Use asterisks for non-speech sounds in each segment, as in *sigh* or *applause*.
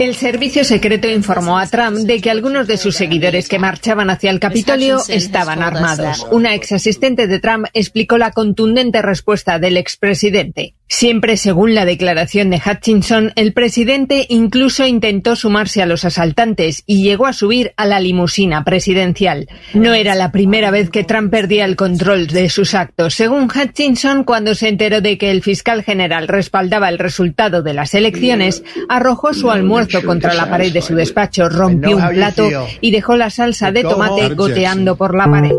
El servicio secreto informó a Trump de que algunos de sus seguidores que marchaban hacia el Capitolio estaban armados. Una ex asistente de Trump explicó la contundente respuesta del expresidente. Siempre según la declaración de Hutchinson, el presidente incluso intentó sumarse a los asaltantes y llegó a subir a la limusina presidencial. No era la primera vez que Trump perdía el control de sus actos. Según Hutchinson, cuando se enteró de que el fiscal general respaldaba el resultado de las elecciones, arrojó su almuerzo contra la pared de su despacho, rompió un plato y dejó la salsa de tomate goteando por la pared.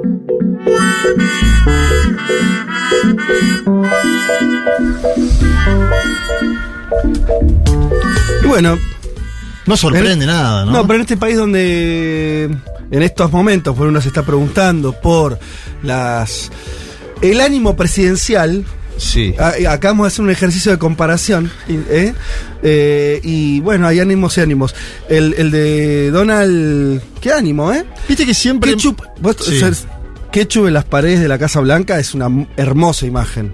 Y bueno, No sorprende nada, ¿no? no, pero en este país donde en estos momentos pues uno se está preguntando por las el ánimo presidencial, Sí. a- acabamos de hacer un ejercicio de comparación, ¿eh? Eh, y bueno, hay ánimos y ánimos. El, el de Donald, qué ánimo, ¿eh? Viste que siempre. Ketchup, vos- Sí. o sea, es- ketchup en las paredes de la Casa Blanca es una hermosa imagen.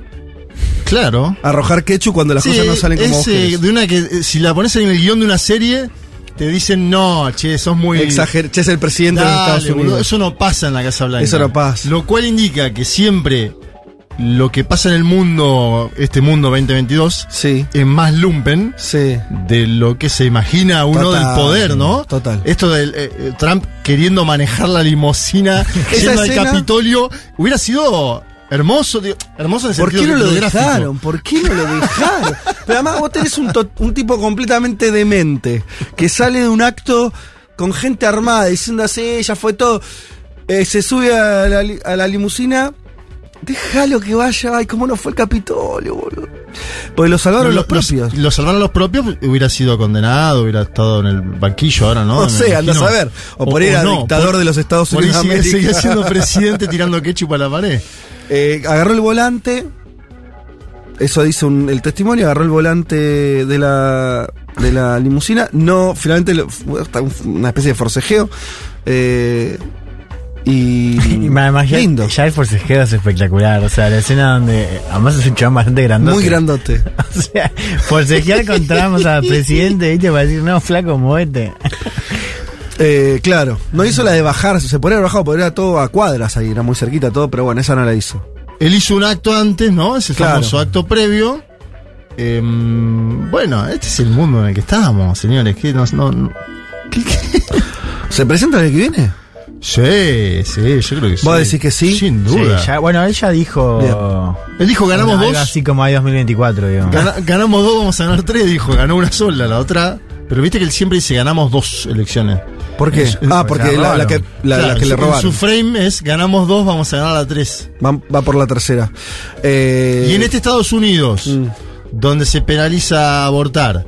Claro. Arrojar ketchup cuando las Sí, cosas no salen como es, eh, de una que eh, si la pones en el guion de una serie, te dicen, no, che, sos muy. Exager, che, es el presidente de los Dale, Estados boludo, Unidos. eso no pasa en la Casa Blanca. Eso no pasa. Lo cual indica que siempre lo que pasa en el mundo, este mundo 2022, Sí, es más lumpen sí. de lo que se imagina uno Total, del poder, ¿no? total. Esto de eh, Trump queriendo manejar la limosina *laughs* yendo al Capitolio hubiera sido hermoso, digo, hermoso en el ¿Por qué no lo dejaron? ¿Por qué no lo dejaron? Pero además vos tenés un, tipo completamente demente que sale de un acto con gente armada diciendo así, ya fue todo. Eh, se sube a la, li- a la limusina. Déjalo que vaya, ay, cómo no fue el Capitolio, boludo. Porque lo salvaron los, propios. Lo salvaron los propios, hubiera sido condenado, hubiera estado en el banquillo ahora, ¿no? No sé, imagino. a ver. O por ahí era dictador de los Estados por Unidos de sigue, siendo presidente *laughs* tirando ketchup a la pared. Eh, agarró el volante. Eso dice un- el testimonio. Agarró el volante de la, de la limusina. No, finalmente, lo- una especie de forcejeo. Eh, y. *laughs* Y imagino, lindo. ya el forcejeo es espectacular. O sea, la escena donde. Además es un chabón bastante grandote. Muy grandote. *laughs* O sea, forcejear contra al presidente, ¿viste? Para decir, no, flaco, movete. *laughs* Eh, claro. No hizo la de bajar. Se haber bajado, porque era todo a cuadras ahí. Era muy cerquita todo, pero bueno, esa no la hizo. Él hizo un acto antes, ¿no? Ese Claro. famoso acto previo. Em, bueno, este es el mundo en el que estamos, señores. ¿Qué nos- no, no- ¿qué- qué? ¿Se presenta el que viene? Sí, sí, yo creo que sí. ¿Vos decís que sí? Sin duda. Sí, ya- bueno, él ya dijo. Bien. Él dijo ganamos dos. así como hay 2024, digamos. Gana- ganamos dos, vamos a ganar tres, dijo. Ganó una sola, la otra. Pero viste que él siempre dice ganamos dos elecciones. ¿Por qué? Es- ah, porque la que, la, que le su- robaron. Su frame es ganamos dos, vamos a ganar la tres. Va, va por la tercera. Eh, Y en este Estados Unidos, Mm. donde se penaliza abortar,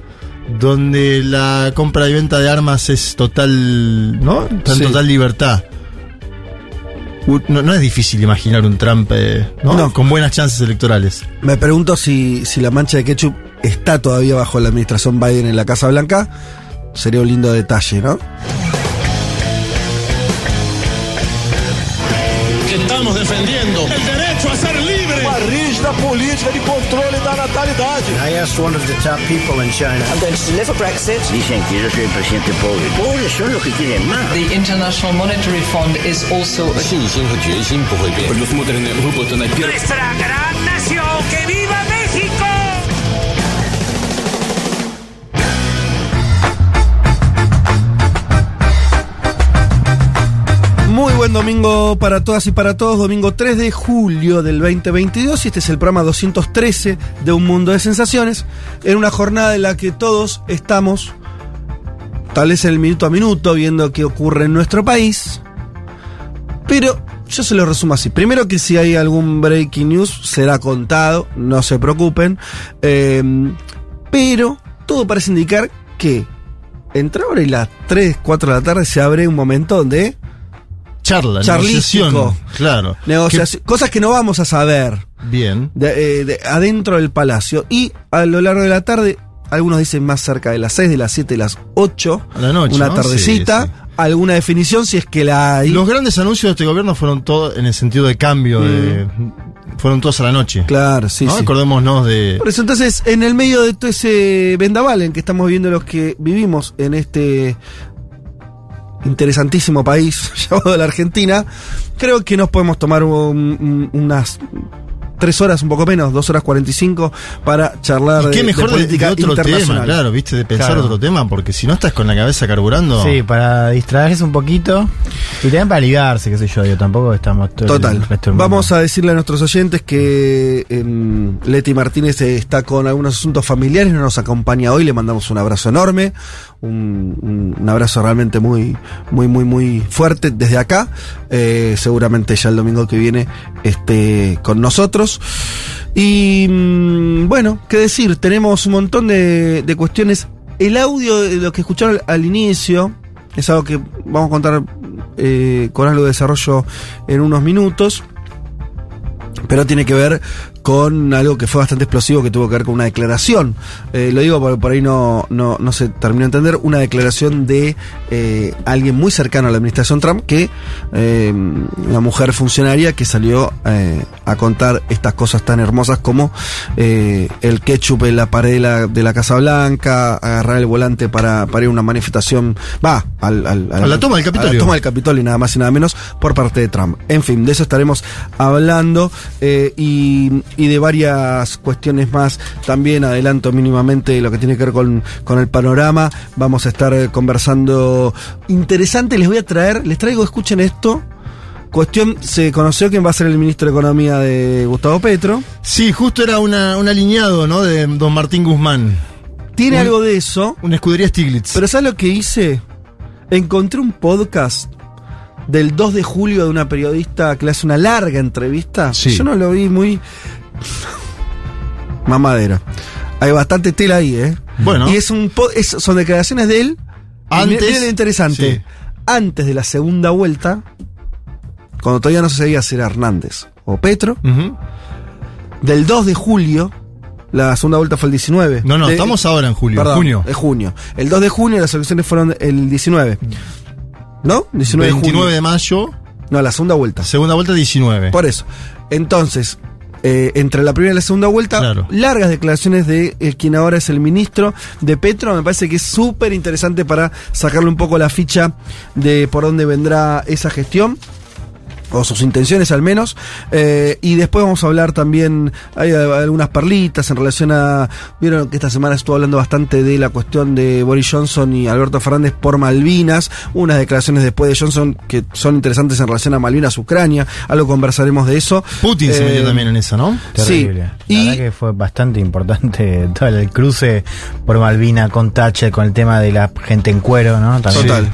donde la compra y venta de armas es total, ¿no? Está en Sí. total libertad. No, no es difícil imaginar un Trump eh, ¿no? No. con buenas chances electorales. Me pregunto si, si la mancha de ketchup está todavía bajo la administración Biden en la Casa Blanca. Sería un lindo detalle, ¿no? que estamos defendiendo el derecho a ser libre. Uma rígida política de controle da natalidade. I asked one of the top people in China. I'm going to deliver Brexit. Dicen que yo soy el presidente pobre. Pobres son los que quieren más. The International Monetary Fund is also a Nuestra gran nación, que viva buen domingo para todas y para todos. Domingo 3 de julio del 2022. Y este es el programa 213 de Un Mundo de Sensaciones. En una jornada en la que todos estamos, tal vez en el minuto a minuto, viendo qué ocurre en nuestro país. Pero yo se lo resumo así. Primero que si hay algún breaking news será contado, no se preocupen. Eh, pero todo parece indicar que entre ahora y las 3, 4 de la tarde se abre un momento donde Charla, negociación. Claro. negociación, cosas que no vamos a saber bien. de, eh, de- adentro del palacio. Y a lo largo de la tarde algunos dicen más cerca de las 6, de las 7, de las 8. A la noche, Una ¿no? tardecita. Sí, sí. Alguna definición si es que la hay. Los grandes anuncios de este gobierno fueron todos en el sentido de cambio, de, fueron todos a la noche. Claro, sí, ¿no? sí. Acordémonos de. Por eso entonces, en el medio de todo ese vendaval en que estamos viviendo los que vivimos en este interesantísimo país *laughs* llamado la Argentina, creo que nos podemos tomar un- un- unas tres horas, un poco menos, dos horas cuarenta y cinco, para charlar Y de, qué mejor de de, política de otro tema, internacional. claro, viste, de pensar Claro. otro tema, porque si no estás con la cabeza carburando. Sí, para distraerse un poquito. Y también para ligarse, qué sé yo, yo tampoco estamos todo el Total. resto del mundo. Vamos a decirle a nuestros oyentes que em, Leti Martínez está con algunos asuntos familiares, no nos acompaña hoy, le mandamos un abrazo enorme, un, un- un abrazo realmente muy, muy, muy, muy fuerte desde acá. Eh, seguramente ya el domingo que viene esté con nosotros. Y mm, bueno, qué decir, tenemos un montón de, cuestiones. El audio de lo que escucharon al, al inicio es algo que vamos a contar eh, con algo de desarrollo en unos minutos. Pero tiene que ver con algo que fue bastante explosivo, que tuvo que ver con una declaración. Eh, lo digo porque por ahí no, no, no se terminó de entender. Una declaración de eh, alguien muy cercano a la administración Trump, que eh, una mujer funcionaria que salió eh, a contar estas cosas tan hermosas como el ketchup en la pared de la, de la Casa Blanca, agarrar el volante para, para ir a una manifestación, va, al, al- A la toma del a la Capitolio. toma del Capitolio, nada más y nada menos, por parte de Trump. En fin, de eso estaremos hablando y, y de varias cuestiones más. También adelanto mínimamente lo que tiene que ver con, con el panorama. Vamos a estar eh, conversando interesante. Les voy a traer, les traigo, escuchen esto. Cuestión, se conoció quién va a ser el ministro de Economía de Gustavo Petro. Sí, justo era una, un alineado, ¿no? De don Martín Guzmán. Tiene Un- algo de eso. Una escudería Stiglitz. Pero ¿sabes lo que hice? Encontré un podcast del 2 de julio de una periodista que le hace una larga entrevista. Sí. Yo no lo vi muy mamadera. Hay bastante tela ahí, ¿eh? Bueno. Y es un po- es- son declaraciones de él. Antes- miren lo interesante. sí. Antes de la segunda vuelta, cuando todavía no se sabía si era Hernández o Petro, del 2 de julio, la segunda vuelta fue el 19. No, no, De- estamos ahora en julio. Perdón, junio. Es junio. El 2 de junio las elecciones fueron el 19. ¿No? 19 29 de de mayo, No, la segunda vuelta. segunda vuelta 19. Por eso. Entonces, eh, entre la primera y la segunda vuelta, Claro. largas declaraciones de eh, quien ahora es el ministro de Petro. Me parece que es súper interesante para sacarle un poco la ficha de por dónde vendrá esa gestión. O sus intenciones al menos. Eh, y después vamos a hablar también, hay eh, algunas perlitas en relación a... Vieron que esta semana estuvo hablando bastante de la cuestión de Boris Johnson y Alberto Fernández por Malvinas. Unas declaraciones después de Johnson que son interesantes en relación a Malvinas, Ucrania. Algo conversaremos de eso. Putin se Eh, metió también en esa, ¿no? Terrible. Sí. La Y- verdad que fue bastante importante *laughs* todo el cruce por Malvina con Thatcher, con el tema de la gente en cuero, ¿no? También. Total.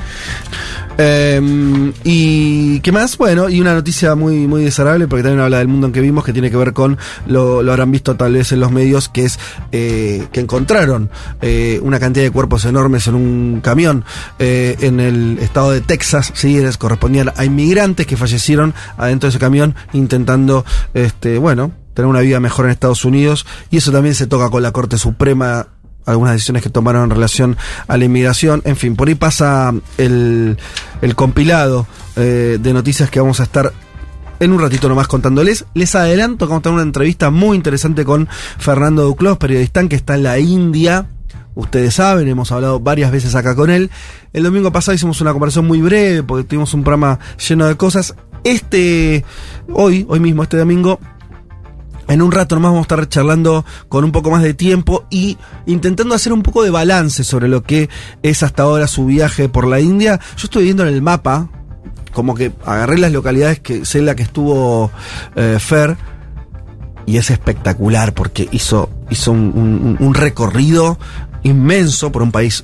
Eh, y qué más, bueno, y una noticia muy, muy desagradable, porque también habla del mundo en que vimos, que tiene que ver con, lo, lo habrán visto tal vez en los medios, que es eh, que encontraron eh, una cantidad de cuerpos enormes en un camión eh, en el estado de Texas, sí, les correspondían a inmigrantes que fallecieron adentro de ese camión intentando, este, bueno, tener una vida mejor en Estados Unidos, y eso también se toca con la Corte Suprema algunas decisiones que tomaron en relación a la inmigración. En fin, por ahí pasa el, el compilado eh, de noticias que vamos a estar en un ratito nomás contándoles. Les adelanto que vamos a tener una entrevista muy interesante con Fernando Duclos, periodista que está en la India. Ustedes saben, hemos hablado varias veces acá con él. El domingo pasado hicimos una conversación muy breve porque tuvimos un programa lleno de cosas. Este, hoy, hoy mismo, este domingo, en un rato nomás vamos a estar charlando con un poco más de tiempo y intentando hacer un poco de balance sobre lo que es hasta ahora su viaje por la India. Yo estoy viendo en el mapa, como que agarré las localidades que sé la que estuvo eh, Fer y es espectacular porque hizo, hizo un, un- un recorrido inmenso por un país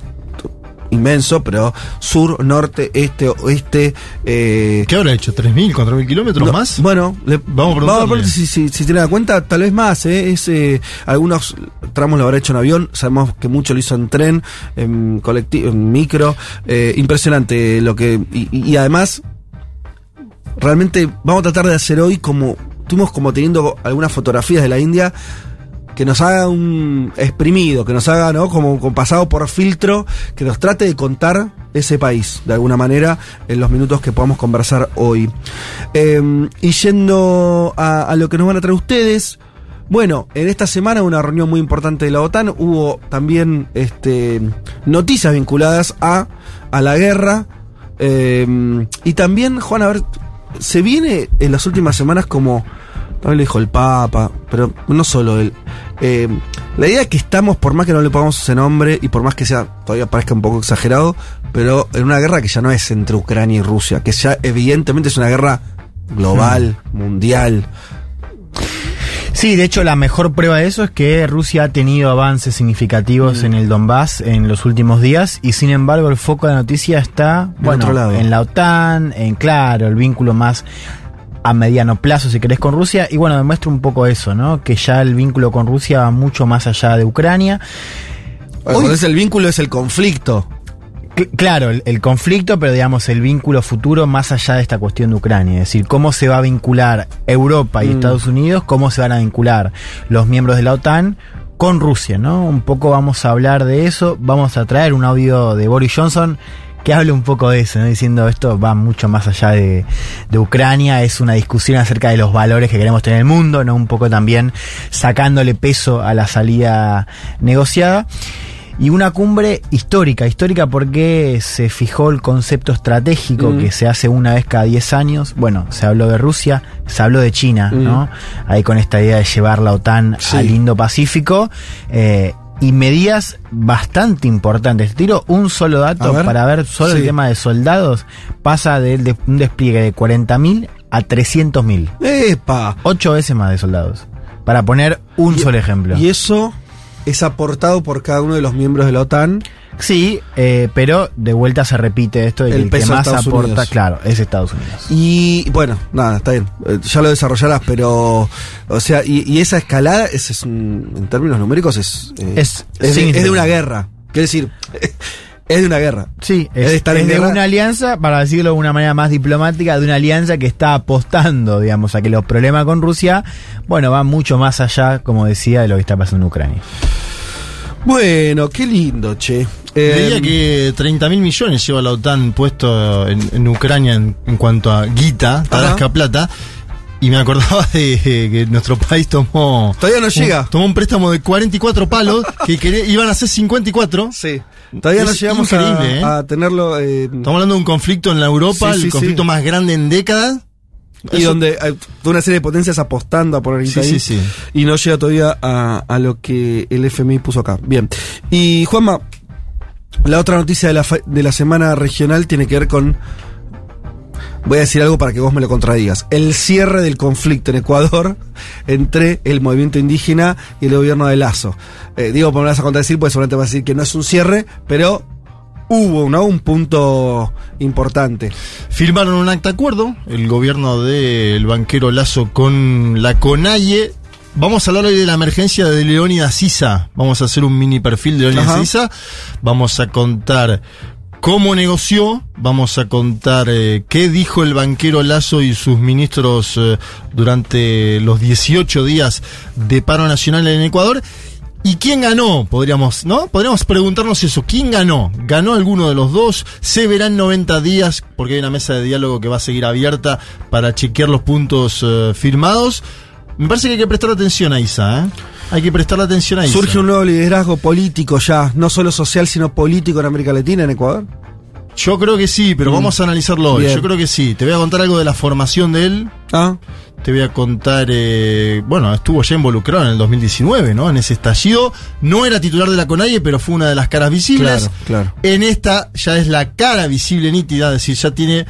inmenso, pero sur, norte, este, oeste. Eh, ¿Qué habrá hecho? ¿3.000, 4.000 kilómetros no, más? Bueno, le- Vamos a preguntarle. ver si, si, si tiene en cuenta, tal vez más, ¿eh? Es, eh, algunos tramos lo habrá hecho en avión, sabemos que mucho lo hizo en tren, en colectivo, en micro, eh, impresionante lo que, y, y- y además, realmente vamos a tratar de hacer hoy como, estuvimos como teniendo algunas fotografías de la India, que nos haga un exprimido, que nos haga, ¿no? Como, como pasado por filtro, que nos trate de contar ese país, de alguna manera, en los minutos que podamos conversar hoy. Eh, y yendo a, a lo que nos van a traer ustedes, bueno, en esta semana una reunión muy importante de la OTAN, hubo también este, noticias vinculadas a, a la guerra. eh, y también, Juan, a ver, se viene en las últimas semanas como, también lo dijo el Papa, pero no solo él. eh, la idea es que estamos, por más que no le pongamos ese nombre y por más que sea, todavía parezca un poco exagerado, pero en una guerra que ya no es entre Ucrania y Rusia, que ya evidentemente es una guerra global, mundial. Sí, de hecho la mejor prueba de eso es que Rusia ha tenido avances significativos en el Donbass en los últimos días y sin embargo el foco de la noticia está bueno, en la OTAN, en claro, el vínculo más a mediano plazo, si querés, con Rusia. Y bueno, demuestra un poco eso, ¿no? Que ya el vínculo con Rusia va mucho más allá de Ucrania. Entonces el vínculo es el conflicto. Cl- Claro, el, el conflicto, pero digamos el vínculo futuro más allá de esta cuestión de Ucrania. Es decir, cómo se va a vincular Europa y Mm. Estados Unidos, cómo se van a vincular los miembros de la OTAN con Rusia, ¿no? Un poco vamos a hablar de eso. Vamos a traer un audio de Boris Johnson que hable un poco de eso, ¿no? diciendo esto va mucho más allá de, de Ucrania, es una discusión acerca de los valores que queremos tener en el mundo, ¿no? Un poco también sacándole peso a la salida negociada. Y una cumbre histórica, histórica porque se fijó el concepto estratégico Mm. que se hace una vez cada 10 años. Bueno, se habló de Rusia, se habló de China, Mm. ¿no? Ahí con esta idea de llevar la OTAN Sí. al Indo-Pacífico. eh, y medidas bastante importantes. Te tiro un solo dato ver. para ver solo el tema de soldados. Pasa de, de un despliegue de 40.000 a 300.000. ¡Epa! Ocho veces más de soldados. Para poner un solo ejemplo. Y eso es aportado por cada uno de los miembros de la OTAN. Sí, eh, pero de vuelta se repite esto de que El el, que peso de más Estados aporta, Unidos. claro, es Estados Unidos. Y bueno, nada, está bien. Eh, Ya lo desarrollarás, pero. O sea, y, y esa escalada, es, es un- en términos numéricos, es. eh, Es es, de, es de significativo. una guerra. Quiero decir, *laughs* es de una guerra. Sí, Es es, de estar en es de guerra. una alianza, para decirlo de una manera más diplomática, de una alianza que está apostando, digamos, a que los problemas con Rusia, bueno, van mucho más allá, como decía, de lo que está pasando en Ucrania. Bueno, qué lindo, che. Eh, Veía que 30 mil millones lleva la OTAN puesto en, en Ucrania en, en cuanto a guita, tarasca plata. Y me acordaba de eh, que nuestro país tomó. Todavía no un- llega. tomó un préstamo de 44 palos que iban a ser 54. Sí. Todavía no llegamos increíble, ¿eh? a, a tenerlo. eh, Estamos hablando de un conflicto en la Europa, Sí, sí, el conflicto sí. más grande en décadas. y Eso- donde hay toda una serie de potencias apostando a poner Sí, ahí, sí, sí. Y no llega todavía a, a lo que el FMI puso acá. Bien. Y Juanma, la otra noticia de la, de la semana regional tiene que ver con. Voy a decir algo para que vos me lo contradigas. El cierre del conflicto en Ecuador *laughs* entre el movimiento indígena y el gobierno de Lazo. Eh, digo, por me vas a contradecir, pues seguramente vas a decir que no es un cierre, pero hubo. Un punto importante. Firmaron un acta acuerdo, el gobierno del banquero Lazo con la CONAIE. Vamos a hablar hoy de la emergencia de Leónidas Sisa. Vamos a hacer un mini perfil de Leónidas. Sisa. Vamos a contar cómo negoció. Vamos a contar eh, qué dijo el banquero Lazo y sus ministros eh, durante los 18 días de paro nacional en Ecuador. ¿Y quién ganó? Podríamos, ¿no? Podríamos preguntarnos eso. ¿Quién ganó? ¿Ganó alguno de los dos? ¿Se verán 90 días? Porque hay una mesa de diálogo que va a seguir abierta para chequear los puntos eh, firmados. Me parece que hay que prestar atención a Isa, ¿eh? Hay que prestarle atención a Isa. Surge un nuevo liderazgo político ya, no solo social, sino político en América Latina, en Ecuador. Yo creo que sí, pero Mm. vamos a analizarlo hoy. Bien. Yo creo que sí. Te voy a contar algo de la formación de él. Ah, Te voy a contar, eh, bueno, estuvo ya involucrado en el 2019, ¿no? En ese estallido. No era titular de la CONAIE, pero fue una de las caras visibles. Claro, claro. En esta ya es la cara visible nítida, es decir, ya tiene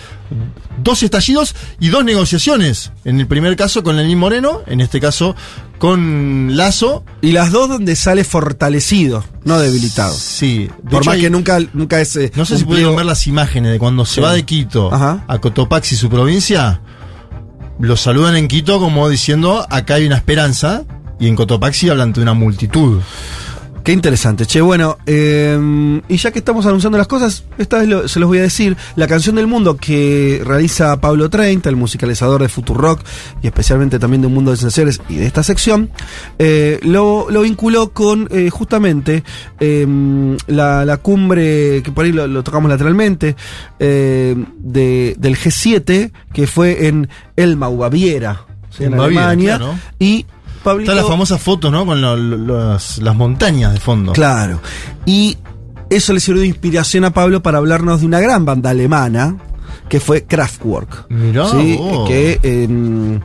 dos estallidos y dos negociaciones. En el primer caso con Lenín Moreno, en este caso con Lazo. y las dos donde sale fortalecido, no debilitado. Sí. de Por hecho, más hay- que nunca, nunca es. eh, No sé si pudieron ver las imágenes de cuando se Sí. va de Quito Ajá. a Cotopaxi, su provincia. Lo saludan en Quito como diciendo, acá hay una esperanza. Y en Cotopaxi hablan de una multitud. Qué interesante, che. Bueno, eh, y ya que estamos anunciando las cosas, esta vez lo- se los voy a decir. La canción del mundo que realiza Pablo 30, el musicalizador de Futurock y especialmente también de Un Mundo de Sensaciones y de esta sección, eh, lo, lo vinculó con eh, justamente eh, la, la cumbre, que por ahí lo, lo tocamos lateralmente, eh, de- del G7, que fue en Elmau, Baviera, ¿sí? en, En Baviera, Alemania. claro. Y Pablito, Está la famosa foto, ¿no? Con lo- lo- las, las montañas de fondo. Claro. Y eso le sirvió de inspiración a Pablo para hablarnos de una gran banda alemana que fue Kraftwerk. Mirá ¿sí? Que, em,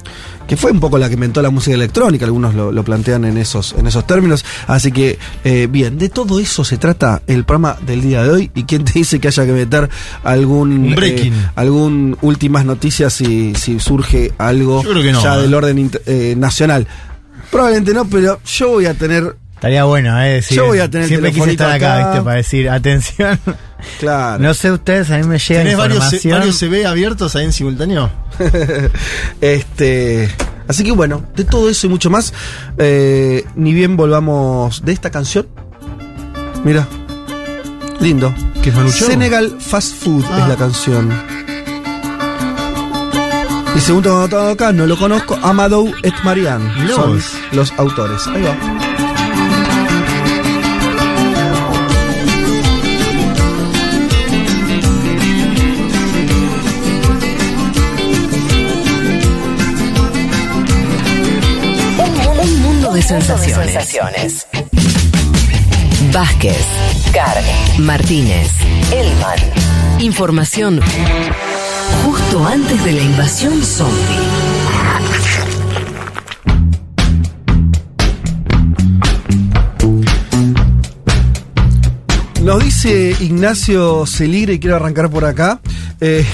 que fue un poco la que inventó la música electrónica, algunos lo, lo plantean en esos, en esos términos. Así que, eh, bien, de todo eso se trata el programa del día de hoy. ¿Y quién te dice que haya que meter algún, Un breaking. eh, algún últimas noticias si, si surge algo no, ya ¿eh? del orden inter- eh, nacional? Probablemente no, pero yo voy a tener Estaría bueno, ¿eh? Decir, Yo voy a tener el Siempre quise estar acá, acá. ¿viste? Para decir, atención. Claro. No sé ustedes, a mí me llega ¿Tenés varios, información. varios CV abiertos ahí en simultáneo? *laughs* este. Así que bueno, de todo eso y mucho más. eh, ni bien volvamos de esta canción. Mira. Lindo. ¿Qué es? Senegal Fast Food Ah. es la canción. Y segundo anotado acá, no lo conozco, Amadou et Marianne. Mirá Son los autores. Ahí va. Un mundo de sensaciones. Vázquez, Carg, Martínez, Elman. Información justo antes de la invasión zombie. Nos dice Ignacio Celigre, y quiero arrancar por acá. eh,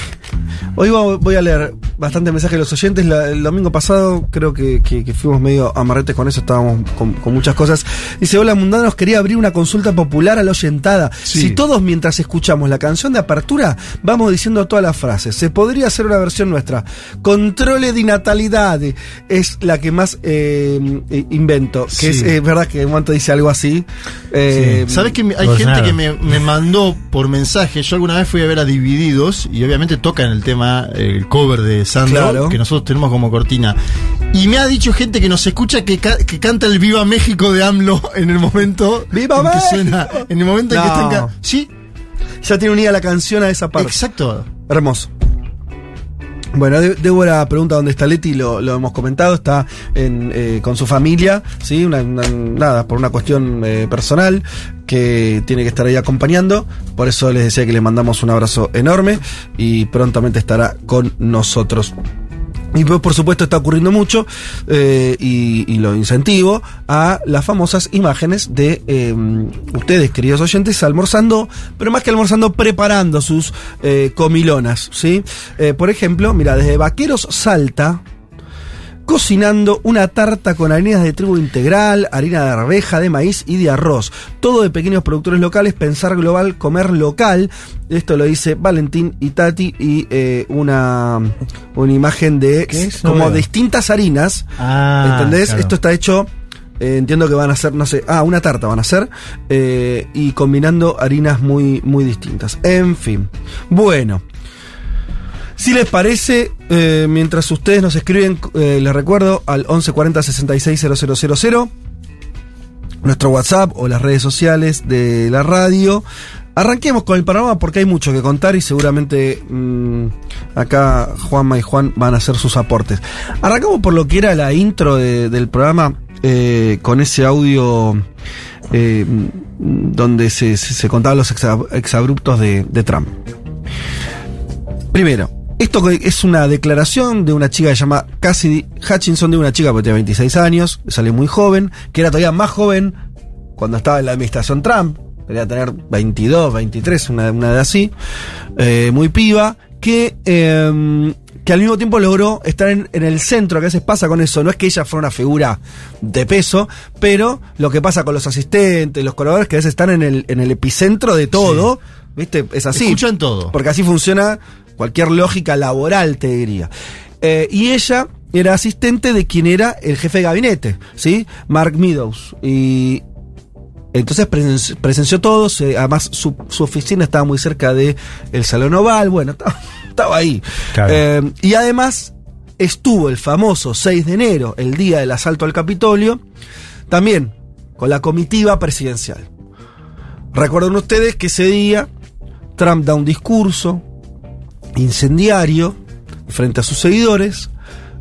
hoy voy a leer bastante mensajes de los oyentes. La- el domingo pasado creo que, que- que fuimos medio amarretes con eso, estábamos con, con muchas cosas. Dice, hola mundanos, quería abrir una consulta popular a la oyentada. Sí. Si todos mientras escuchamos la canción de apertura vamos diciendo todas las frases, se podría hacer una versión nuestra. Controle de natalidad es la que más eh, invento, que Sí. es eh, verdad que en momento dice algo así. Eh, ¿Sabes que hay gente que me, me mandó por mensaje? Yo alguna vez fui a ver a Divididos y obviamente tocan el tema, el cover de Sandro, Claro. que nosotros tenemos como cortina. Y me ha dicho gente que nos escucha que, ca- que canta el Viva México de AMLO *laughs* en el momento ¡Viva en que México! suena. En el momento en que están. Sí, Ya tiene unida la canción a esa parte. exacto. Hermoso. Bueno, De- Débora pregunta dónde está Leti, lo, lo hemos comentado, está eh, con su familia, ¿sí? Una- nada, por una cuestión eh, personal que tiene que estar ahí acompañando. Por eso les decía que le mandamos un abrazo enorme y prontamente estará con nosotros. Y pues, por supuesto está ocurriendo mucho eh, y, lo incentivo a las famosas imágenes de eh, ustedes, queridos oyentes, almorzando, pero más que almorzando, preparando sus eh, comilonas. ¿sí? Eh, por ejemplo, mira, desde Vaqueros Salta, cocinando una tarta con harinas de trigo integral, harina de arveja, de maíz y de arroz. Todo de pequeños productores locales, pensar global, comer local. Esto lo dice Valentín y Tati y eh, una, una imagen de como distintas harinas. Ah, ¿Entendés? claro. Esto está hecho... eh, entiendo que van a hacer, no sé, ah, una tarta van a hacer, eh, y combinando harinas muy, muy distintas. En fin. Bueno. Si les parece, eh, mientras ustedes nos escriben, eh, les recuerdo al 1140 660000, nuestro WhatsApp o las redes sociales de la radio. Arranquemos con el panorama porque hay mucho que contar y seguramente mm, acá Juanma y Juan van a hacer sus aportes. Arrancamos por lo que era la intro de- del programa eh, con ese audio donde se, contaban los exa- exabruptos de Trump. Primero, esto es una declaración de una chica que se llama Cassidy Hutchinson, de una chica que tiene 26 años, que salió muy joven, que era todavía más joven cuando estaba en la administración Trump, quería tener 22, 23, una, una edad así, eh, muy piba, que, eh, que al mismo tiempo logró estar en, en el centro, que a veces pasa con eso, no es que ella fuera una figura de peso, pero lo que pasa con los asistentes, los colaboradores, que a veces están en el, en el epicentro de todo, ¿viste? Es así. Escuchan todo. Porque así funciona cualquier lógica laboral, te diría. Eh, y ella era asistente de quien era el jefe de gabinete, ¿sí? Mark Meadows. Y Entonces presen- presenció todo, se- además su, su oficina estaba muy cerca de el Salón Oval, bueno, *laughs* estaba, estaba ahí. Claro. Eh, y además estuvo el famoso 6 de enero, el día del asalto al Capitolio, también con la comitiva presidencial. Recuerden ustedes que ese día Trump da un discurso incendiario frente a sus seguidores,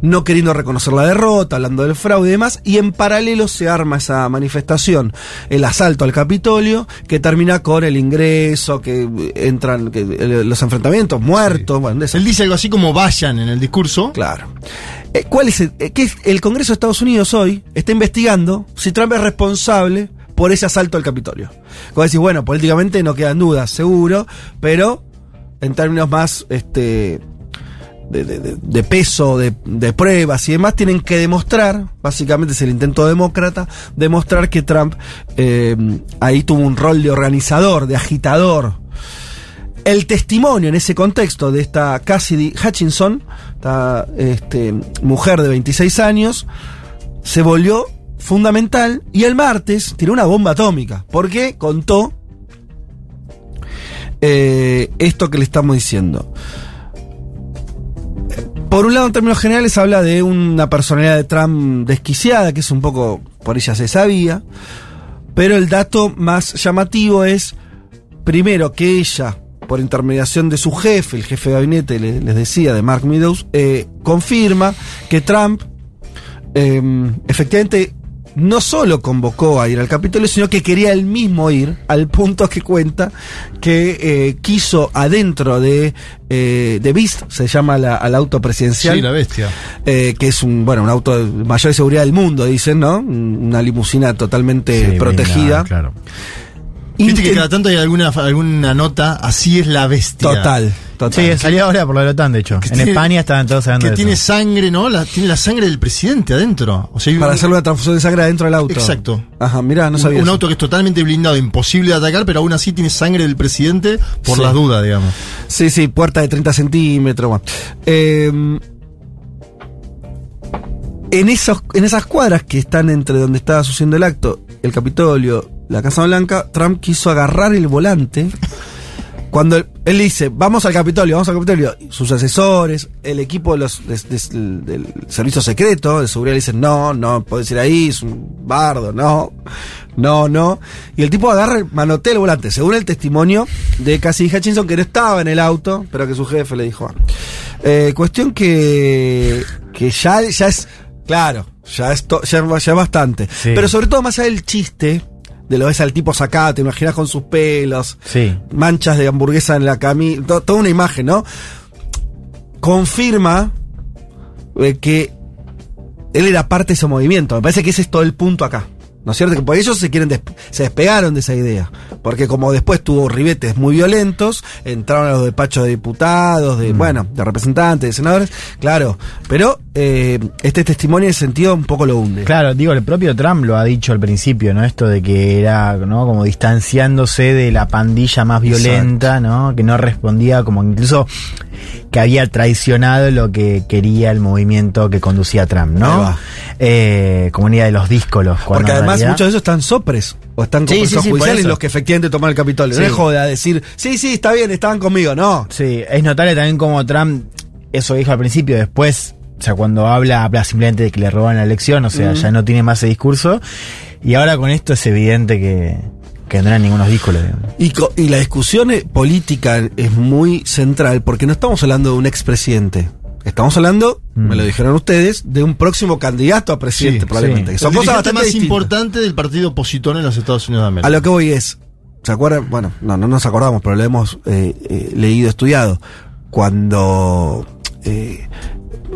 no queriendo reconocer la derrota, hablando del fraude y demás, y en paralelo se arma esa manifestación, el asalto al Capitolio, que termina con el ingreso, que entran que, los enfrentamientos, muertos, bueno, de esas Él dice algo así como vayan en el discurso. Claro. Eh, ¿Cuál es el, eh, qué es- el Congreso de Estados Unidos hoy está investigando si Trump es responsable por ese asalto al Capitolio? Como decís, bueno, políticamente no quedan dudas, seguro, pero en términos más este de, peso, de, de pruebas y demás, tienen que demostrar, básicamente es el intento demócrata, demostrar que Trump eh, ahí tuvo un rol de organizador, de agitador, el testimonio en ese contexto de esta Cassidy Hutchinson, esta este, mujer de 26 años, se volvió fundamental y el martes tiró una bomba atómica, porque contó eh, esto que le estamos diciendo. Por un lado, en términos generales, habla de una personalidad de Trump desquiciada, que es un poco, por ella se sabía, pero el dato más llamativo es, primero, que ella, por intermediación de su jefe, el jefe de gabinete, le- les decía, de Mark Meadows, eh, confirma que Trump eh, efectivamente no solo convocó a ir al Capitolio, sino que quería él mismo ir, al punto que cuenta que eh, quiso adentro de, eh, de Beast, se llama la, al auto presidencial. Sí, la bestia. eh, que es un, bueno, un auto de mayor seguridad del mundo, dicen, ¿no? Una limusina totalmente Sí, protegida. claro. Viste que cada tanto hay alguna, alguna nota, así es la bestia. Total, total. Sí, salió ahora por lo de la OTAN, de hecho. Que En tiene- España estaban todos hablando Que de tiene eso. sangre, ¿no? La, tiene la sangre del presidente adentro. O sea, Para un- hacerle una transfusión de sangre adentro del auto. Exacto. Ajá, mirá, no un, sabía. un eso. auto que es totalmente blindado, imposible de atacar, pero aún así tiene sangre del presidente por Sí. las dudas, digamos. Sí, sí, puerta de 30 centímetros. bueno. Eh, en, esos, en esas cuadras que están entre donde estaba sucediendo el acto, el Capitolio, la Casa Blanca, Trump quiso agarrar el volante. Cuando él, él dice, vamos al Capitolio, vamos al Capitolio, sus asesores, el equipo de los, de- de- del servicio secreto, de seguridad, le dicen, no, no, podés ir ahí, es un bardo, no, no, no. Y el tipo agarra, manotea el volante, según el testimonio de Cassidy Hutchinson, que no estaba en el auto, pero que su jefe le dijo. ah. Eh, cuestión que, que ya, ya es, claro, ya es, to- ya, ya es bastante. Sí. Pero sobre todo más allá del chiste, de lo ves al tipo sacado, te imaginas con sus pelos, Sí. manchas de hamburguesa en la camisa, to- toda una imagen, ¿no? Confirma eh, que él era parte de ese movimiento. Me parece que ese es todo el punto acá. ¿No es cierto? Que por ellos se quieren se despegaron de esa idea. Porque como después tuvo ribetes muy violentos, entraron a los despachos de diputados, de, bueno, de representantes, de senadores, claro. Pero eh, este testimonio en ese sentido un poco lo hunde. Claro, digo, el propio Trump lo ha dicho al principio, ¿no? Esto de que era, ¿no? Como distanciándose de la pandilla más violenta, ¿no? Que no respondía, como incluso que había traicionado lo que quería el movimiento que conducía Trump, ¿no? Eh, comunidad de los díscolos. Porque además realidad- muchos de ellos están sopres o están con Sí, sí, sí, judiciales los que efectivamente toman el Capitolio. No es joda decir, sí, sí, está bien, estaban conmigo. No. Sí, es notable también como Trump, eso dijo al principio, después, o sea, cuando habla, habla simplemente de que le roban la elección, o sea, ya no tiene más ese discurso. Y ahora con esto es evidente que, que no eran ningunos digamos. Y, y la discusión política es muy central porque no estamos hablando de un expresidente. Estamos hablando, me lo dijeron ustedes, de un próximo candidato a presidente, Sí, probablemente. sí. Que Son el cosas bastante más distintas. importante del partido opositor en los Estados Unidos de América. A lo que voy es, ¿se acuerdan? Bueno, no, no nos acordamos, pero lo hemos eh, eh, leído, estudiado. Cuando eh,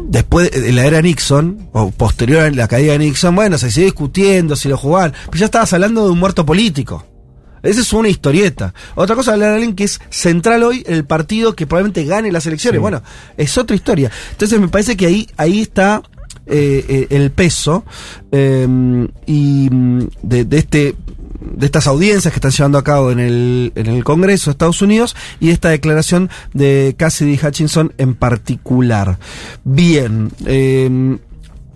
después de la era Nixon, o posterior a la caída de Nixon, bueno, se sigue discutiendo si lo jugaban, pero ya estabas hablando de un muerto político. Esa es una historieta. Otra cosa, hablar de alguien que es central hoy en el partido que probablemente gane las elecciones. Bueno, es otra historia. Entonces me parece que ahí, ahí está eh, eh, el peso eh, y mm, de, de este de estas audiencias que están llevando a cabo en el, en el Congreso de Estados Unidos y esta declaración de Cassidy Hutchinson en particular. Bien, eh,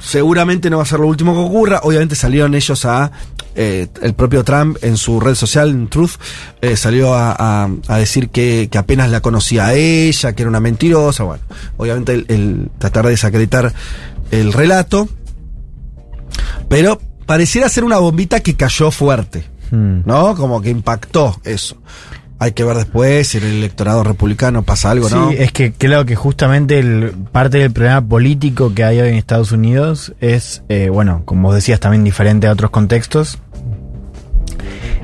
seguramente no va a ser lo último que ocurra. Obviamente salieron ellos a. eh, el propio Trump en su red social, en Truth, eh, salió a, a- a decir que, que apenas la conocía a ella, que era una mentirosa. Bueno, obviamente el, el tratar de desacreditar el relato. Pero pareciera ser una bombita que cayó fuerte, Hmm. ¿no? Como que impactó eso. Hay que ver después si en el electorado republicano pasa algo, Sí, ¿no? es que creo que justamente el- parte del problema político que hay hoy en Estados Unidos es, eh, bueno, como vos decías, también diferente a otros contextos.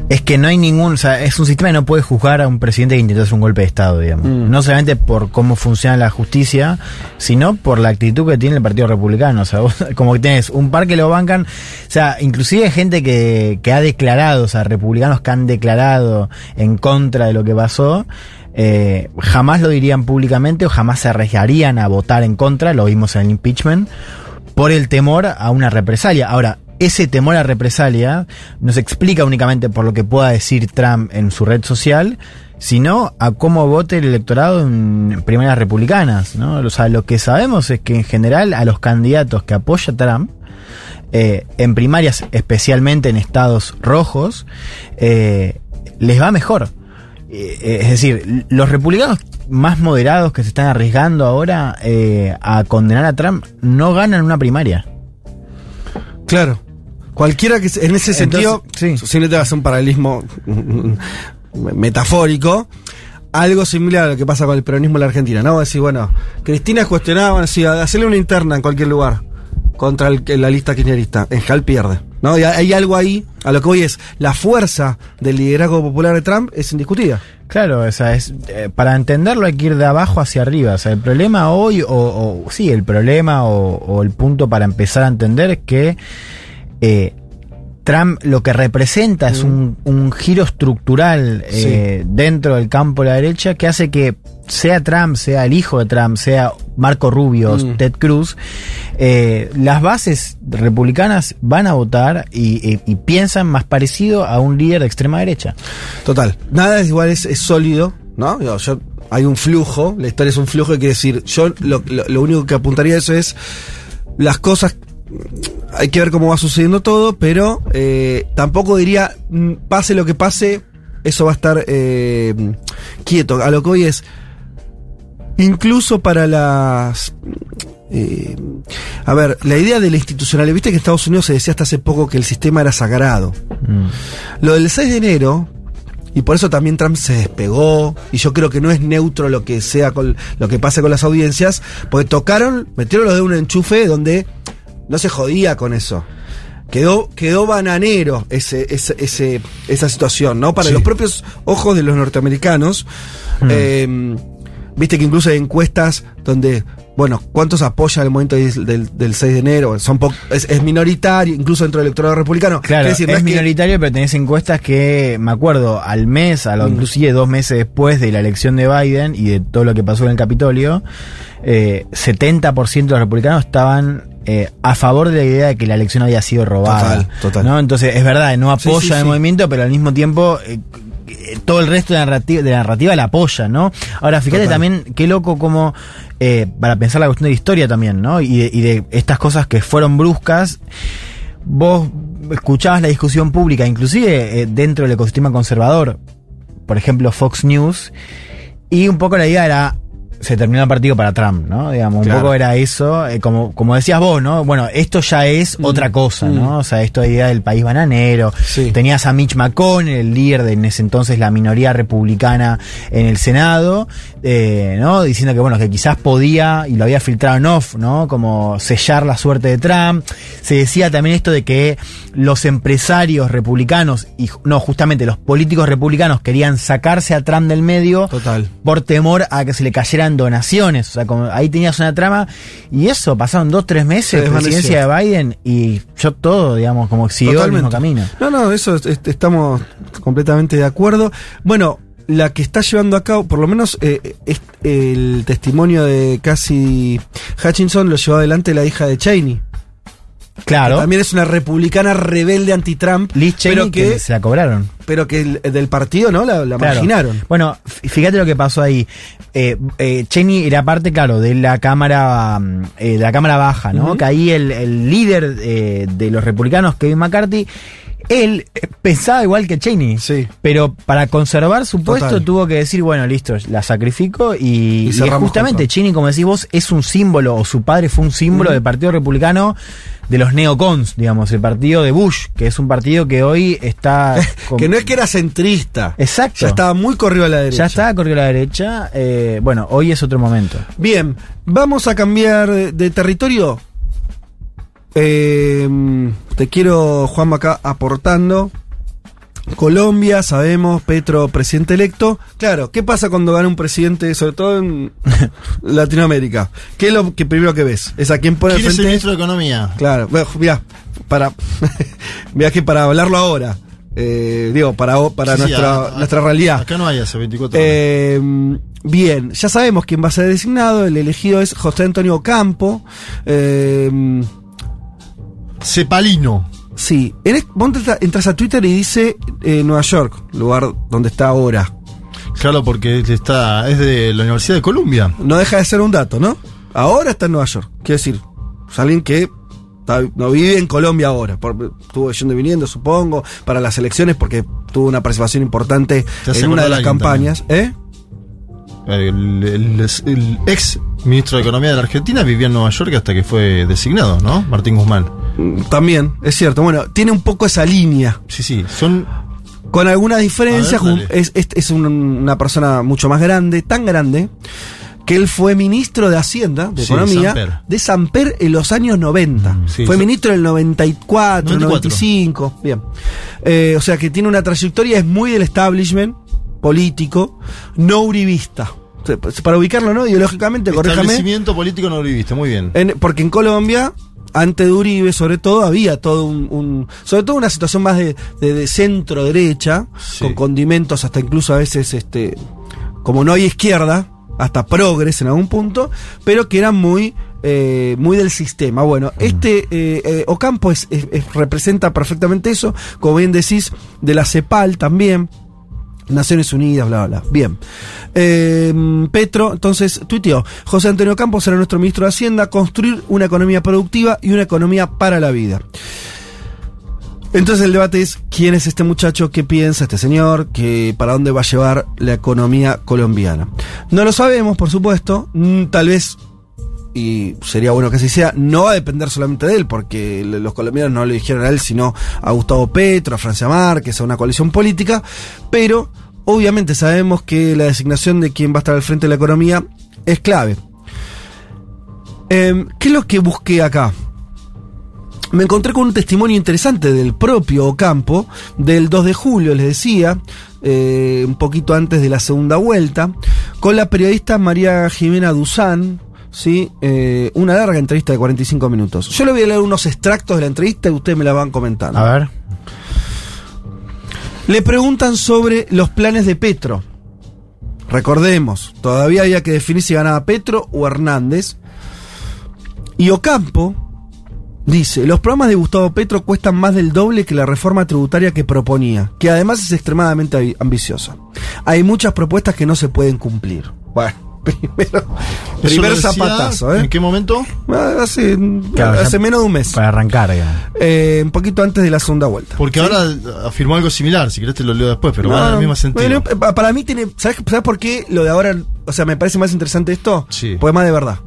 Es que no hay ningún, o sea, es un sistema que no puede juzgar a un presidente que intentó hacer un golpe de Estado, digamos. Mm. No solamente por cómo funciona la justicia, sino por la actitud que tiene el Partido Republicano. O sea, vos *laughs* como que tenés un par que lo bancan, o sea, inclusive gente que, que ha declarado, o sea, republicanos que han declarado en contra de lo que pasó, eh, jamás lo dirían públicamente o jamás se arriesgarían a votar en contra, lo vimos en el impeachment, por el temor a una represalia. Ahora, ese temor a represalia no se explica únicamente por lo que pueda decir Trump en su red social, sino a cómo vote el electorado en primarias republicanas. ¿no? O sea, lo que sabemos es que en general a los candidatos que apoya Trump, eh, en primarias, especialmente en estados rojos, eh, les va mejor. Eh, es decir, los republicanos más moderados que se están arriesgando ahora a condenar a Trump no ganan una primaria. Claro. Cualquiera que se- en ese sentido, sí. si no te vas a hacer un paralelismo metafórico, algo similar a lo que pasa con el peronismo en la Argentina, ¿no? Decir, bueno, Cristina es cuestionada, bueno, sí, hacerle una interna en cualquier lugar contra el- la lista kirchnerista. En Hal pierde, ¿no? Y hay algo ahí, a lo que hoy es, la fuerza del liderazgo popular de Trump es indiscutida. Claro, o sea, es, eh, para entenderlo hay que ir de abajo hacia arriba. O sea, el problema hoy, o, o- sí, el problema o, o el punto para empezar a entender es que eh, Trump lo que representa es un, un giro estructural eh, dentro del campo de la derecha que hace que sea Trump, sea el hijo de Trump, sea Marco Rubio, Mm. Ted Cruz, eh, las bases republicanas van a votar y, y- y piensan más parecido a un líder de extrema derecha. Total. Nada es igual, es, es sólido, ¿no? Yo, hay un flujo, la historia es un flujo, y quiere decir, yo lo, lo- lo único que apuntaría a eso es las cosas. Hay que ver cómo va sucediendo todo, pero eh, tampoco diría, mm, pase lo que pase, eso va a estar eh, quieto. A lo que hoy es, incluso para las. eh, a ver, la idea de la institucionalidad, viste que en Estados Unidos se decía hasta hace poco que el sistema era sagrado. Lo del 6 de enero, y por eso también Trump se despegó, y yo creo que no es neutro lo que sea con lo que pase con las audiencias, porque tocaron, metieron los de un enchufe donde no se jodía con eso. Quedó, quedó bananero ese, ese, ese- esa situación, ¿no? Para Sí. los propios ojos de los norteamericanos. Eh, Viste que incluso hay encuestas donde, bueno, ¿cuántos apoyan el movimiento del, del- del 6 de enero? Son es, es minoritario, incluso dentro del electorado republicano. Claro, es, que- minoritario, pero tenés encuestas que, me acuerdo, al mes, a lo, Mm. inclusive dos meses después de la elección de Biden y de todo lo que pasó en el Capitolio, eh, 70% de los republicanos estaban eh, a favor de la idea de que la elección había sido robada. Total, total. ¿no? Entonces, es verdad, no Sí, apoya sí, el sí. movimiento, pero al mismo tiempo... eh, eh, todo el resto de la narrativa, de la narrativa la apoya, ¿no? Ahora, fíjate Total. también qué loco como, eh, para pensar la cuestión de la historia también, ¿no? Y de, y de estas cosas que fueron bruscas, vos escuchabas la discusión pública, inclusive eh, dentro del ecosistema conservador, por ejemplo Fox News, y un poco la idea era, se terminó el partido para Trump, ¿no? Digamos, un poco era eso, eh, como, como decías vos, ¿no? Bueno, esto ya es otra cosa, ¿no? O sea, esto de idea del país bananero. Sí. Tenías a Mitch McConnell, el líder de en ese entonces la minoría republicana en el Senado, eh, ¿no? Diciendo que, bueno, que quizás podía, y lo había filtrado en off, ¿no? Como sellar la suerte de Trump. Se decía también esto de que los empresarios republicanos, y no, justamente los políticos republicanos querían sacarse a Trump del medio Total. por temor a que se le cayeran donaciones. O sea, como ahí tenías una trama. Y eso, pasaron dos, tres Se meses, desvaneció. presidencia de Biden, y yo todo, digamos, como siguió el mismo camino. No, no, eso es- es- estamos completamente de acuerdo. Bueno, la que está llevando a cabo, por lo menos eh, es- el testimonio de Cassie Hutchinson lo llevó adelante la hija de Cheney. Claro. también es una republicana rebelde anti-Trump, Liz Cheney pero que, que, se la cobraron. pero que el- del partido, ¿no? La, la Claro. marginaron. Bueno, fíjate lo que pasó ahí. Eh, eh, Cheney era parte, claro, de la cámara, eh, de la cámara baja, ¿no? Que ahí el, el líder eh, de los republicanos, Kevin McCarthy, él eh, pensaba igual que Cheney. Sí. Pero para conservar su puesto Total. tuvo que decir, bueno, listo, la sacrifico y, Y justamente. Cheney, como decís vos, es un símbolo, o su padre fue un símbolo del Partido Republicano de los neocons, digamos, el partido de Bush, que es un partido que hoy está... *laughs* con- Que no es que era centrista. Exacto. Ya estaba muy corrido a la derecha. Ya está, corrió a la derecha. eh, bueno, hoy es otro momento. Bien, vamos a cambiar de territorio. Eh, te quiero, Juan, acá aportando. Colombia, sabemos, Petro, presidente electo. Claro, ¿qué pasa cuando gana un presidente, sobre todo en *laughs* Latinoamérica? ¿Qué es lo que primero que ves? Es a pone ¿Quién es el frente. ministro de Economía? Claro, bueno, mira, para, *laughs* que para hablarlo ahora, eh, digo, para, para Sí, nuestra, nuestra realidad. Acá no hay hace 24 horas. Eh, bien, ya sabemos quién va a ser designado. El elegido es José Antonio Campo. Eh, Cepalino. sí, en vos entras, a Twitter y dice eh, Nueva York, lugar donde está ahora. Claro, porque está, es de la Universidad de Columbia. No deja de ser un dato, ¿no? Ahora está en Nueva York. Quiero decir, es alguien que está- no vive en Colombia ahora. por- estuvo yendo y viniendo, supongo, para las elecciones porque tuvo una participación importante en una de las campañas. ¿Eh? El, el- el ex ministro de Economía de la Argentina vivía en Nueva York hasta que fue designado, ¿no? Martín Guzmán. Mm, También, es cierto. Bueno, tiene un poco esa línea. Sí, sí, son Con algunas diferencias, ver, es, es- es un- una persona mucho más grande, tan grande, que él fue ministro de Hacienda, de Sí, Economía, Samper. de Samper en los años 90. Mm, sí, fue ministro en el 94, 94. 95. Bien. Eh, o sea que tiene una trayectoria, es muy del establishment político, no uribista. Para ubicarlo, ¿no? Ideológicamente, corréjame. establecimiento político no viviste, muy bien. En- porque en Colombia, antes de Uribe, sobre todo, había todo un. un- sobre todo una situación más de, de- de centro derecha, Sí. con condimentos hasta incluso a veces, este como no hay izquierda, hasta progres en algún punto, pero que eran muy. eh, muy del sistema. Bueno, este eh, eh, Ocampo es- es- es- representa perfectamente eso, como bien decís, de la CEPAL también, Naciones Unidas, bla, bla, bla. Bien. Eh, Petro, entonces, tuiteó, José Antonio Campos será nuestro ministro de Hacienda, construir una economía productiva y una economía para la vida. Entonces el debate es quién es este muchacho, qué piensa este señor, que para dónde va a llevar la economía colombiana. No lo sabemos, por supuesto, mm, tal vez y sería bueno que así sea, no va a depender solamente de él, porque los colombianos no le dijeron a él, sino a Gustavo Petro, a Francia Márquez, a una coalición política, pero obviamente sabemos que la designación de quien va a estar al frente de la economía es clave. Em, ¿Qué es lo que busqué acá? Me encontré con un testimonio interesante del propio Ocampo, del 2 de julio, les decía, eh, un poquito antes de la segunda vuelta, con la periodista María Jimena Duzán, ¿sí? Eh, una larga entrevista de 45 minutos. Yo le voy a leer unos extractos de la entrevista y ustedes me la van comentando. A ver. Le preguntan sobre los planes de Petro. Recordemos, todavía había que definir si ganaba Petro o Hernández. Y Ocampo dice, los programas de Gustavo Petro cuestan más del doble que la reforma tributaria que proponía, que además es extremadamente ambi- ambiciosa. Hay muchas propuestas que no se pueden cumplir. Bueno, primero, ¿Eso primer decía zapatazo, ¿eh? ¿En qué momento? Ah, Hace, Claro, hace ya- menos de un mes. Para arrancar, digamos. Eh, un poquito antes de la segunda vuelta. Porque ahora afirmó algo similar, si querés te lo leo después, pero va en el mismo sentido. Bueno, para mí tiene. ¿sabes, ¿Sabes por qué lo de ahora? O sea, me parece más interesante esto. Sí. Pues más de verdad.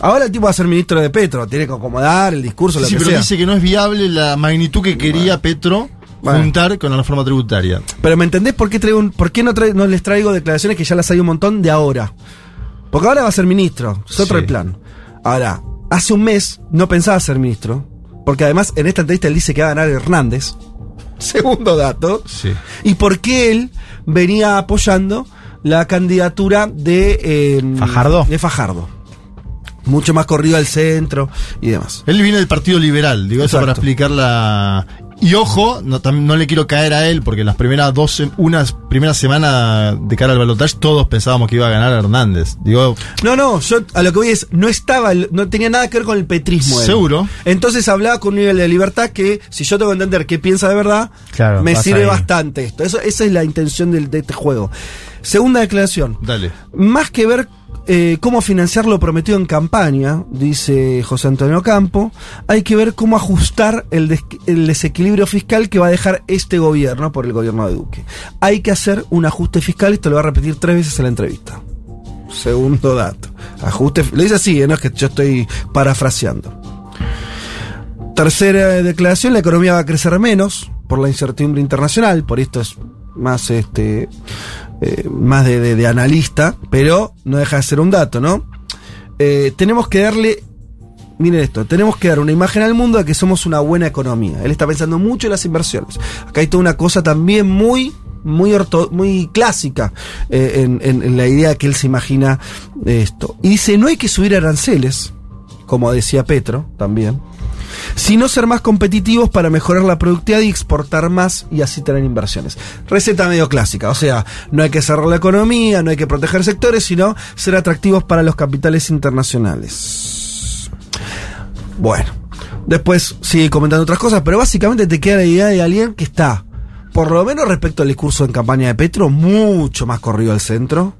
Ahora el tipo va a ser ministro de Petro, tiene que acomodar el discurso, Sí, lo sí, que pero sea. dice que no es viable la magnitud que quería Petro Bueno. juntar con la reforma tributaria. Pero ¿me entendés por qué, traigo un- por qué no, no les traigo declaraciones que ya las hay un montón de ahora? Porque ahora va a ser ministro, es otro Sí. el plan. Ahora, hace un mes no pensaba ser ministro, porque además en esta entrevista él dice que va a ganar Hernández. *laughs* Segundo dato. Sí. y por qué él venía apoyando la candidatura de eh, Fajardo. De Fajardo. Mucho más corrido al centro y demás. Él viene del Partido Liberal, digo eso para explicar la Y ojo, no, tam- no le quiero caer a él, porque las primeras dos, sem- unas primeras semanas de cara al balotaje, todos pensábamos que iba a ganar Hernández. Digo, No, no, yo a lo que voy es, no estaba, no tenía nada que ver con el petrismo. él. Seguro. Entonces hablaba con un nivel de libertad que, si yo tengo que entender qué piensa de verdad, Claro, me sirve ahí. bastante esto. Eso, esa es la intención del- de este juego. Segunda declaración. dale. Más que ver eh, cómo financiar lo prometido en campaña, dice José Antonio Campo, hay que ver cómo ajustar el, des- el desequilibrio fiscal que va a dejar este gobierno por el gobierno de Duque. Hay que hacer un ajuste fiscal, esto lo va a repetir tres veces en la entrevista. Segundo dato. Ajuste, lo dice así, ¿eh? no es que yo estoy parafraseando. Tercera declaración, la economía va a crecer menos por la incertidumbre internacional, por esto es más este eh, más de, de- analista, pero no deja de ser un dato, ¿no? Eh, tenemos que darle, miren esto, tenemos que dar una imagen al mundo de que somos una buena economía. Él está pensando mucho en las inversiones. Acá hay toda una cosa también muy muy orto- muy clásica eh, en, en- en la idea que él se imagina de esto. Y dice, no hay que subir aranceles, como decía Petro también, sino ser más competitivos para mejorar la productividad y exportar más y así tener inversiones. Receta medio clásica, o sea, no hay que cerrar la economía, no hay que proteger sectores, sino ser atractivos para los capitales internacionales. Bueno, después sigue comentando otras cosas, pero básicamente te queda la idea de alguien que está, por lo menos respecto al discurso en campaña de Petro, mucho más corrido al centro,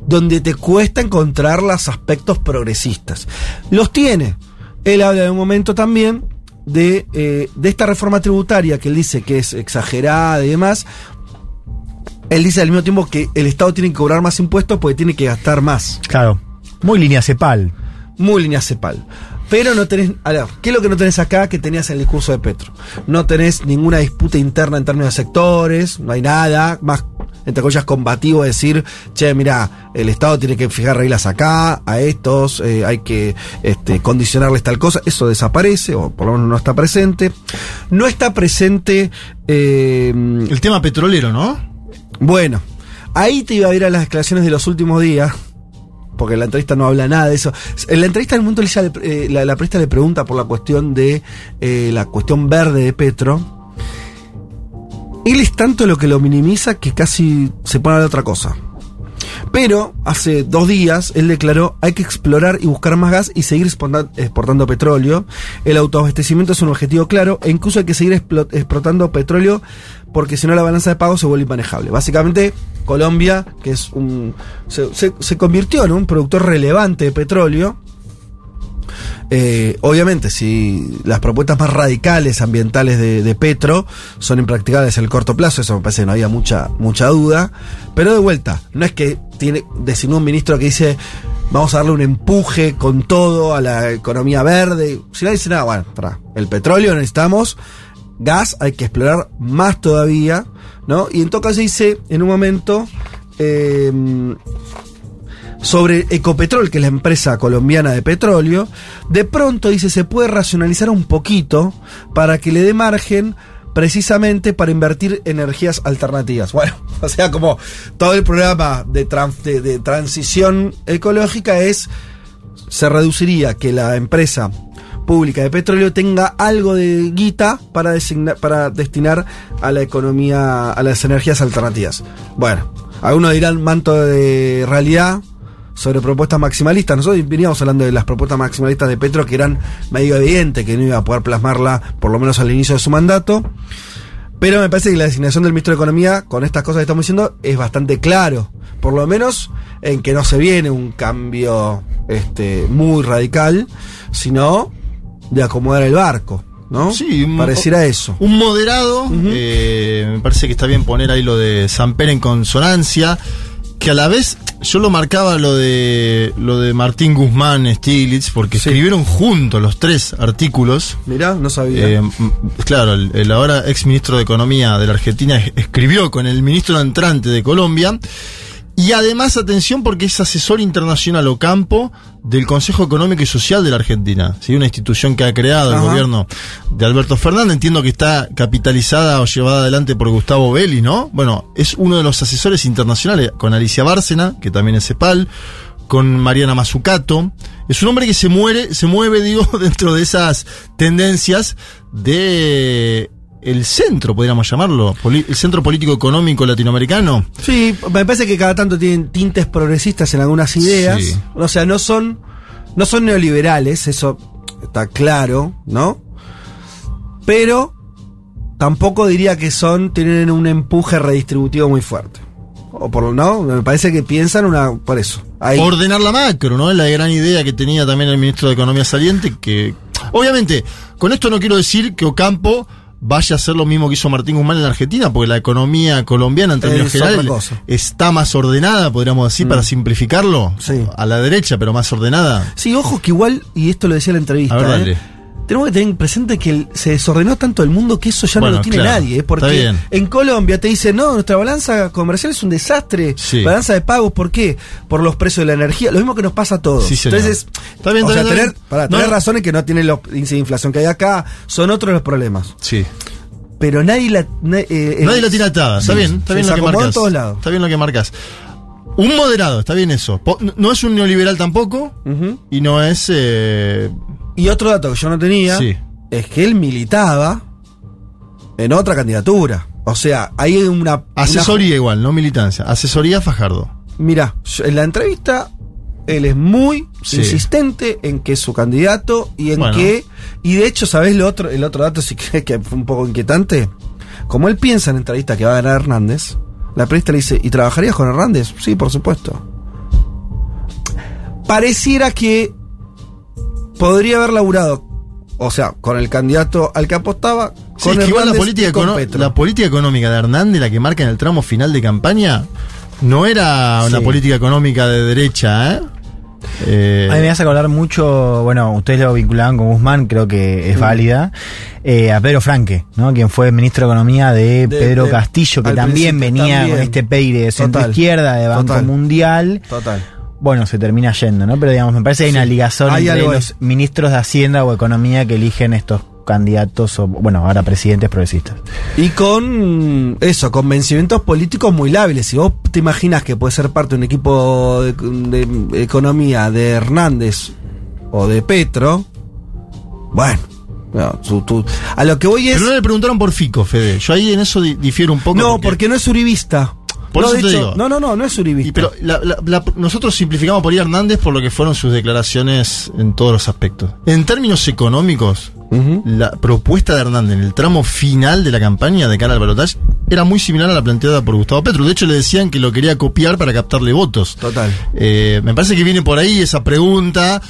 donde te cuesta encontrar los aspectos progresistas. Los tiene. Él habla en un momento también de, eh, de esta reforma tributaria que él dice que es exagerada y demás. Él dice al mismo tiempo que el Estado tiene que cobrar más impuestos porque tiene que gastar más. Claro. Muy línea cepal. Muy línea cepal. Pero no tenés. A ver, ¿qué es lo que no tenés acá que tenías en el discurso de Petro? No tenés ninguna disputa interna en términos de sectores, no hay nada. Más, entre comillas, combativo decir, che, mira, el Estado tiene que fijar reglas acá, a estos, eh, hay que este, condicionarles tal cosa. Eso desaparece, o por lo menos no está presente. No está presente. eh, El tema petrolero, ¿no? bueno, ahí te iba a ir a las declaraciones de los últimos días. Porque en la entrevista no habla nada de eso. En la entrevista del mundo ella le- eh, la, la periodista le pregunta por la cuestión de eh, la cuestión verde de Petro. Él es tanto lo que lo minimiza que casi se pone de otra cosa. Pero hace dos días él declaró hay que explorar y buscar más gas y seguir exporta- exportando petróleo. El autoabastecimiento es un objetivo claro e incluso hay que seguir explo- exportando petróleo porque si no la balanza de pago se vuelve inmanejable. Básicamente Colombia, que es un se- se convirtió en un productor relevante de petróleo, eh, obviamente, si las propuestas más radicales ambientales de, Petro son impracticables en el corto plazo, eso me parece que no había mucha, mucha duda. Pero de vuelta, no es que tiene, designó un ministro que dice vamos a darle un empuje con todo a la economía verde. Si no dice nada, bueno, pará, el petróleo necesitamos, gas hay que explorar más todavía, ¿no? Y en todo caso dice en un momento. eh, sobre Ecopetrol, que es la empresa colombiana de petróleo, de pronto dice se puede racionalizar un poquito para que le dé margen precisamente para invertir en energías alternativas. Bueno, *laughs* o sea, como todo el programa de, tran- de- transición ecológica es, se reduciría que la empresa pública de petróleo tenga algo de guita para, designa- para destinar a la economía, a las energías alternativas. Bueno, algunos dirán manto de realidad sobre propuestas maximalistas. Nosotros veníamos hablando de las propuestas maximalistas de Petro que eran medio evidente que no iba a poder plasmarla por lo menos al inicio de su mandato. Pero me parece que la designación del ministro de Economía, con estas cosas que estamos diciendo, es bastante claro. Por lo menos en que no se viene un cambio este, muy radical, sino de acomodar el barco. ¿no? Sí, un- pareciera eso. Un moderado, eh, me parece que está bien poner ahí lo de Samper en consonancia, que a la vez yo lo marcaba lo de lo de Martín Guzmán Stiglitz, porque escribieron juntos los tres artículos. Mirá, no sabía. Eh, claro, el, el ahora ex ministro de Economía de la Argentina es- escribió con el ministro entrante de Colombia. Y además, atención, porque es asesor internacional o campo del Consejo Económico y Social de la Argentina. ¿sí? Una institución que ha creado el gobierno de Alberto Fernández. Entiendo que está capitalizada o llevada adelante por Gustavo Belli, ¿no? Bueno, es uno de los asesores internacionales con Alicia Bárcena, que también es CEPAL, con Mariana Mazzucato. Es un hombre que se muere, se mueve, *laughs* digo, dentro de esas tendencias de el centro, podríamos llamarlo, el centro político económico latinoamericano. Sí, me parece que cada tanto tienen tintes progresistas en algunas ideas. Sí. O sea, no son, no son neoliberales, eso está claro, ¿no? Pero tampoco diría que son, tienen un empuje redistributivo muy fuerte. O por lo no, me parece que piensan una, por eso. Ahí. Ordenar la macro, ¿no? Es la gran idea que tenía también el ministro de Economía saliente, que obviamente, con esto no quiero decir que Ocampo vaya a hacer lo mismo que hizo Martín Guzmán en la Argentina, porque la economía colombiana en términos Es generales está más ordenada, podríamos decir, para simplificarlo, Sí. a la derecha, pero más ordenada. Sí, ojo que igual, y esto lo decía en la entrevista, A ver, ¿eh? Tenemos que tener presente que se desordenó tanto el mundo que eso ya no lo tiene claro, nadie. ¿eh? Porque en Colombia te dicen, no, nuestra balanza comercial es un desastre. Sí. Balanza de pagos, ¿por qué? Por los precios de la energía. Lo mismo que nos pasa a todos. Sí. Entonces, Está bien, o está sea, bien, está tener, bien. para, No, tener razones que no tienen los índices de inflación que hay acá, son otros los problemas. Sí. Pero nadie la... na- eh, Nadie eh, la tiene atada, está sí, bien, está bien lo que marcas. en todos lados. Está bien lo que marcas. Un moderado, está bien eso. No es un neoliberal tampoco, y no es... eh, Y otro dato que yo no tenía Sí. es que él militaba en otra candidatura. O sea, hay una... asesoría igual, no militancia. Asesoría Fajardo. Mira, en la entrevista él es muy Sí. insistente en que es su candidato y en Bueno. que y de hecho, ¿sabés lo otro el otro dato si *laughs* crees que fue un poco inquietante? Como él piensa en la entrevista que va a ganar Hernández, la periodista le dice, "¿Y trabajarías con Hernández?" Sí, por supuesto. Pareciera que podría haber laburado, o sea, con el candidato al que apostaba, Sí, con es que igual la política, y con econo- Petro. la política económica de Hernández, la que marca en el tramo final de campaña, no era una Sí. política económica de derecha, ¿eh? Eh, A mí me hace acordar mucho, bueno, ustedes lo vinculaban con Guzmán, creo que es válida, eh, a Pedro Franque, ¿no? Quien fue ministro de Economía de, De- Pedro de- Castillo, que también venía también. con este peire de centro Total. izquierda, de Banco Total. Mundial. Total. Bueno, se termina yendo, ¿no? Pero digamos, me parece que hay una Sí, ligación hay entre ahí. los ministros de Hacienda o Economía que eligen estos candidatos, o bueno, ahora presidentes progresistas. Y con eso, convencimientos políticos muy lábiles. Si vos te imaginas que puede ser parte de un equipo de, de economía de Hernández o de Petro, bueno, no, tú- tú- a lo que voy es. pero no le preguntaron por Fico, Fede. Yo ahí en eso di- difiero un poco. No, porque no es uribista. Por No, eso te hecho, digo. No, no, no, no es uribista. Y pero la- la- la- nosotros simplificamos por ahí a Hernández por lo que fueron sus declaraciones en todos los aspectos. En términos económicos, La propuesta de Hernández en el tramo final de la campaña de cara al balotaje era muy similar a la planteada por Gustavo Petro. De hecho, le decían que lo quería copiar para captarle votos. Total. Eh, me parece que viene por ahí esa pregunta.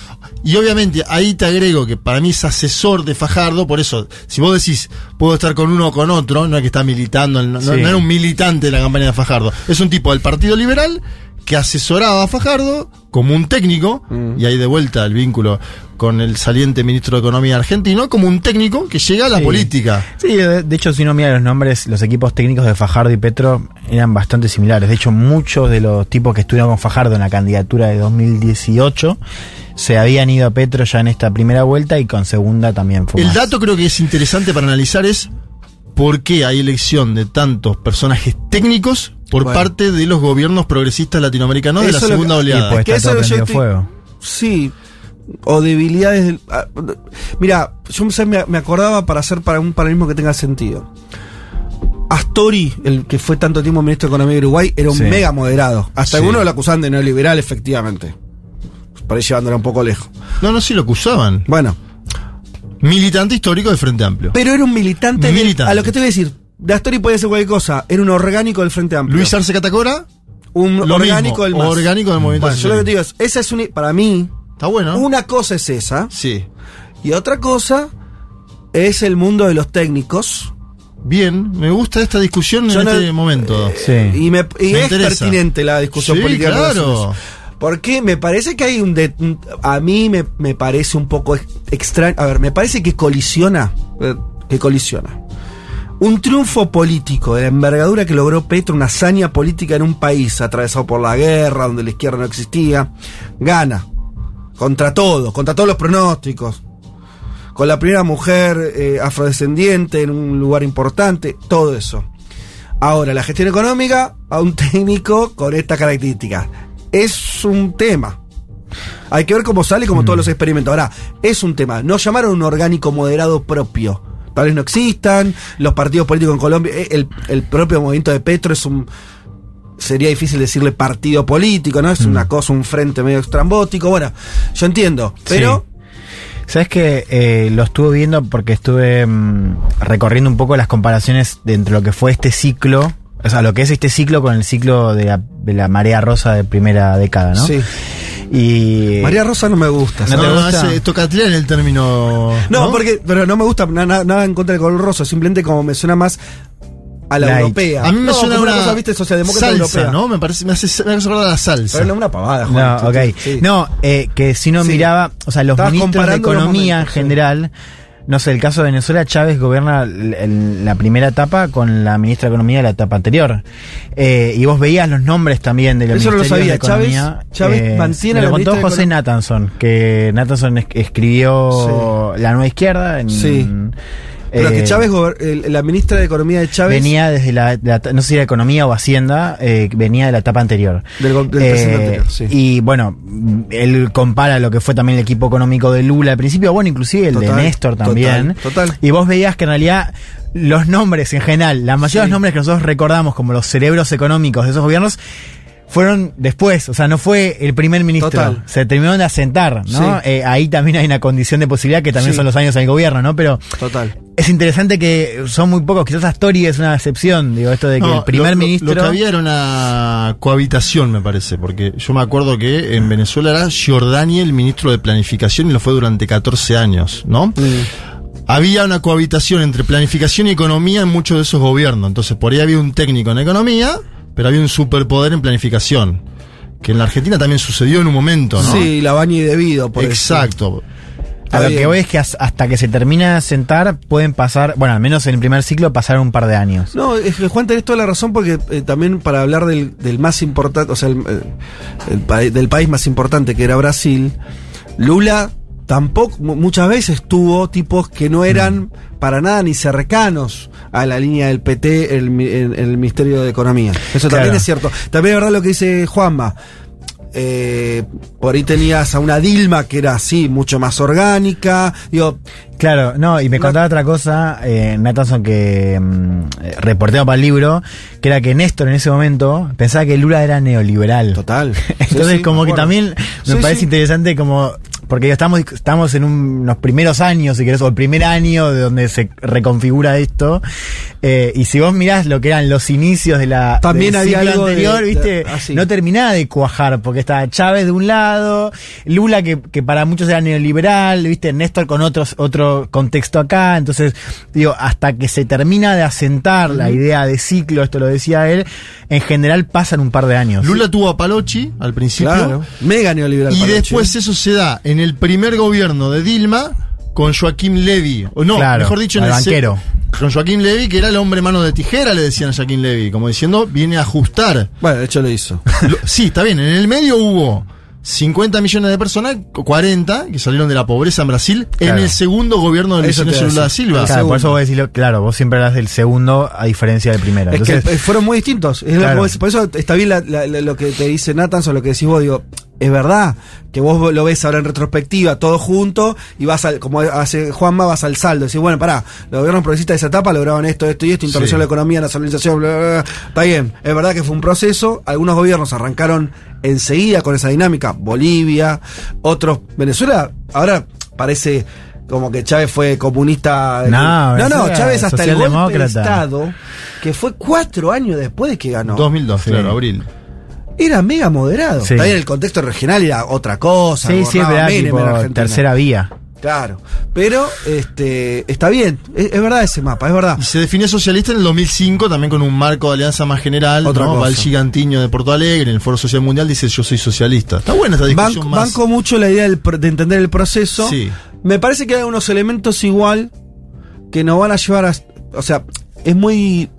Y obviamente ahí te agrego que para mí es asesor de Fajardo. Por eso, si vos decís, puedo estar con uno o con otro, no es que está militando, no, no- Sí. no era un militante de la campaña de Fajardo. Es un tipo del Partido Liberal que asesoraba a Fajardo como un técnico, Mm. y ahí de vuelta el vínculo con el saliente ministro de Economía argentino, como un técnico que llega a la Sí. política. Sí, de, de hecho, si uno mira los nombres, los equipos técnicos de Fajardo y Petro eran bastante similares. De hecho, muchos de los tipos que estuvieron con Fajardo en la candidatura de 2018 se habían ido a Petro ya en esta primera vuelta y con segunda también fue El más. dato creo que es interesante para analizar es por qué hay elección de tantos personajes técnicos por Bueno. parte de los gobiernos progresistas latinoamericanos de la segunda que- Y oleada. pues que está eso todo yo prendido estoy- fuego. Sí. O debilidades del. ah, Mira, yo me, me acordaba para hacer para un paralelismo que tenga sentido. Astori, el que fue tanto tiempo ministro de Economía de Uruguay, era un Sí. mega moderado. Hasta Sí. algunos lo acusaban de neoliberal, efectivamente. Ahí llevándolo un poco lejos. No, no, sí lo acusaban. Bueno, Militante histórico de Frente Amplio. pero era un militante. del- a lo que te voy a decir, de Astori podía ser cualquier cosa. Era un orgánico del Frente Amplio. Luis Arce Catacora, un lo orgánico mismo, del MAS. orgánico del movimiento Bueno, yo lo que te digo es, esa es una, para mí, está bueno. una cosa es esa. Sí. Y otra cosa es el mundo de los técnicos. Bien, me gusta esta discusión Yo en no- este momento. Sí. Y, me, y Me es interesa. pertinente la discusión Sí, política. claro. Porque me parece que hay un... de- un- a mí me, me parece un poco ex- extraño. A ver, me parece que colisiona. eh, Que colisiona. Un triunfo político de la envergadura que logró Petro, una hazaña política en un país atravesado por la guerra, donde la izquierda no existía, gana. Contra todo, contra todos los pronósticos. Con la primera mujer eh, afrodescendiente en un lugar importante, todo eso. Ahora, la gestión económica a un *laughs* técnico con esta característica. Es un tema. Hay que ver cómo sale, como todos los experimentos. Ahora, es un tema. No llamaron un orgánico moderado propio. Tal vez no existan, los partidos políticos en Colombia, eh, el, el propio movimiento de Petro es un sería difícil decirle partido político, ¿no? Es una cosa, un frente medio extrambótico. Bueno, yo entiendo, pero Sabes que eh, lo estuve viendo porque estuve mm, recorriendo un poco las comparaciones de entre lo que fue este ciclo, o sea, lo que es este ciclo con el ciclo de la, de la marea rosa de primera década, ¿no? sí. Y María Rosa no me gusta. ¿No. No, hace Tocatlián el término. No, porque, pero no me gusta na- na- nada en contra del color rosa, simplemente como me suena más a la Light. europea. A mí me No, suena una, cosa, viste, socialdemócra salsa, europea. ¿no? Me parece, me hace, me hace acordar a la salsa. Pero no una pavada, Juan. No, ok. Sí. No, eh, que si no Sí. miraba, o sea, los Estabas ministros de Economía en sí. No sé, el caso de Venezuela, Chávez gobierna la primera etapa con la ministra de Economía de la etapa anterior. Eh, y vos veías los nombres también de los Eso no lo ministerios sabía. de Chávez- Economía. Chávez eh, mantiene me la lo contó ministra de José Nathanson, que Nathanson es- escribió La Nueva Izquierda en... Sí. Pero eh, que Chávez, gober- el- la ministra de Economía de Chávez. Venía desde la, no sé si era Economía o Hacienda, eh, venía de la etapa anterior. Del del Eh, presidente anterior, sí. Y bueno, él compara lo que fue también el equipo económico de Lula al principio, bueno, inclusive el Total, de Néstor también. total, total. Y vos veías que en realidad los nombres en general, la mayoría de los nombres que nosotros recordamos como los cerebros económicos de esos gobiernos, fueron después, o sea, no fue el primer ministro. Total. Se terminaron de asentar, ¿no? Sí. Eh, ahí también hay una condición de posibilidad que también Sí. son los años del gobierno, ¿no? Pero Total. es interesante que son muy pocos, quizás Astori es una excepción, digo, esto de que No, el primer lo- ministro... Lo, que había era una cohabitación, me parece, porque yo me acuerdo que en Venezuela era Giordani el ministro de Planificación y lo fue durante 14 años, ¿no? Había una cohabitación entre planificación y economía en muchos de esos gobiernos. Entonces, por ahí había un técnico en economía, pero había un superpoder en planificación. Que en la Argentina también sucedió en un momento, ¿no? Sí, la baña y debido. Por. Exacto. A lo que voy es que as- hasta que se termina de sentar pueden pasar, bueno, al menos en el primer ciclo pasaron un par de años. No, es que Juan tenés toda la razón porque eh, también para hablar del, del más importante, o sea, el, eh, el pa- del país más importante que era Brasil, Lula tampoco, mu- muchas veces tuvo tipos que no eran para nada ni cercanos a la línea del PT el, en el Ministerio de Economía. Eso también es cierto. También es verdad lo que dice Juanma. Eh, por ahí tenías a una Dilma que era así, mucho más orgánica. Digo, Claro, no, y me No. contaba otra cosa, eh, Nathanson, que mm, eh, reporteaba para el libro, que era que Néstor en ese momento pensaba que Lula era neoliberal. total. *laughs* Entonces, Sí, sí, como que también me Sí, parece interesante como, porque estamos, estamos en un- unos primeros años, si querés, o el primer año de donde se reconfigura esto, eh, y si vos mirás lo que eran los inicios de la También del había algo anterior, de- viste, así. no terminaba de cuajar, porque estaba Chávez de un lado, Lula que, que para muchos era neoliberal, viste, Néstor con otros, otro contexto acá, entonces, digo, hasta que se termina de asentar la idea de ciclo, esto lo decía él, en general pasan un par de años. Lula tuvo a Palochi al principio. Claro, mega neoliberal. Y Palochi. después eso se da en el primer gobierno de Dilma con Joaquín Levy. O no, Claro, mejor dicho, en el banquero. Con Joaquín Levy, que era el hombre mano de tijera, le decían a Joaquín Levy, como diciendo, viene a ajustar. Bueno, de hecho lo hizo. *laughs* Lo- sí, está bien, en el medio hubo 50 millones de personas, 40, que salieron de la pobreza en Brasil, Claro. en el segundo gobierno de Luis Lula. Silva. Claro, por eso vos decís, claro, vos siempre hablas del segundo a diferencia del primero. Es Entonces, que fueron muy distintos. Es Claro. vos por eso está bien la- la- la- lo que te dice Nathan o lo que decís vos. Digo, es verdad que vos lo ves ahora en retrospectiva, todo junto, y vas al, como hace Juanma, vas al saldo. Decís, bueno, pará, los gobiernos progresistas de esa etapa lograron esto, esto y esto, intervención Sí. de la economía, nacionalización, bla, bla, bla. Está bien, es verdad que fue un proceso. Algunos gobiernos arrancaron enseguida con esa dinámica. Bolivia, otros, Venezuela, ahora parece. Como que Chávez fue comunista. No, no, Chávez hasta el golpe de. Estado, que fue cuatro años después de que ganó. 2002, Sí. claro, abril. Era mega moderado. Sí. También el contexto regional era otra cosa. sí, sí, es gobernaba verdad, Menem tipo, en tercera vía. Claro. Pero este está bien. Es, es verdad ese mapa, es verdad. Y se definió socialista en el 2005 también con un marco de alianza más general. Otra ¿no? cosa. Va el gigantiño de Porto Alegre, en el Foro Social Mundial dice yo soy socialista. Está buena esta discusión Banco, más. banco mucho la idea del de entender el proceso. Sí. Me parece que hay unos elementos igual que nos van a llevar a. O sea, es muy.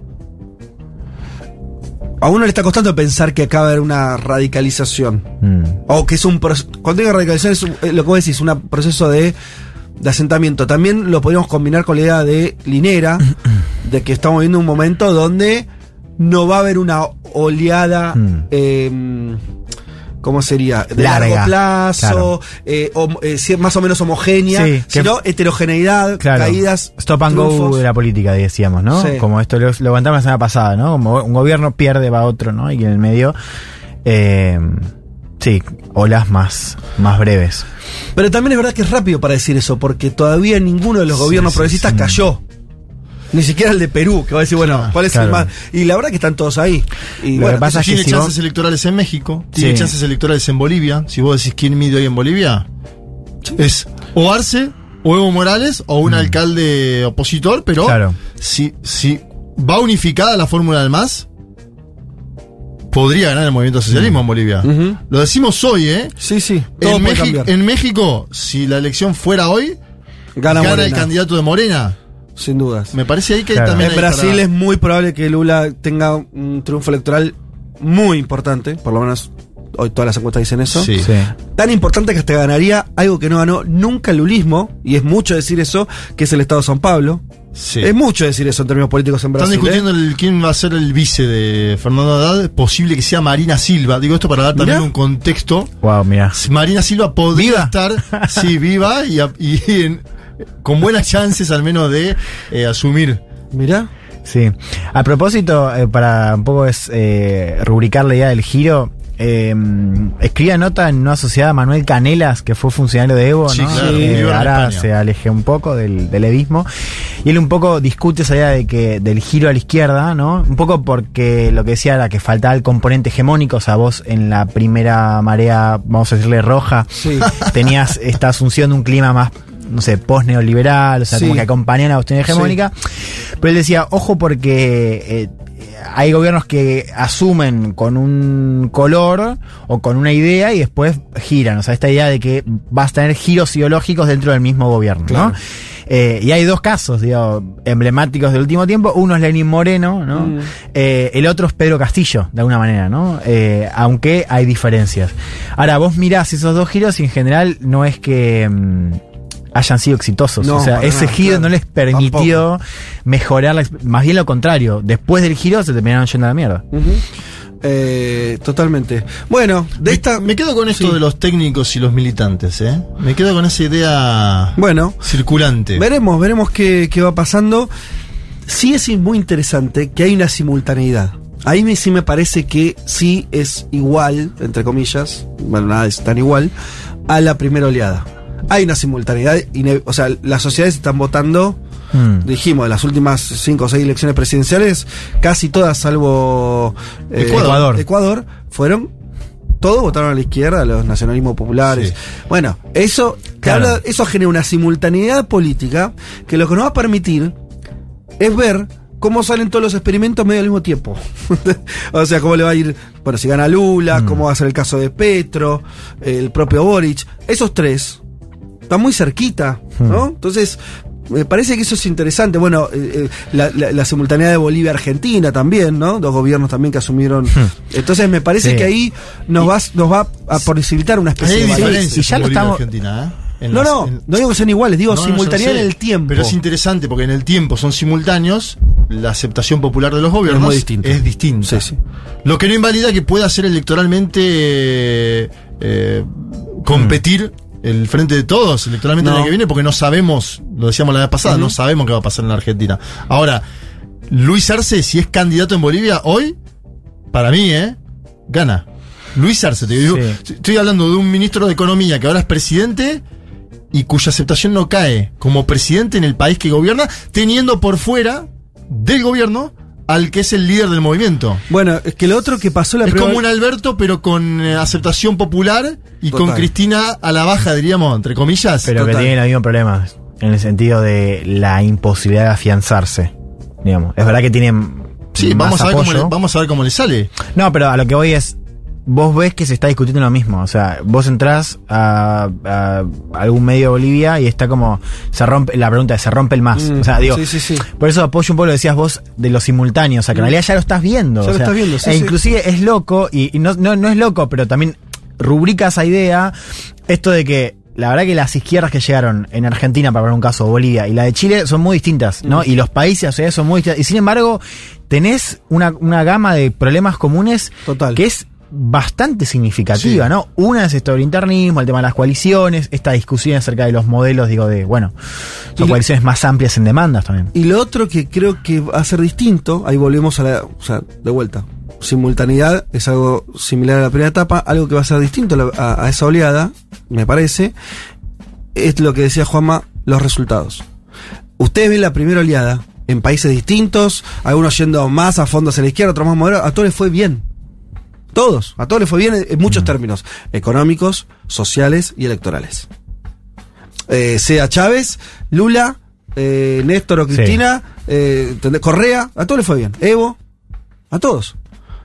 A uno le está costando pensar que acaba de haber una radicalización. Mm. O que es un proceso. Cuando digo radicalización es un- eh, lo que vos decís, un proceso de, de asentamiento. También lo podríamos combinar con la idea de Linera, *clears throat* de que estamos viendo un momento donde no va a haber una oleada. Mm. eh, ¿cómo sería? De Larga, largo plazo, eh, hom- eh, más o menos homogénea, Sí, que- sino heterogeneidad, Claro. caídas. Stop and go de la política, decíamos, ¿no? Sí. Como esto lo, lo la semana pasada, ¿no? Como un gobierno pierde, va otro, ¿no? Y en el medio, eh, sí, olas más, más breves. Pero también es verdad que es rápido para decir eso, porque todavía ninguno de los gobiernos sí, progresistas sí. cayó. Ni siquiera el de Perú, que va a decir, bueno, Claro, ¿cuál es el más? Y la verdad que están todos ahí. Y Lo bueno, que pasa es que Tiene si chances vos- electorales en México, tiene Sí. chances electorales en Bolivia. Si vos decís quién mide hoy en Bolivia, es o Arce, o Evo Morales, o un alcalde opositor, pero Claro. si, si va unificada la fórmula del MAS, podría ganar el movimiento socialismo en Bolivia. Lo decimos hoy, ¿eh? Sí, sí, todo En, puede México- cambiar. en México, si la elección fuera hoy, Gana, gana, el candidato de Morena. Sin dudas. Me parece ahí que Claro. también En hay Brasil para- es muy probable que Lula tenga un triunfo electoral muy importante, por lo menos hoy todas las encuestas dicen eso. Sí. Sí. Tan importante que hasta ganaría algo que no ganó nunca el lulismo, y es mucho decir eso, que es el Estado de San Pablo. Sí. Es mucho decir eso en términos políticos en Están Brasil. discutiendo ¿eh? el- quién va a ser el vice de Fernando Haddad. Es posible que sea Marina Silva. Digo esto para dar también Mirá. un contexto. Wow, mira. Marina Silva podría ¿Viva? estar, sí, viva y, y en- con buenas chances al menos de eh, asumir. Mirá. Sí. A propósito, eh, para un poco es eh, rubricar la idea del giro, eh, escribía nota en una sociedad Manuel Canelas, que fue funcionario de Evo, Sí, ¿no? claro, Eh, ahora se alejé un poco del, del evismo. Y él un poco discute esa idea de que del giro a la izquierda, ¿no? Un poco porque lo que decía era que faltaba el componente hegemónico, o sea, vos en la primera marea, vamos a decirle roja, Sí. tenías esta asunción de un clima más, no sé, post-neoliberal, o sea, Sí. como que acompañan a la cuestión hegemónica. Pero él decía, ojo porque eh, hay gobiernos que asumen con un color o con una idea y después giran. O sea, esta idea de que vas a tener giros ideológicos dentro del mismo gobierno, Claro. ¿no? Eh, y hay dos casos, digo, emblemáticos del último tiempo. Uno es Lenín Moreno, ¿no? Mm. Eh, el otro es Pedro Castillo, de alguna manera, ¿no? Eh, aunque hay diferencias. Ahora, vos mirás esos dos giros y en general no es que mm, hayan sido exitosos. No, o sea, ese nada, giro claro. no les permitió mejorar, la más bien lo contrario. Después del giro se terminaron yendo a la mierda. Eh, totalmente. Bueno, de esta. Me quedo con esto Sí. de los técnicos y los militantes, ¿eh? Me quedo con esa idea Bueno, circulante. veremos, veremos qué, qué va pasando. Sí es muy interesante que hay una simultaneidad. Ahí me, sí me parece que sí es igual, entre comillas, bueno, nada es tan igual, a la primera oleada. Hay una simultaneidad, o sea, las sociedades están votando Mm. dijimos, de las últimas cinco o seis elecciones presidenciales, casi todas, salvo eh, Ecuador. Ecuador, fueron. Todos votaron a la izquierda, a los nacionalismos populares. Sí. Bueno, eso, te Claro. habla- eso genera una simultaneidad política que lo que nos va a permitir es ver cómo salen todos los experimentos medio al mismo tiempo. *laughs* o sea, cómo le va a ir, bueno, si gana Lula, Mm. cómo va a ser el caso de Petro, el propio Boric. Esos tres están muy cerquita, ¿no? Entonces, me parece que eso es interesante. Bueno, eh, eh, la, la- la simultaneidad de Bolivia-Argentina también, ¿no? Dos gobiernos también que asumieron. Entonces, me parece Sí. que ahí nos va, nos va a posibilitar una especie Hay de balance. diferencias y ya lo estamos- Argentina, ¿eh? En No, las- no, en- no digo que sean iguales, digo No, simultaneidad sé, en el tiempo. Pero es interesante porque en el tiempo son simultáneos, la aceptación popular de los gobiernos muy distinta. es distinta. Sí, sí. Lo que no invalida que pueda ser electoralmente eh, competir el frente de todos electoralmente el No. año que viene porque no sabemos, lo decíamos la vez pasada, no sabemos qué va a pasar en la Argentina. Ahora, Luis Arce, si es candidato en Bolivia hoy, para mí, ¿eh? Gana. Luis Arce, te digo, Sí. estoy hablando de un ministro de Economía que ahora es presidente y cuya aceptación no cae como presidente en el país que gobierna, teniendo por fuera del gobierno al que es el líder del movimiento. Bueno, es que lo otro que pasó la es prueba- como un Alberto, pero con eh, aceptación popular y Total. con Cristina a la baja, diríamos, entre comillas. Pero que Total. tiene los mismos problemas. En el sentido de la imposibilidad de afianzarse. Digamos. Es verdad que tienen. sí, más vamos a, ver cómo apoyo. le, vamos a ver cómo le sale. No, pero a lo que voy es. Vos ves que se está discutiendo lo mismo. O sea, vos entrás a, a algún medio de Bolivia y está como. Se rompe. La pregunta es: ¿se rompe el más? Mm, o sea, digo. sí, sí, sí. Por eso apoyo un poco lo decías vos de los simultáneos. O sea, que en realidad ya lo estás viendo. Ya o lo estás viendo, sí, e inclusive es loco, y, y no, no, no es loco, pero también rubrica esa idea. Esto de que. La verdad que las izquierdas que llegaron en Argentina, para poner un caso, Bolivia, y la de Chile son muy distintas, ¿no? Y los países, o sea, son muy distintas. Y sin embargo, tenés una, una gama de problemas comunes Total. que es bastante significativa, Sí. ¿no? Una es esto del internismo, el tema de las coaliciones, esta discusión acerca de los modelos, digo, de, bueno, Y son lo- coaliciones más amplias en demandas también. Y lo otro que creo que va a ser distinto, ahí volvemos a la, o sea, de vuelta. Simultaneidad es algo similar a la primera etapa, algo que va a ser distinto a, a- a esa oleada, me parece, es lo que decía Juanma, los resultados. Ustedes ven la primera oleada en países distintos, algunos yendo más a fondo hacia la izquierda, otros más moderados, a todos les fue bien. Todos, a todos les fue bien en, muchos términos, económicos, sociales y electorales. Eh, sea Chávez, Lula, eh, Néstor o Sí. Cristina, eh. Correa, a todos les fue bien. Evo, a todos.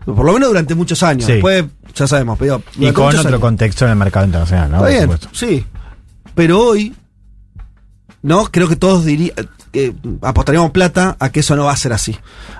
Por lo menos durante muchos años. Sí. Después, ya sabemos, pero Y con otro años. contexto en el mercado internacional, ¿no? Está bien, sí. Pero hoy, no, creo que todos diría, eh, apostaríamos plata a que eso no va a ser así.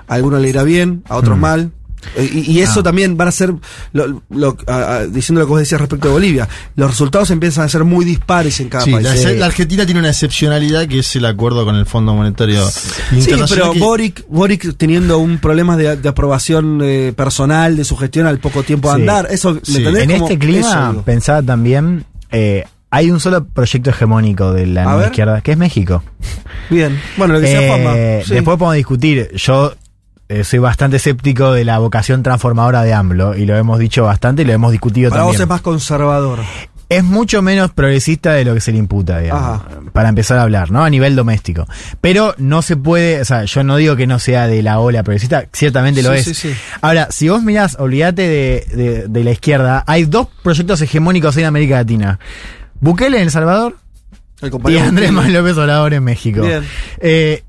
A algunos le irá bien, a otros Mm. mal. Eh, Y, y eso Ah. también van a ser, lo, lo- a- a- diciendo lo que vos decías respecto de Bolivia, los resultados empiezan a ser muy dispares en cada Sí, país. la, Sí. la Argentina tiene una excepcionalidad que es el acuerdo con el Fondo Monetario Sí, pero que- Boric, Boric teniendo un problema de, de aprobación eh, personal de su gestión al poco tiempo de Sí. andar, eso, ¿me entendés? En Como este clima, eso, pensaba también, eh, hay un solo proyecto hegemónico de la izquierda, que es México. Bien, bueno, lo que decía Eh, Juanma. sí. Después podemos discutir. Yo eh, soy bastante escéptico de la vocación transformadora de AMLO, y lo hemos dicho bastante y lo hemos discutido Para también. vos es más conservador. Es mucho menos progresista de lo que se le imputa, digamos, Ajá. para empezar a hablar, ¿no? A nivel doméstico. Pero no se puede, o sea, yo no digo que no sea de la ola progresista, ciertamente lo es. sí, sí. Ahora, si vos mirás, olvídate de, de- de la izquierda, hay dos proyectos hegemónicos en América Latina. Bukele en El Salvador El y Andrés. Manuel López Obrador en México. Bien. Eh,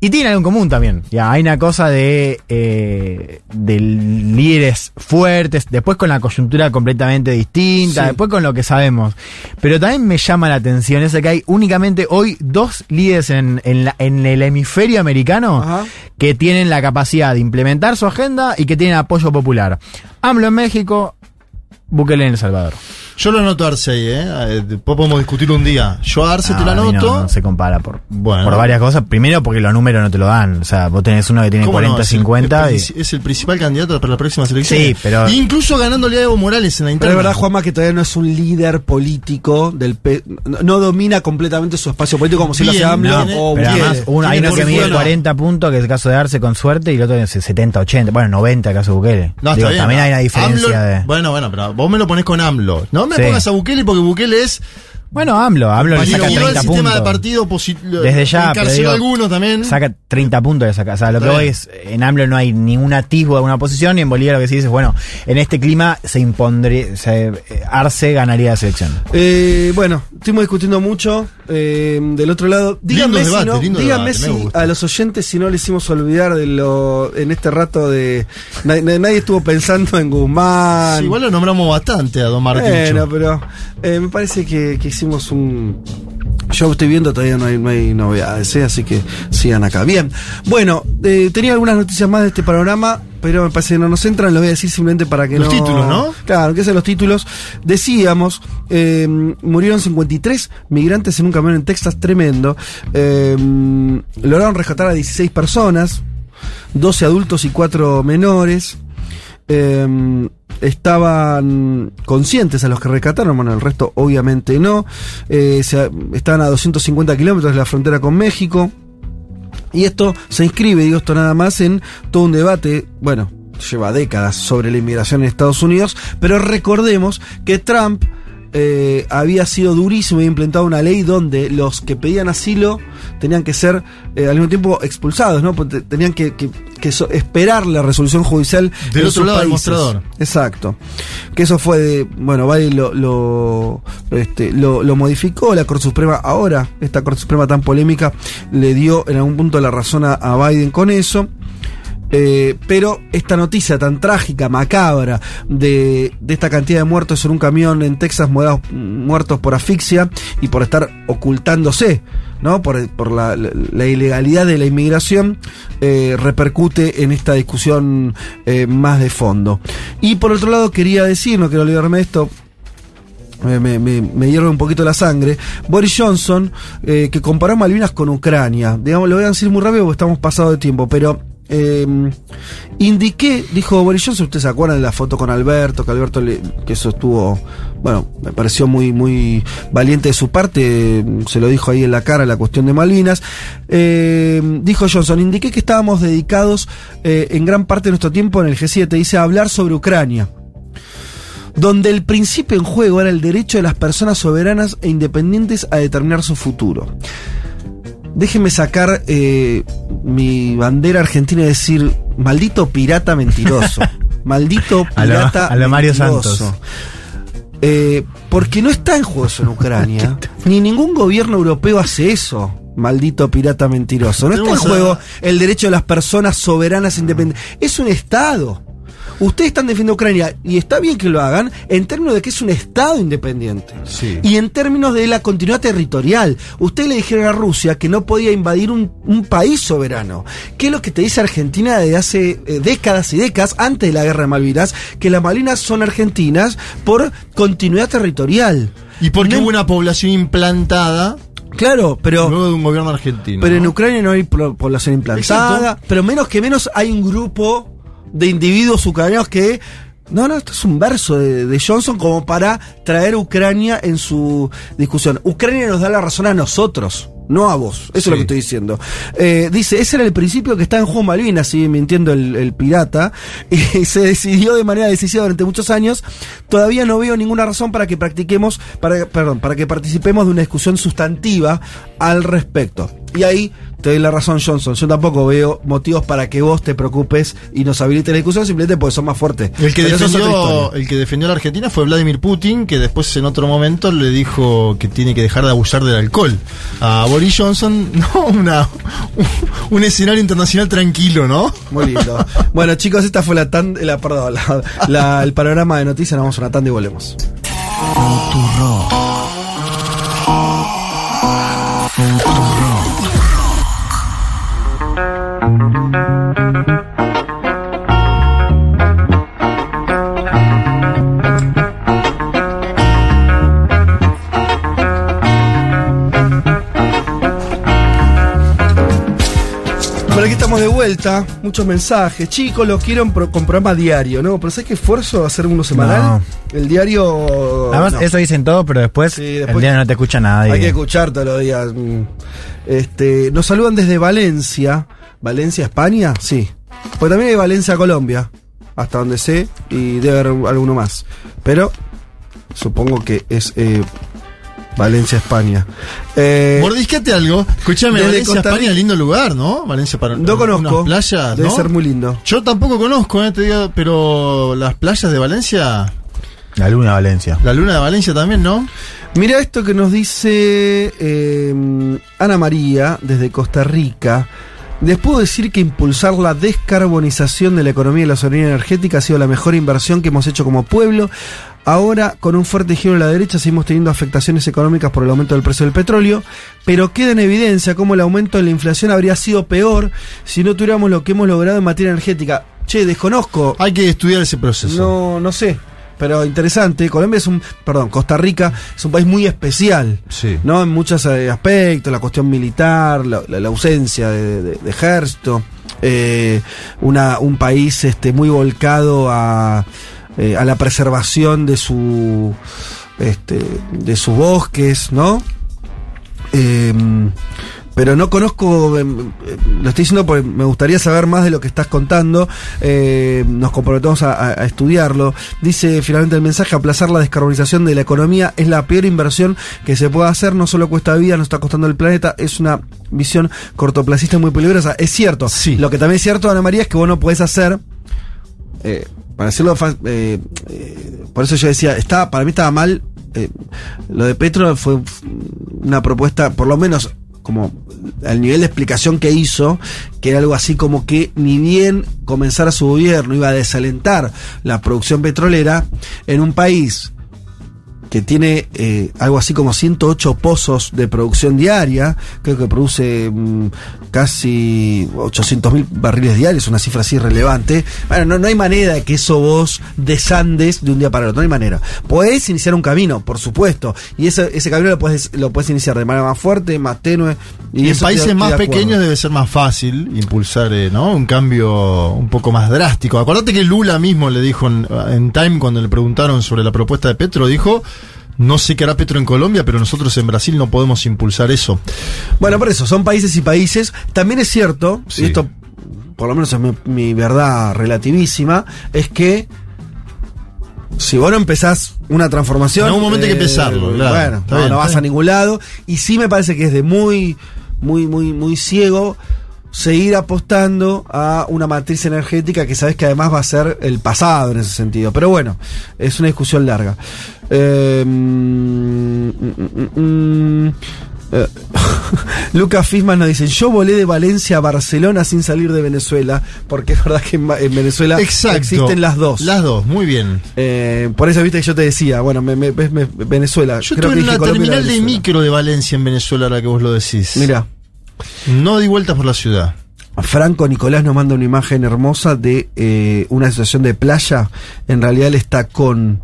y tiene algo en común también. Ya, hay una cosa de, eh, de líderes fuertes, después con la coyuntura completamente distinta, Sí. después con lo que sabemos. Pero también me llama la atención eso que hay únicamente hoy dos líderes en, en, la- en el hemisferio americano Ajá. que tienen la capacidad de implementar su agenda y que tienen apoyo popular. AMLO en México, Bukele en El Salvador. Yo lo anoto a Arce ahí, ¿eh? Eh, Después podemos discutir un día. Yo a Arce te lo no, anoto. no se compara por, Bueno. por varias cosas. Primero porque los números no te lo dan. O sea, vos tenés uno que tiene ¿Cómo no? 40, Es el- 50 el, y... princi- es el principal candidato para la próxima selección. Sí, pero- Incluso ganándole a Evo Morales en la Pero interna. es verdad, Juanma, que todavía no es un líder político del P- no, no domina completamente su espacio político como si lo hace AMLO o Pero además, uno, hay Tiene uno que mide fuera. 40 puntos, que es el caso de Arce con suerte, y el otro es 70, 80. Bueno, 90 el caso de Bukele. No, Digo, está bien. También hay una diferencia AMLO- de... Bueno, bueno, pero vos me lo pones con AMLO. No me Sí. pongas a Bukele porque Bukele es. Bueno, AMLO, AMLO le saca el 30 sistema puntos. de partido Desde ya, pero digo, algunos también. Saca 30 puntos de saca. O sea, lo que bien. es, en AMLO no hay ningún atisbo de alguna posición, y en Bolivia lo que sí dice es, bueno, en este clima se impondría, se, eh, Arce ganaría la selección. Eh, bueno, estuvimos discutiendo mucho. eh, del otro lado, díganme, Lindo si, debate, no- lindo díganme debate, si a los oyentes si no les hicimos olvidar de lo en este rato de na- na- nadie estuvo pensando en Guzmán. Sí, igual lo nombramos bastante a Don Martín. Bueno, pero eh, me parece que, que hicimos un. Yo estoy viendo, todavía no hay, no hay novedades, ¿eh? así que sigan acá. Bien, bueno, eh, tenía algunas noticias más de este panorama, pero me parece que no nos entran, lo voy a decir simplemente para que Los no. títulos, ¿no? Claro, que sean los títulos. Decíamos, eh, murieron 53 migrantes en un camión en Texas, tremendo. Eh, lograron rescatar a 16 personas, 12 adultos y 4 menores. Eh, estaban conscientes a los que rescataron, bueno, el resto obviamente no. Eh, se- estaban a 250 kilómetros de la frontera con México. Y esto se inscribe, digo esto nada más, en todo un debate, bueno, lleva décadas sobre la inmigración en Estados Unidos, pero recordemos que Trump eh, había sido durísimo y implementado una ley donde los que pedían asilo tenían que ser eh, al mismo tiempo expulsados, ¿no? Porque tenían que, que- que so- esperar la resolución judicial Del otro lado del países. mostrador. Exacto. Que eso fue de, bueno, Biden lo, lo, este, lo, lo modificó, la Corte Suprema ahora, esta Corte Suprema tan polémica, le dio en algún punto la razón a, a Biden con eso. Eh, pero esta noticia tan trágica, macabra, de, esta cantidad de muertos en un camión en Texas, muertos, por asfixia y por estar ocultándose, ¿no? Por, la, ilegalidad de la inmigración, eh, repercute en esta discusión eh, más de fondo. Y por otro lado, quería decir, no quiero olvidarme de esto, me, me, hierve un poquito la sangre. Boris Johnson, que comparó Malvinas con Ucrania. Digamos, lo voy a decir muy rápido porque estamos pasados de tiempo, pero Eh, indiqué, dijo Boris Johnson, ustedes se acuerdan de la foto con Alberto, que Alberto, le- que eso estuvo, bueno, me pareció muy, muy valiente de su parte, se lo dijo ahí en la cara la cuestión de Malvinas. Eh, dijo Johnson, indiqué que estábamos dedicados eh, en gran parte de nuestro tiempo en el G7, dice, a hablar sobre Ucrania donde el principio en juego era el derecho de las personas soberanas e independientes a determinar su futuro. Déjeme sacar eh, mi bandera argentina y decir, maldito pirata mentiroso. *laughs* maldito A lo- pirata a lo Mario mentiroso. Santos. Eh, porque no está en juego eso en Ucrania. *laughs* Ni ningún gobierno europeo hace eso. Maldito pirata mentiroso. No está en juego el derecho de las personas soberanas e independientes. Es un Estado. Ustedes están defendiendo a Ucrania y está bien que lo hagan en términos de que es un Estado independiente. Sí. Y en términos de la continuidad territorial. Ustedes le dijeron a Rusia que no podía invadir un, un país soberano. ¿Qué es lo que te dice Argentina desde hace eh, décadas y décadas, antes de la guerra de Malvinas? Que las Malvinas son argentinas por continuidad territorial. Y porque No- hubo una población implantada Claro, pero... luego de un gobierno argentino. Pero en. Ucrania no hay población implantada, Exacto. pero menos que menos hay un grupo de individuos ucranianos que... No, no, esto es un verso de, de Johnson como para traer Ucrania en su discusión. Ucrania nos da la razón a nosotros, no a vos. Eso es lo que estoy diciendo. Eh, dice, ese era el principio que está en Juan Malvinas, sigue mintiendo el, el pirata, *laughs* y se decidió de manera decisiva durante muchos años. Todavía no veo ninguna razón para que practiquemos, para, perdón, para que participemos de una discusión sustantiva al respecto. Y ahí te doy la razón, Johnson. Yo tampoco veo motivos para que vos te preocupes y nos habilites la discusión simplemente porque son más fuertes. El que, Pero defendió, el que defendió a la Argentina fue Vladimir Putin, que después en otro momento le dijo que tiene que dejar de abusar del alcohol. A Boris Johnson, *laughs* no, una, un, un escenario internacional tranquilo, ¿no? Muy lindo. bueno, chicos, esta fue la tan, la, perdón, la- la- el panorama de noticias. Nos vamos a una tanda y volvemos. Bueno, aquí Muchos mensajes. Chicos, los quiero con programa diario, ¿no? Pero ¿sabes qué esfuerzo hacer uno semanal? El diario. Además, no. eso dicen todo, pero después, Sí, después- el día no te escucha nadie. Hay que escuchar todos los días. mm. Este, nos saludan desde Valencia. ¿Valencia, España? Sí. Pues también hay Valencia, Colombia. Hasta donde sé. Y debe haber alguno más. Pero supongo que es eh, Valencia, España. Eh, Mordisquete algo. Escúchame, Valencia, Costa España, lindo lugar, ¿no? Valencia para no conozco. playas, Debe ¿no? ser muy lindo. Yo tampoco conozco, ¿eh? te digo, pero las playas de Valencia, La luna de Valencia. la luna de Valencia también, ¿no? Mira esto que nos dice eh, Ana María desde Costa Rica. Les puedo decir que impulsar la descarbonización de la economía y la soberanía energética ha sido la mejor inversión que hemos hecho como pueblo. Ahora, con un fuerte giro a la derecha, seguimos teniendo afectaciones económicas por el aumento del precio del petróleo, pero queda en evidencia cómo el aumento de la inflación habría sido peor si no tuviéramos lo que hemos logrado en materia energética. Che, desconozco. Hay que estudiar ese proceso. No, no sé. Pero interesante. Colombia es un. Perdón, Costa Rica es un país muy especial. Sí. ¿No? En muchos eh, aspectos, la cuestión militar, la, la- la ausencia de, de- de ejército. eh, una, un país este, muy volcado a, eh, a la preservación de su. Este, de sus bosques, ¿no? Pero no conozco, em, eh, lo estoy diciendo porque me gustaría saber más de lo que estás contando. Eh, nos comprometemos a, estudiarlo. Dice finalmente el mensaje: aplazar la descarbonización de la economía es la peor inversión que se puede hacer. No solo cuesta vida, nos está costando el planeta. Es una visión cortoplacista muy peligrosa. Es cierto. Sí. Lo que también es cierto, Ana María, es que vos no podés hacer. eh, para decirlo eh, eh, por eso yo decía, estaba, para mí estaba mal. eh, lo de Petro fue una propuesta, por lo menos como al nivel de explicación que hizo, que era algo así como que ni bien comenzara su gobierno iba a desalentar la producción petrolera en un país que tiene eh, algo así como 108 pozos de producción diaria, creo que produce mm, casi 800 mil barriles diarios, una cifra así relevante. Bueno, no, no hay manera de que eso vos desandes de un día para el otro, no hay manera. Podés iniciar un camino, por supuesto, y ese, ese camino lo puedes, lo puedes iniciar de manera más fuerte, más tenue. Y, en países más de pequeños debe ser más fácil impulsar eh, ¿no? un cambio un poco más drástico. Acordate que Lula mismo le dijo en, en Time cuando le preguntaron sobre la propuesta de Petro, dijo, no sé qué hará Petro en Colombia, pero nosotros en Brasil no podemos impulsar eso. Bueno, por eso, son países y países. También es cierto, Sí. y esto por lo menos es mi, mi verdad relativísima, es que si vos no empezás una transformación... En algún momento hay que empezarlo, claro. Bueno, no, bien, no está vas a ningún lado. Y sí me parece que es de muy, muy, muy, muy ciego seguir apostando a una matriz energética que sabes que además va a ser el pasado en ese sentido. Pero bueno, es una discusión larga. Eh, mm, mm, mm, eh, *laughs* Lucas Fisman nos dice, yo volé de Valencia a Barcelona sin salir de Venezuela, porque es verdad que en, Venezuela Exacto. existen las dos. Las dos, muy bien. Eh, por eso viste que yo te decía, bueno, me, me- me- Venezuela. Yo creo estuve que en Colombia y terminal de micro de Valencia en Venezuela, ahora que vos lo decís. Mira, No di vueltas por la ciudad. Franco Nicolás nos manda una imagen hermosa de eh, una situación de playa. En realidad él está con.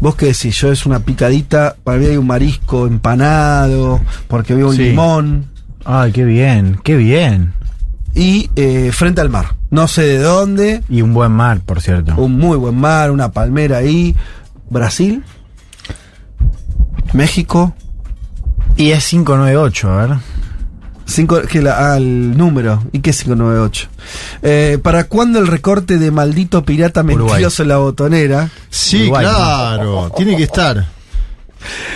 ¿Vos qué decís? Yo es una picadita. Para mí hay un marisco empanado. Porque veo un Sí. limón. Ay, qué bien, qué bien. Y eh, frente al mar. No sé de dónde. Y un buen mar, por cierto. Un muy buen mar, una palmera ahí. Brasil. México. Y es 598, a ver. Cinco, que la, al número. ¿Y qué es 598? Eh, ¿Para cuándo el recorte de maldito pirata mentiroso en la botonera? Sí, Uruguay, claro, tiene que estar.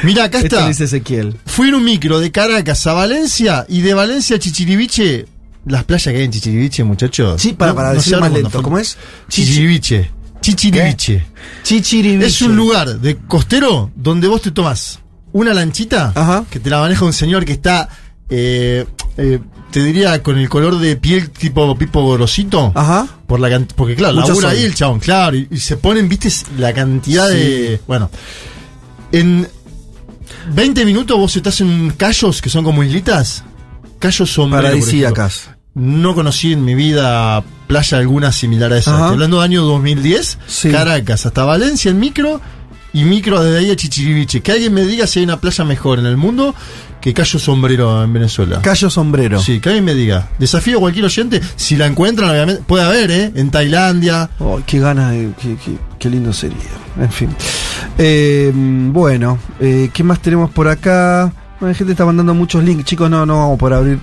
Mira, acá Esto está. dice Ezequiel. Fui en un micro de Caracas a Valencia y de Valencia a Chichiriviche. Las playas que hay en Chichiriviche, muchachos. Sí, para- para decirlo se más lento, ¿cómo es? Chichiriviche. Chichiriviche. Chichiriviche. Es un lugar de costero donde vos te tomás una lanchita Ajá. que te la maneja un señor que está, eh, eh, te diría, con el color de piel tipo Pipo Gorosito. Ajá. Por la porque claro, Mucho labura sol. ahí el chabón, claro, y, y se ponen, viste, la cantidad Sí. de. Bueno. En 20 minutos vos estás en callos que son como islitas. Callos ejemplo. Paradisíacas. No conocí en mi vida playa alguna similar a esa. Estoy hablando de año 2010, Sí. Caracas, hasta Valencia en micro y micro desde ahí a Chichiriviche. Que alguien me diga si hay una playa mejor en el mundo que Cayo Sombrero en Venezuela. Callo sombrero. Sí, que alguien me diga. Desafío a cualquier oyente. Si la encuentran, obviamente. Puede haber, ¿eh? En Tailandia. Oh, qué ganas, qué, qué- qué lindo sería. En fin. Eh, bueno, eh, ¿qué más tenemos por acá? Bueno, la gente está mandando muchos links. Chicos, no, no vamos por abrir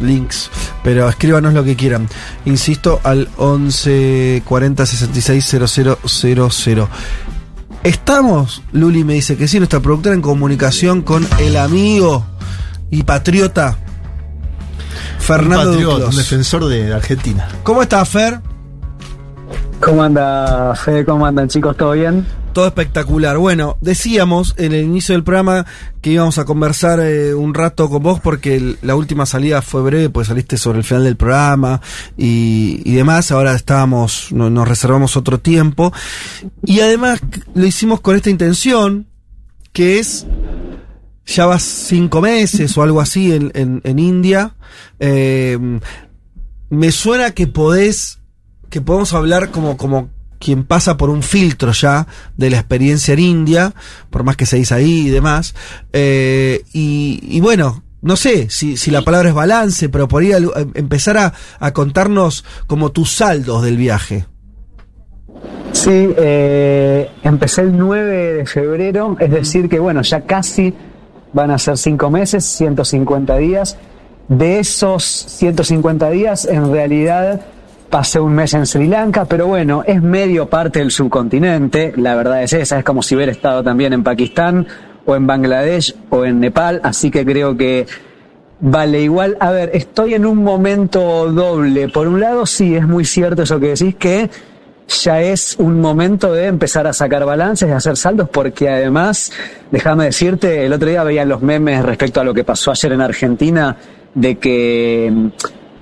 links. Pero escríbanos lo que quieran. Insisto, al 11 40 66 0000. Estamos, Luli me dice que sí, nuestra productora en comunicación con el amigo y patriota Fernando un patriota, Duclos. un defensor de Argentina. ¿Cómo estás, Fer? ¿Cómo anda, Fede? ¿Cómo andan, chicos? ¿Todo bien? Todo espectacular. Bueno, decíamos en el inicio del programa que íbamos a conversar eh, un rato con vos porque la última salida fue breve, pues saliste sobre el final del programa y, y demás. Ahora estábamos, no- nos reservamos otro tiempo. Y además lo hicimos con esta intención, que es ya vas cinco meses o algo así en, en- en India. Eh, me suena que podés, que podemos hablar como, como quien pasa por un filtro ya de la experiencia en India, por más que seáis ahí y demás. Eh, y, y bueno, no sé si, si la palabra es balance, pero podría al- empezar a, a contarnos como tus saldos del viaje. Sí, eh, empecé el 9 de febrero, es decir que bueno, ya casi van a ser 5 meses, 150 días. De esos 150 días, en realidad pasé un mes en Sri Lanka, pero bueno, es medio parte del subcontinente, la verdad es esa, es como si hubiera estado también en Pakistán o en Bangladesh o en Nepal, así que creo que Vale, igual, a ver, estoy en un momento doble. Por un lado, sí, es muy cierto eso que decís, que ya es un momento de empezar a sacar balances, de hacer saldos, porque además, déjame decirte, el otro día veía los memes respecto a lo que pasó ayer en Argentina, de que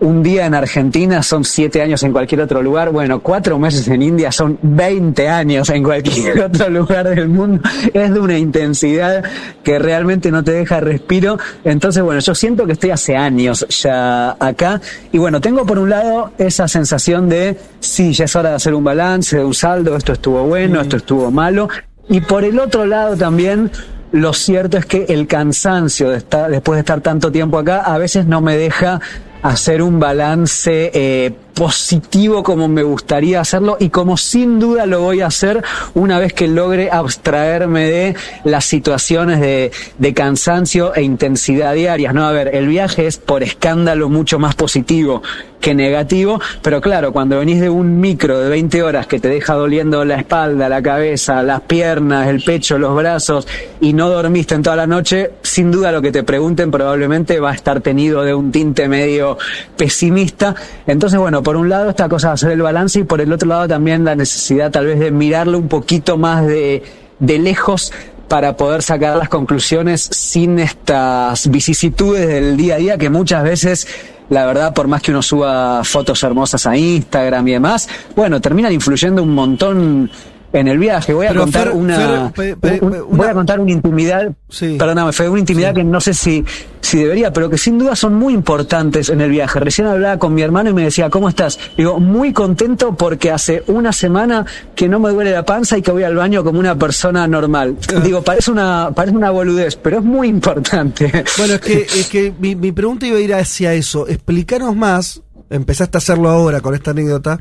un día en Argentina son siete años en cualquier otro lugar. Bueno, cuatro meses en India son 20 años en cualquier *laughs* otro lugar del mundo. Es de una intensidad que realmente no te deja respiro. Entonces, bueno, yo siento que estoy hace años ya acá. Y bueno, tengo por un lado esa sensación de, sí, ya es hora de hacer un balance, de un saldo, esto estuvo bueno, esto estuvo malo. Y por el otro lado también lo cierto es que el cansancio de estar, después de estar tanto tiempo acá a veces no me deja hacer un balance eh, positivo como me gustaría hacerlo y como sin duda lo voy a hacer una vez que logre abstraerme de las situaciones de, de cansancio e intensidad diarias. No, a ver, el viaje es por escándalo mucho más positivo que negativo, pero claro, cuando venís de un micro de 20 horas que te deja doliendo la espalda, la cabeza, las piernas, el pecho, los brazos y no dormiste en toda la noche, sin duda lo que te pregunten probablemente va a estar tenido de un tinte medio pesimista. Entonces, bueno, por un lado esta cosa a ser el balance y por el otro lado también la necesidad tal vez de mirarlo un poquito más de, de lejos para poder sacar las conclusiones sin estas vicisitudes del día a día que muchas veces la verdad, por más que uno suba fotos hermosas a Instagram y demás, bueno, terminan influyendo un montón en el viaje. Voy a Pero contar Fer- una, Fer, pe- pe- un- una- voy a contar una intimidad, Sí. perdóname, fue una intimidad que no sé si, si debería, pero que sin duda son muy importantes en el viaje. Recién hablaba con mi hermano y me decía, ¿cómo estás? Digo, muy contento porque hace una semana que no me duele la panza y que voy al baño como una persona normal. Digo, parece una, parece una boludez, pero es muy importante. Bueno, es que, es que mi, mi pregunta iba a ir hacia eso. Explícanos más, empezaste a hacerlo ahora con esta anécdota,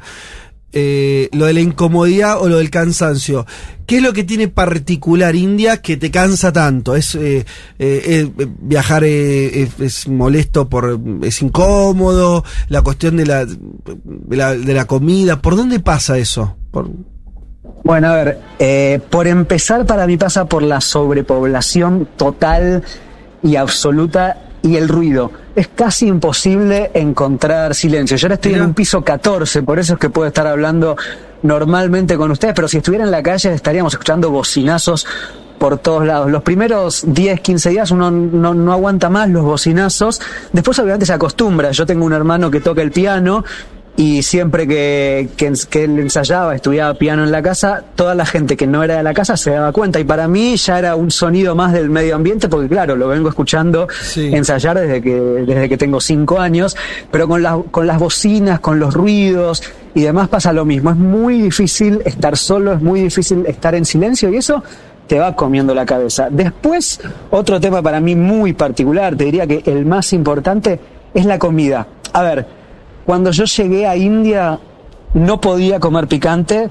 eh, lo de la incomodidad o lo del cansancio. ¿Qué es lo que tiene particular India que te cansa tanto? ¿Es eh, eh, viajar es, es molesto por es incómodo? La cuestión de la, de la comida, ¿por dónde pasa eso? Bueno, a ver, por empezar para mí pasa por la sobrepoblación total y absoluta y el ruido. Es casi imposible encontrar silencio. Yo ahora estoy en un piso 14, por eso es que puedo estar hablando normalmente con ustedes, pero si estuviera en la calle estaríamos escuchando bocinazos por todos lados. Los primeros 10, 15 días uno no, no aguanta más los bocinazos. Después obviamente se acostumbra. Yo tengo un hermano que toca el piano y siempre que, que, que él ensayaba, estudiaba piano en la casa, toda la gente que no era de la casa se daba cuenta. Y para mí ya era un sonido más del medio ambiente, porque claro, lo vengo escuchando Sí. ensayar desde que, desde que tengo cinco años, pero con, las con las bocinas, con los ruidos y demás pasa lo mismo. Es muy difícil estar solo, es muy difícil estar en silencio y eso te va comiendo la cabeza. Después, otro tema para mí muy particular, te diría que el más importante es la comida. A ver, cuando yo llegué a India no podía comer picante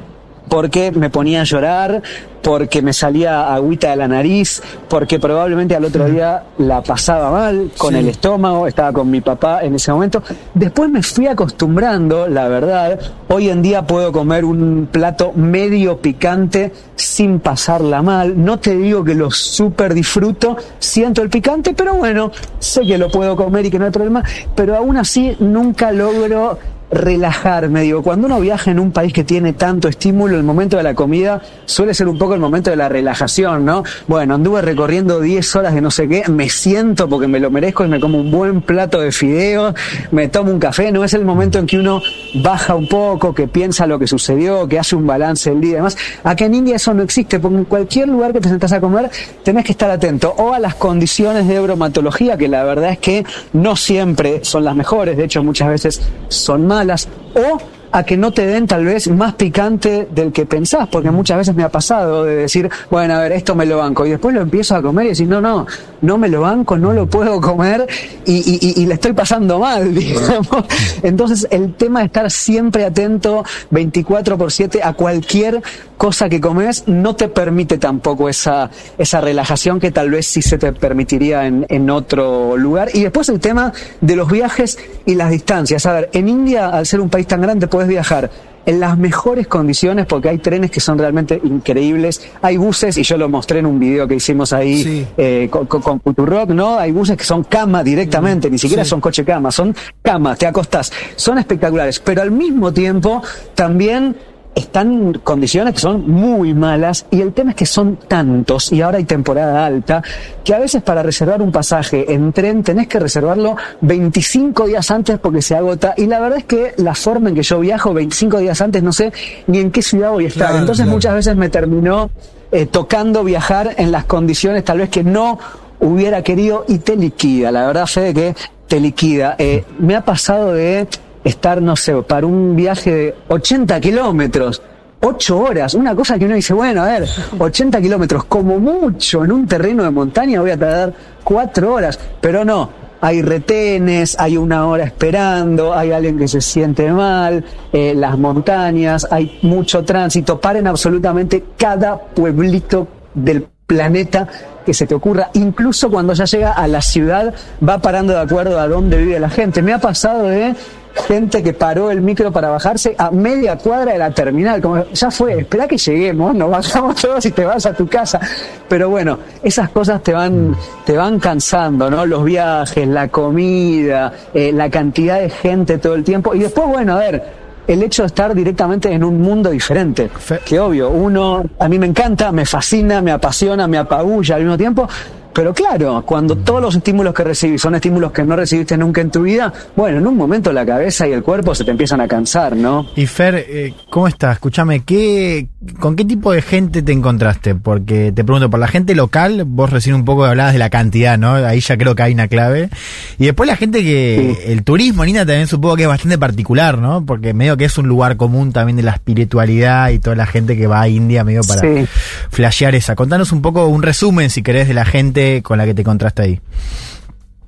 porque me ponía a llorar, porque me salía agüita de la nariz, porque probablemente al otro día la pasaba mal con Sí. el estómago, estaba con mi papá en ese momento. Después me fui acostumbrando, la verdad. Hoy en día puedo comer un plato medio picante sin pasarla mal. No te digo que lo súper disfruto, siento el picante, pero bueno, sé que lo puedo comer y que no hay problema, pero aún así nunca logro relajarme. Digo, cuando uno viaja en un país que tiene tanto estímulo, el momento de la comida suele ser un poco el momento de la relajación, ¿no? Bueno, anduve recorriendo 10 horas de no sé qué, me siento porque me lo merezco y me como un buen plato de fideos, me tomo un café, no es el momento en que uno baja un poco, que piensa lo que sucedió, que hace un balance del día y demás. Acá en India eso no existe, porque en cualquier lugar que te sentás a comer tenés que estar atento o a las condiciones de bromatología, que la verdad es que no siempre son las mejores, de hecho muchas veces son malas, o a que no te den tal vez más picante del que pensás, porque muchas veces me ha pasado de decir, bueno, a ver, esto me lo banco, y después lo empiezo a comer y decir, no, no, no me lo banco, no lo puedo comer y, y- y- y le estoy pasando mal, *laughs* digamos. Entonces, el tema de estar siempre atento 24 por 7 a cualquier cosa que comes no te permite tampoco esa, esa relajación que tal vez sí se te permitiría en, en otro lugar. Y después el tema de los viajes y las distancias. A ver, en India, al ser un país tan grande, puedes viajar en las mejores condiciones porque hay trenes que son realmente increíbles, hay buses, y yo lo mostré en un video que hicimos ahí Sí. eh, con, con, Futurock, ¿no? Hay buses que son cama directamente, ni siquiera sí. son coche cama, son cama, te acostás, son espectaculares, pero al mismo tiempo también están condiciones que son muy malas y el tema es que son tantos y ahora hay temporada alta que a veces para reservar un pasaje en tren tenés que reservarlo 25 días antes porque se agota y la verdad es que la forma en que yo viajo 25 días antes no sé ni en qué ciudad voy a estar. Claro, Entonces claro. muchas veces me terminó eh, tocando viajar en las condiciones tal vez que no hubiera querido y te liquida. La verdad, Fede, que te liquida. Eh, me ha pasado de estar, no sé, para un viaje de 80 kilómetros. 8 horas, una cosa que uno dice, bueno, a ver, 80 kilómetros, como mucho en un terreno de montaña voy a tardar 4 horas, pero no, hay retenes, hay una hora esperando, hay alguien que se siente mal, eh, las montañas, hay mucho tránsito, paren absolutamente cada pueblito del planeta que se te ocurra, incluso cuando ya llega a la ciudad, va parando de acuerdo a dónde vive la gente. Me ha pasado de gente que paró el micro para bajarse a media cuadra de la terminal, como ya fue, espera que lleguemos, nos bajamos todos y te vas a tu casa. Pero bueno, esas cosas te van, te van cansando, ¿no? Los viajes, la comida, eh, la cantidad de gente todo el tiempo. Y después, bueno, a ver, el hecho de estar directamente en un mundo diferente. Que obvio, uno, a mí me encanta, me fascina, me apasiona, me apabulla al mismo tiempo. Pero claro, cuando todos los estímulos que recibís son estímulos que no recibiste nunca en tu vida, bueno, en un momento la cabeza y el cuerpo se te empiezan a cansar, ¿no? Y Fer, eh, ¿cómo estás? Escúchame, ¿qué, ¿con qué tipo de gente te encontraste? Porque te pregunto, por la gente local, vos recién un poco hablabas de la cantidad, ¿no? Ahí ya creo que hay una clave. Y después la gente que, el turismo, Nina, también supongo que es bastante particular, ¿no? Porque medio que es un lugar común también de la espiritualidad y toda la gente que va a India medio para Sí. flashear esa. Contanos un poco un resumen, si querés, de la gente con la que te encontraste ahí.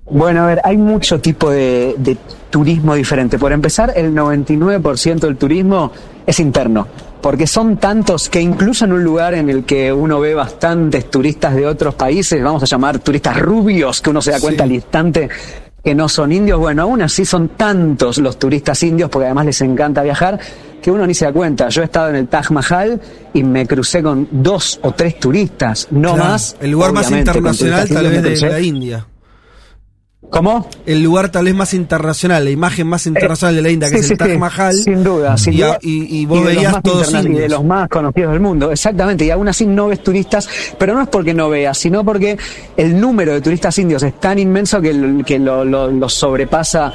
Bueno, a ver, hay mucho tipo de, de turismo diferente. Por empezar, el 99% del turismo es interno, porque son tantos que incluso en un lugar en el que uno ve bastantes turistas de otros países, vamos a llamar turistas rubios, que uno se da cuenta al instante que no son indios, bueno, aún así son tantos los turistas indios, porque además les encanta viajar, que uno ni se da cuenta. Yo he estado en el Taj Mahal y me crucé con dos o tres turistas, no Claro, más. El lugar más internacional tal vez de la. India. ¿Cómo? El lugar tal vez más internacional, la imagen más internacional de la India, que Sí, es sí, el Taj sí, Mahal. Sin duda, sin y, duda. y- y vos de los veías más todos y de los más conocidos del mundo, exactamente. Y aún así no ves turistas, pero no es porque no veas, sino porque el número de turistas indios es tan inmenso que, lo- que lo, lo- lo sobrepasa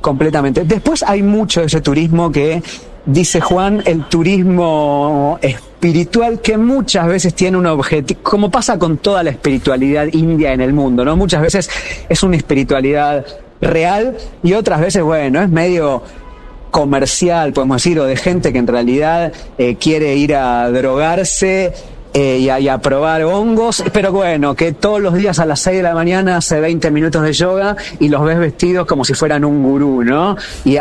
completamente. Después hay mucho de ese turismo que, dice Juan, el turismo espiritual que muchas veces tiene un objetivo, como pasa con toda la espiritualidad india en el mundo, ¿no? Muchas veces es una espiritualidad real y otras veces, bueno, es medio comercial, podemos decir, o de gente que en realidad eh, quiere ir a drogarse eh, y, a, probar hongos, pero bueno, que todos los días a las 6 de la mañana hace 20 minutos de yoga y los ves vestidos como si fueran un gurú, ¿no? Y,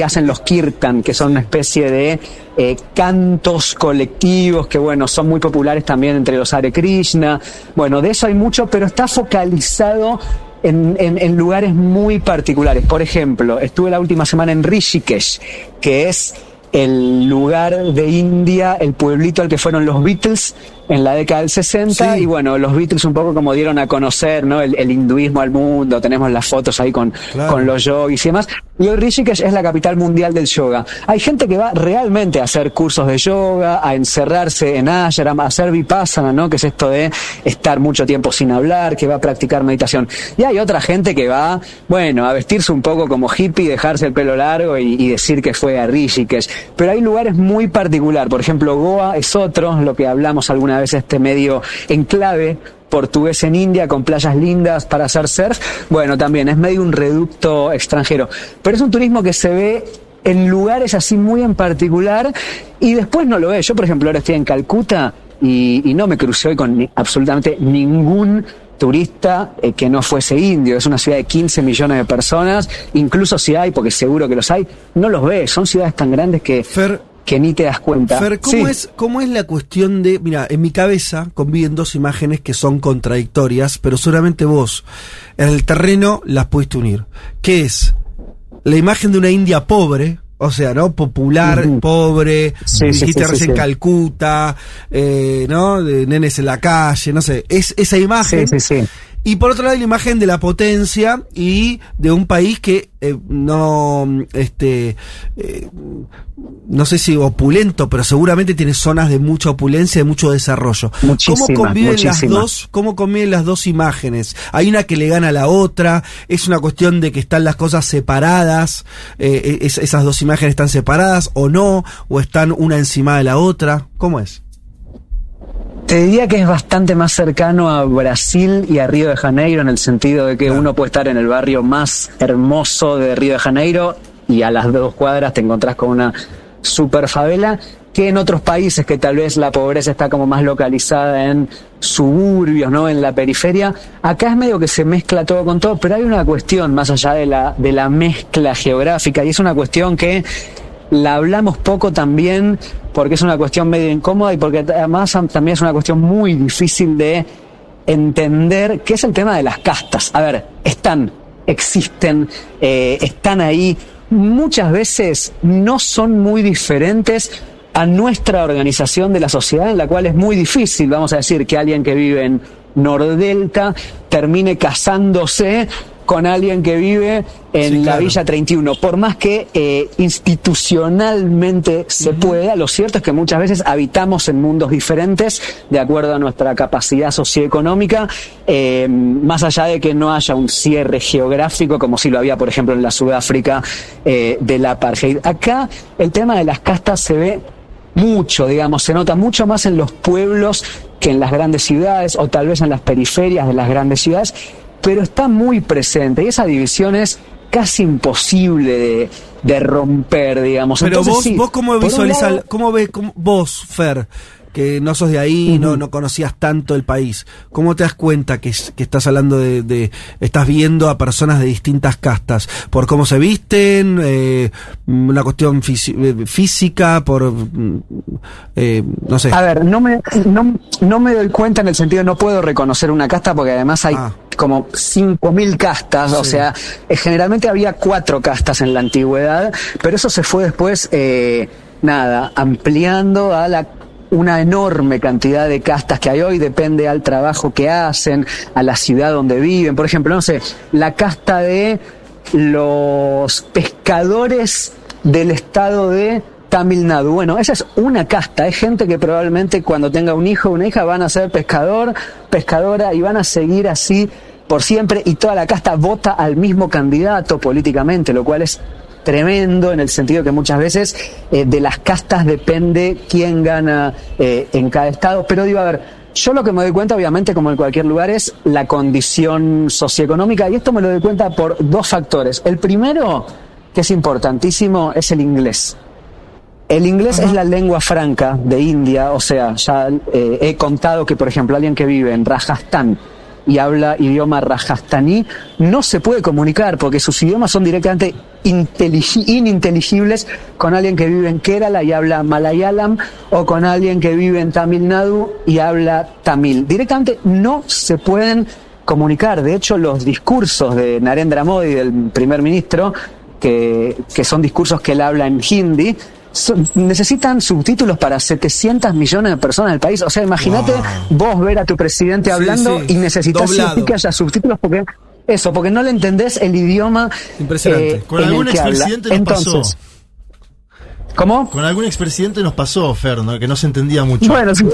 hacen los kirtan, que son una especie de eh, cantos colectivos que, bueno, son muy populares también entre los Hare Krishna. Bueno, de eso hay mucho, pero está focalizado en lugares muy particulares. Por ejemplo, estuve la última semana en Rishikesh, que es el lugar de India, el pueblito al que fueron los Beatles en la década del 60 Sí. y bueno, los Beatles un poco como dieron a conocer ¿no? el, el hinduismo al mundo, tenemos las fotos ahí con, Claro. con los yogis y demás. Y hoy Rishikesh es la capital mundial del yoga. Hay gente que va realmente a hacer cursos de yoga, a encerrarse en ashram, a hacer vipassana, ¿no? que es esto de estar mucho tiempo sin hablar, que va a practicar meditación. Y hay otra gente que va, bueno, a vestirse un poco como hippie, dejarse el pelo largo y, y decir que fue a Rishikesh. Pero hay lugares muy particular. Por ejemplo, Goa es otro, lo que hablamos alguna vez, este medio enclave portugués en India con playas lindas para hacer surf. Bueno, también es medio un reducto extranjero. Pero es un turismo que se ve en lugares así muy en particular y después no lo ve. Yo, por ejemplo, ahora estoy en Calcuta y, no me crucé hoy con absolutamente ningún turista eh, que no fuese indio. Es una ciudad de 15 millones de personas, incluso si hay, porque seguro que los hay, no los ves. Son ciudades tan grandes que, que ni te das cuenta. Fer, ¿cómo, Sí. es, ¿cómo es la cuestión de.? Mira, en mi cabeza conviven dos imágenes que son contradictorias, pero seguramente vos en el terreno las pudiste unir. Que es la imagen de una India pobre, o sea, ¿no? Popular, pobre, Sí, dijiste sí, recién. Calcuta, eh, ¿no? De nenes en la calle, no sé. Es esa imagen. Sí, sí, sí. Y por otro lado, la imagen de la potencia y de un país que eh, no, este, eh, no sé si opulento, pero seguramente tiene zonas de mucha opulencia, de mucho desarrollo. Muchísimas, ¿Cómo conviven las dos? ¿Cómo conviven las dos imágenes? Hay una que le gana a la otra. Es una cuestión de que están las cosas separadas. eh, es- esas dos imágenes están separadas o no, o están una encima de la otra. ¿Cómo es? Te diría que es bastante más cercano a Brasil y a Río de Janeiro en el sentido de que uno puede estar en el barrio más hermoso de Río de Janeiro y a las dos cuadras te encontrás con una super favela que en otros países que tal vez la pobreza está como más localizada en suburbios, ¿no? En la periferia. Acá es medio que se mezcla todo con todo, pero hay una cuestión más allá de la, de la mezcla geográfica y es una cuestión que la hablamos poco también porque es una cuestión medio incómoda y porque además también es una cuestión muy difícil de entender, que es el tema de las castas. A ver, están, existen, eh, están ahí, muchas veces no son muy diferentes a nuestra organización de la sociedad, en la cual es muy difícil, vamos a decir, que alguien que vive en Nordelta termine casándose con alguien que vive en Sí, la. Villa 31. Por más que eh, institucionalmente se pueda, lo cierto es que muchas veces habitamos en mundos diferentes de acuerdo a nuestra capacidad socioeconómica, eh, más allá de que no haya un cierre geográfico como si lo había, por ejemplo, en la Sudáfrica eh, del apartheid. Acá el tema de las castas se ve mucho, digamos, se nota mucho más en los pueblos que en las grandes ciudades o tal vez en las periferias de las grandes ciudades, pero está muy presente y esa división es casi imposible de, de romper, digamos. Pero Entonces, vos, sí, vos cómo lado- cómo ves, cómo- vos, Fer, que no sos de ahí, no, no conocías tanto el país, ¿cómo te das cuenta que, que estás hablando de, de- estás viendo a personas de distintas castas? ¿Por cómo se visten? Eh, ¿Una cuestión eh, física? ¿Por, mm, eh, no sé? A ver, no me, no, no me doy cuenta en el sentido, no puedo reconocer una casta porque además hay Ah. como 5.000 castas, o sea, eh, generalmente había cuatro castas en la antigüedad, pero eso se fue después, eh, nada, ampliando a la una enorme cantidad de castas que hay hoy, depende al trabajo que hacen, a la ciudad donde viven. Por ejemplo, no sé, la casta de los pescadores del estado de Tamil Nadu. Bueno, esa es una casta. Es gente que probablemente cuando tenga un hijo o una hija van a ser pescador, pescadora y van a seguir así por siempre y toda la casta vota al mismo candidato políticamente, lo cual es tremendo en el sentido que muchas veces eh, de las castas depende quién gana eh, en cada estado. Pero digo, a ver, yo lo que me doy cuenta, obviamente, como en cualquier lugar, es la condición socioeconómica y esto me lo doy cuenta por dos factores. El primero, que es importantísimo, es el inglés. El inglés es la lengua franca de India, o sea, ya eh, he contado que, por ejemplo, alguien que vive en Rajasthan y habla idioma rajastaní no se puede comunicar porque sus idiomas son directamente intelig- ininteligibles con alguien que vive en Kerala y habla malayalam o con alguien que vive en Tamil Nadu y habla tamil. Directamente no se pueden comunicar. De hecho, los discursos de Narendra Modi, del primer ministro, que, que son discursos que él habla en hindi, necesitan subtítulos para 700 millones de personas del país. O sea, imagínate vos ver a tu presidente hablando sí, y necesitas que haya subtítulos porque eso, porque no le entendés el idioma Impresionante. eh, Con algún que habla. expresidente nos Entonces, pasó. ¿Cómo? Con algún expresidente nos pasó, Fer, ¿no? que no se entendía mucho. Bueno, sí.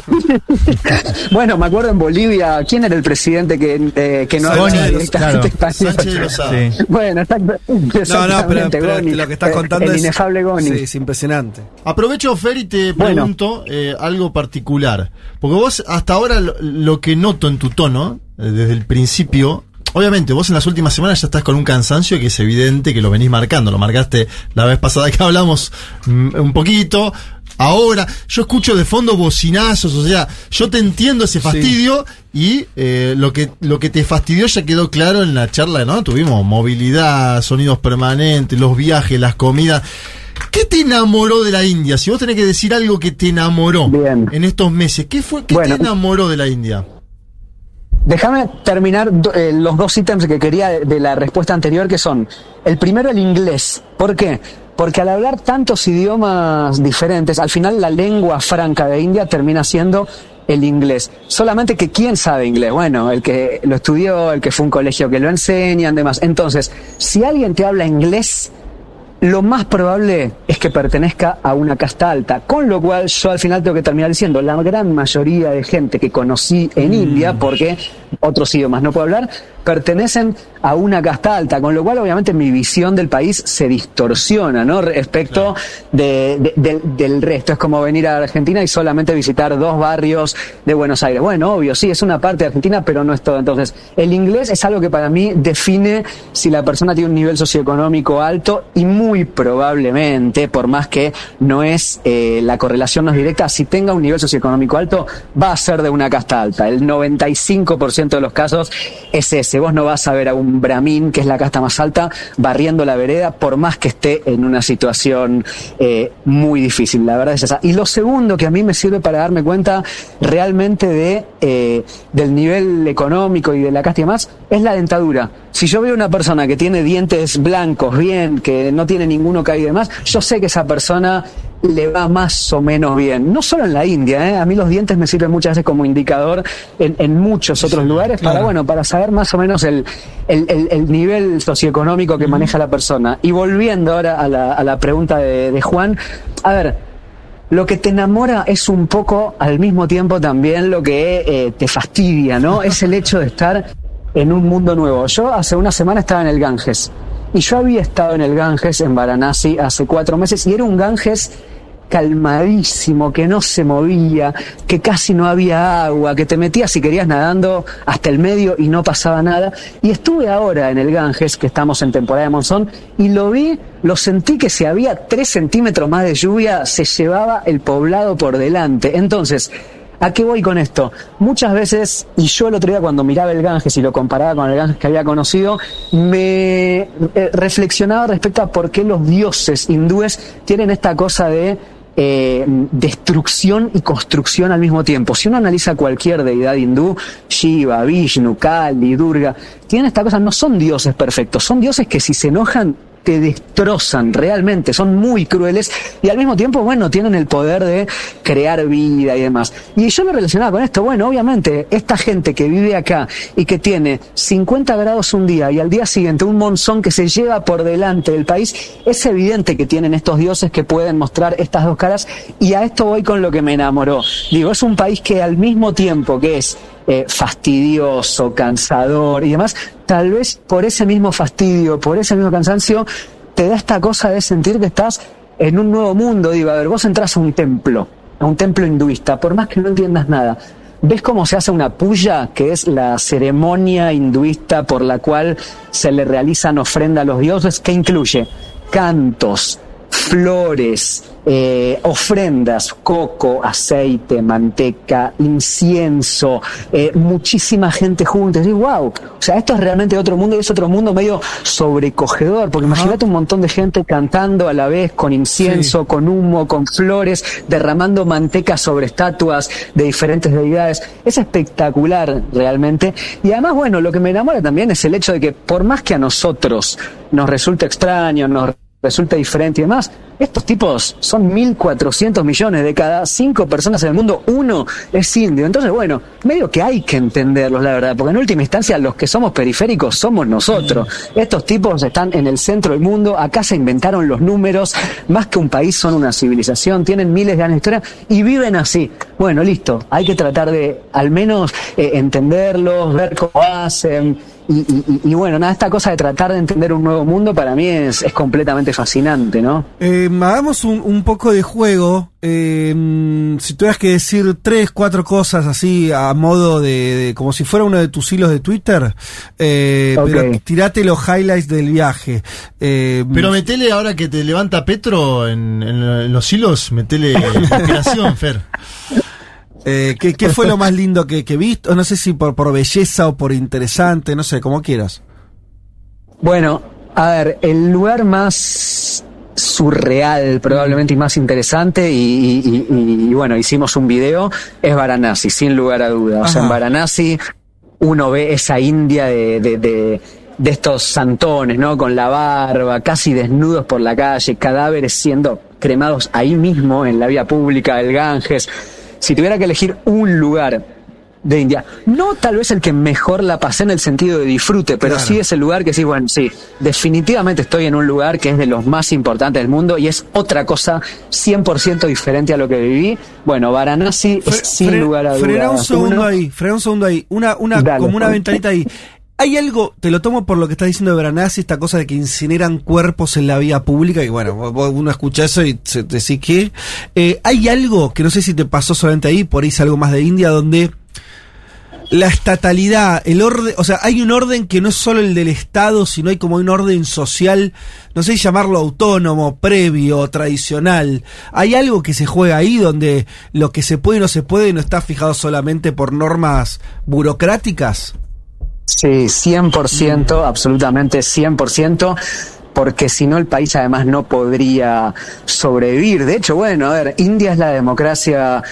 *laughs* bueno, me acuerdo en Bolivia, ¿quién era el presidente que, eh, que no hablaba directamente Claro, español? Sánchez de Lozada. Sí. Bueno, exacto, No, no, pero, Goni. lo que estás contando el es. inefable Goni. Sí, es impresionante. Aprovecho, Fer, y te Bueno. pregunto eh, algo particular. Porque vos, hasta ahora, lo, lo que noto en tu tono, eh, desde el principio, obviamente, vos en las últimas semanas ya estás con un cansancio que es evidente que lo venís marcando. Lo marcaste la vez pasada que hablamos mm, un poquito. Ahora, yo escucho de fondo bocinazos, o sea, yo te entiendo ese fastidio y eh, lo que lo que te fastidió ya quedó claro en la charla, ¿no? Tuvimos movilidad, sonidos permanentes, los viajes, las comidas. ¿Qué te enamoró de la India? Si vos tenés que decir algo que te enamoró Bien. en estos meses, ¿qué fue? ¿Qué Bueno. te enamoró de la India? Déjame terminar eh, los dos ítems que quería de, la respuesta anterior, que son, el primero el inglés. ¿Por qué? Porque al hablar tantos idiomas diferentes, al final la lengua franca de India termina siendo el inglés. Solamente que quién sabe inglés. Bueno, el que lo estudió, el que fue un colegio que lo enseñan, demás. Entonces, si alguien te habla inglés, lo más probable es que pertenezca a una casta alta. Con lo cual, yo al final tengo que terminar diciendo, la gran mayoría de gente que conocí en India, porque otros idiomas no puedo hablar, pertenecen a una casta alta, con lo cual obviamente mi visión del país se distorsiona, ¿no? Respecto de, de, de, del resto. Es como venir a Argentina y solamente visitar dos barrios de Buenos Aires. Bueno, obvio, sí, es una parte de Argentina, pero no es todo. Entonces, el inglés es algo que para mí define si la persona tiene un nivel socioeconómico alto y muy probablemente, por más que no es, eh, la correlación no es directa, si tenga un nivel socioeconómico alto, va a ser de una casta alta. El 95% de los casos es ese. Vos no vas a ver a un Brahmin, que es la casta más alta, barriendo la vereda, por más que esté en una situación eh, muy difícil. La verdad es esa. Y lo segundo que a mí me sirve para darme cuenta realmente de eh, del nivel económico y de la casta y demás, es la dentadura. Si yo veo una persona que tiene dientes blancos, bien, que no tiene ninguno caído y demás, yo sé que esa persona le va más o menos bien. No solo en la India, ¿eh? a mí los dientes me sirven muchas veces como indicador en, en muchos otros lugares para, claro. bueno, para saber más o menos el, el, el- el nivel socioeconómico que maneja la persona. Y volviendo ahora a la, a la pregunta de, de Juan, a ver, lo que te enamora es un poco al mismo tiempo también lo que eh, te fastidia, ¿no? Es el hecho de estar en un mundo nuevo. Yo hace una semana estaba en el Ganges y yo había estado en el Ganges en Varanasi hace cuatro meses y era un Ganges calmadísimo, que no se movía, que casi no había agua, que te metías si querías nadando hasta el medio y no pasaba nada. Y estuve ahora en el Ganges, que estamos en temporada de monzón, y lo vi, lo sentí que si había tres centímetros más de lluvia, se llevaba el poblado por delante. Entonces, ¿A qué voy con esto? Muchas veces, y yo el otro día cuando miraba el Ganges y lo comparaba con el Ganges que había conocido, me eh, reflexionaba respecto a por qué los dioses hindúes tienen esta cosa de eh, destrucción y construcción al mismo tiempo. Si uno analiza cualquier deidad hindú, Shiva, Vishnu, Kali, Durga, tienen esta cosa, no son dioses perfectos, son dioses que si se enojan te destrozan realmente, son muy crueles y al mismo tiempo, bueno, tienen el poder de crear vida y demás. Y yo lo relacionaba con esto, bueno, obviamente, esta gente que vive acá y que tiene 50 grados un día y al día siguiente un monzón que se lleva por delante del país, es evidente que tienen estos dioses que pueden mostrar estas dos caras y a esto voy con lo que me enamoró. Digo, es un país que al mismo tiempo que es eh, fastidioso, cansador y demás, tal vez por ese mismo fastidio, por ese mismo cansancio, te da esta cosa de sentir que estás en un nuevo mundo. Digo, a ver, vos entras a un templo, a un templo hinduista, por más que no entiendas nada. ¿Ves cómo se hace una puya, que es la ceremonia hinduista por la cual se le realizan ofrendas a los dioses, que incluye cantos, flores, eh, ofrendas, coco, aceite, manteca, incienso, eh, muchísima gente junta. Y wow, o sea, esto es realmente otro mundo y es otro mundo medio sobrecogedor, porque imagínate un montón de gente cantando a la vez con incienso, con humo, con flores, derramando manteca sobre estatuas de diferentes deidades. Es espectacular realmente. Y además, bueno, lo que me enamora también es el hecho de que por más que a nosotros nos resulte extraño, nos resulta diferente y demás. Estos tipos son 1.400 millones de cada cinco personas en el mundo, uno es indio. Entonces, bueno, medio que hay que entenderlos, la verdad, porque en última instancia los que somos periféricos somos nosotros. Estos tipos están en el centro del mundo, acá se inventaron los números, más que un país son una civilización, tienen miles de años de historia y viven así. Bueno, listo, hay que tratar de al menos eh, entenderlos, ver cómo hacen. Y, y- bueno, nada, esta cosa de tratar de entender un nuevo mundo para mí es, es completamente fascinante, ¿no? Eh, hagamos un, un poco de juego. Eh, mm, si tuvieras que decir tres, cuatro cosas así a modo de, de- como si fuera uno de tus hilos de Twitter, eh, Ok. pero tirate los highlights del viaje. Eh, Pero metele ahora que te levanta Petro en, en- en los hilos, metele *laughs* inspiración, Fer. Eh, ¿qué, qué fue lo más lindo que, que viste? No sé si por, por belleza o por interesante, no sé, como quieras. Bueno, a ver, el lugar más surreal probablemente y más interesante y, y- y- y, bueno, hicimos un video, es Varanasi, sin lugar a dudas. O sea, en. Varanasi uno ve esa India de, de, de- de estos santones, ¿no? Con la barba, casi desnudos por la calle, cadáveres siendo cremados ahí mismo en la vía pública del Ganges. Si tuviera que elegir un lugar de India, no tal vez el que mejor la pasé en el sentido de disfrute, pero Claro. sí es el lugar que sí, bueno, sí, definitivamente estoy en un lugar que es de los más importantes del mundo y es otra cosa 100% diferente a lo que viví. Bueno, Varanasi es sin lugar a frena un dudas. segundo uno- ahí, frena un segundo ahí. Una, una, Dale, como una ventanita ahí. Hay algo, te lo tomo por lo que está diciendo de Varanasi, esta cosa de que incineran cuerpos en la vía pública, y bueno, uno escucha eso y se- te decís que. eh, hay algo, que no sé si te pasó solamente ahí, por ahí es algo más de India, donde la estatalidad, el orden, o sea, hay un orden que no es solo el del Estado, sino hay como un orden social, no sé llamarlo autónomo, previo, tradicional. Hay algo que se juega ahí donde lo que se puede y no se puede no está fijado solamente por normas burocráticas. Sí, 100%, absolutamente 100%. Porque si no el país además no podría sobrevivir. De hecho, bueno, a ver, India es la democracia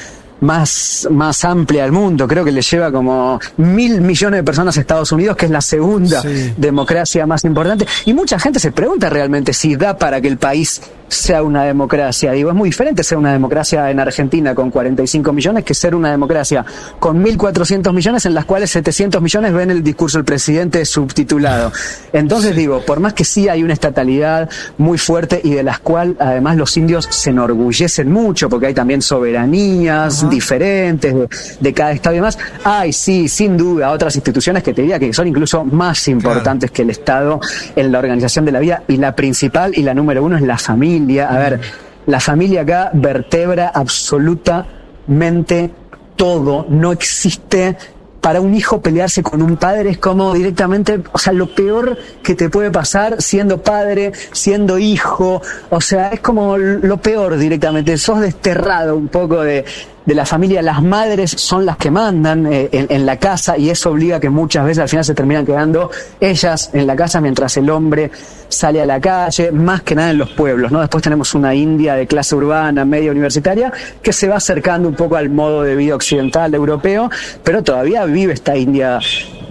más, más amplia del mundo. Creo que le lleva como mil millones de personas a Estados Unidos, que es la segunda Sí. democracia más importante. Y mucha gente se pregunta realmente si da para que el país sea una democracia. Digo, es muy diferente ser una democracia en Argentina con 45 millones que ser una democracia con 1.400 millones en las cuales 700 millones ven el discurso del presidente subtitulado. Entonces digo, por más que sí hay una estatalidad muy fuerte y de las cuales además los indios se enorgullecen mucho porque hay también soberanías diferentes de, de cada estado y demás, hay sí, sin duda, otras instituciones que te diría que son incluso más importantes que el Estado en la organización de la vida y la principal y la número uno es la familia. A ver, la familia acá vertebra absolutamente todo, no existe para un hijo pelearse con un padre es como directamente, o sea, lo peor que te puede pasar siendo padre, siendo hijo, o sea, es como lo peor directamente, sos desterrado un poco de, de la familia, las madres son las que mandan eh, en, la casa y eso obliga a que muchas veces al final se terminan quedando ellas en la casa mientras el hombre sale a la calle, más que nada en los pueblos, ¿no? Después tenemos una India de clase urbana, media universitaria, que se va acercando un poco al modo de vida occidental europeo, pero todavía vive esta India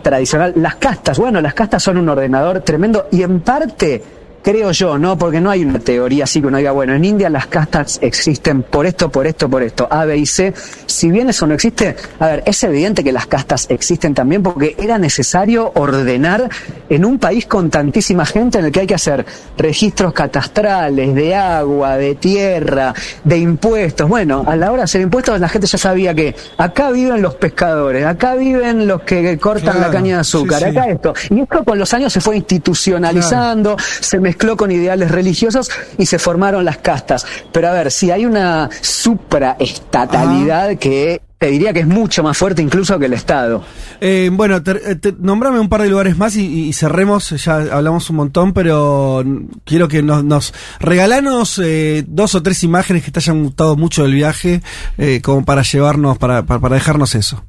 tradicional. Las castas, bueno, las castas son un ordenador tremendo y en parte creo yo, ¿no? Porque no hay una teoría así que uno diga, bueno, en India las castas existen por esto, por esto, por esto, A, B y C. Si bien eso no existe, a ver, es evidente que las castas existen también porque era necesario ordenar en un país con tantísima gente en el que hay que hacer registros catastrales de agua, de tierra, de impuestos. Bueno, a la hora de hacer impuestos la gente ya sabía que acá viven los pescadores, acá viven los que cortan Claro, la caña de azúcar, sí, sí. acá esto. Y esto con los años se fue institucionalizando, se mezcló con ideales religiosos y se formaron las castas. Pero a ver, si hay una supraestatalidad que te diría que es mucho más fuerte incluso que el Estado. Eh, bueno, te, te- nombrame un par de lugares más y, y cerremos. Ya hablamos un montón, pero quiero que nos, nos regalanos eh, dos o tres imágenes que te hayan gustado mucho del viaje, eh, como para llevarnos, para, para, para dejarnos eso.